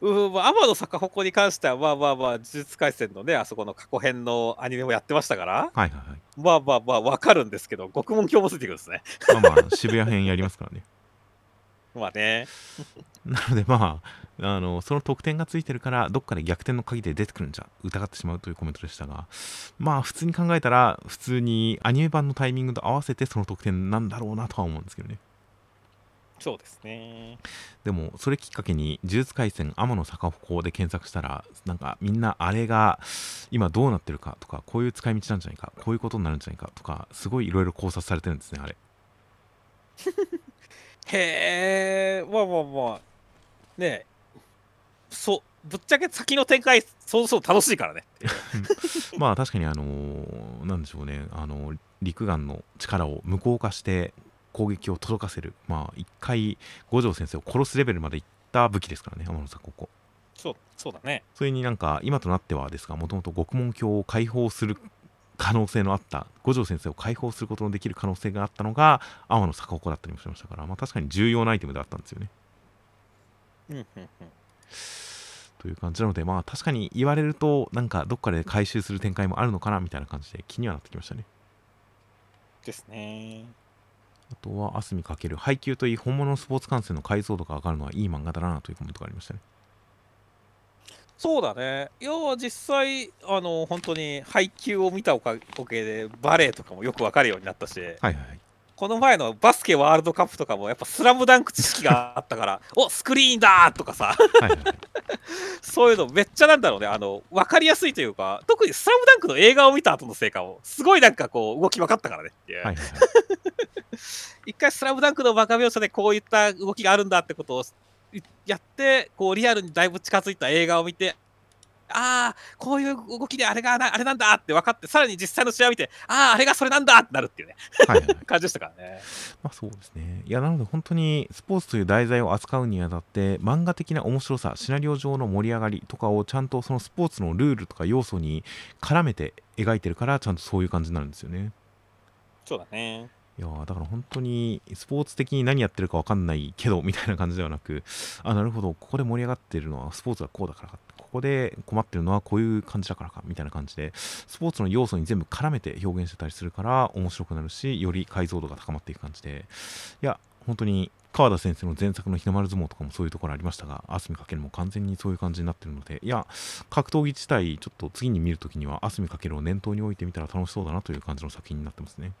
うん、まあ天の逆鉾に関しては、まあまあまあ、呪術廻戦のね、あそこの過去編のアニメもやってましたから、はいはいはい。まあまあまあ、わかるんですけど、獄門鏡もついてくるんですね。まあまあ渋谷編やりますからね。<laughs> まあね、なのでまああのその特典がついてるからどっかで逆転の鍵で出てくるんじゃ疑ってしまうというコメントでしたがまあ普通に考えたら普通にアニメ版のタイミングと合わせてその特典なんだろうなとは思うんですけどねそうですね。でもそれきっかけに呪術廻戦天の逆鉾で検索したらなんかみんなあれが今どうなってるかとかこういう使い道なんじゃないかこういうことになるんじゃないかとかすごいいろいろ考察されてるんですねあれ <laughs> へえ、まあまあまあ、ねそう、ぶっちゃけ先の展開、そうそう楽しいからね。<laughs> まあ確かにあのーなんでしょうねあの陸眼の力を無効化して攻撃を届かせるまあ一回五条先生を殺すレベルまでいった武器ですからね天野さんここそう、そうだね。それになんか今となってはですがもともと獄門鏡を解放する可能性のあった五条先生を解放することのできる可能性があったのが天野逆鉾だったりもしましたからまあ確かに重要なアイテムであったんですよねうんうんうん。という感じなのでまあ確かに言われるとなんかどっかで回収する展開もあるのかなみたいな感じで気にはなってきましたねですね。あとは、アスミかける配給といい、本物のスポーツ観戦の解像度が上がるのはいい漫画だなというコメントがありましたね。そうだね。いや、実際、あの、本当に配球を見たおかげで、バレーとかもよくわかるようになったし、はいはいはい。この前のバスケワールドカップとかも、やっぱスラムダンク知識があったから、おスクリーンだーとかさ、はい。そういうのめっちゃなんだろうね、あの、わかりやすいというか、特にスラムダンクの映画を見た後のせいかも、すごいなんかこう、動き分かったからねっていう。はいはいはい。一回スラムダンクのバカ描写でこういった動きがあるんだってことをいやって、こうリアルにだいぶ近づいた映画を見て、ああ、こういう動きであれがなあれなんだって分かって、さらに実際の試合を見て、ああ、あれがそれなんだってなるっていうね、はいはいはい。<laughs> 感じでしたからね。まあそうですね。いや、なので本当にスポーツという題材を扱うにあたって、漫画的な面白さ、シナリオ上の盛り上がりとかをちゃんとそのスポーツのルールとか要素に絡めて描いてるから、ちゃんとそういう感じになるんですよね。そうだね。いやーだから本当にスポーツ的に何やってるか分かんないけどみたいな感じではなくあなるほどここで盛り上がってるのはスポーツがこうだからかここで困ってるのはこういう感じだからかみたいな感じでスポーツの要素に全部絡めて表現してたりするから面白くなるしより解像度が高まっていく感じでいや本当に川田先生の前作の日の丸相撲とかもそういうところありましたが、アスミかけるも完全にそういう感じになってるので、いや、格闘技自体、ちょっと次に見るときには、アスミかけるを念頭に置いてみたら楽しそうだなという感じの作品になってますね。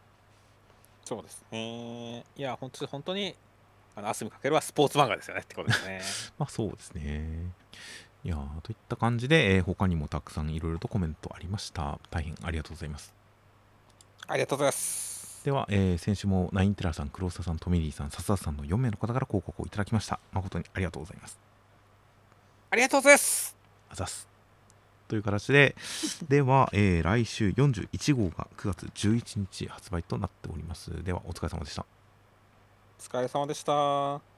そうですね。いや、本当に、本当に、あの、アスミかけるはスポーツ漫画ですよねってことですね。<laughs> まあそうですね。いやーといった感じで、えー他にもたくさんいろいろとコメントありました。大変ありがとうございます。ありがとうございます。では、えー先週もナインテラさん、黒沢さん、トミリーさん、笹田さんの4名の方から広告をいただきました。誠にありがとうございます。ありがとうございます。あざっす。という形で、<laughs> では、えー来週41号が9月11日発売となっております。では、お疲れ様でした。お疲れ様でした。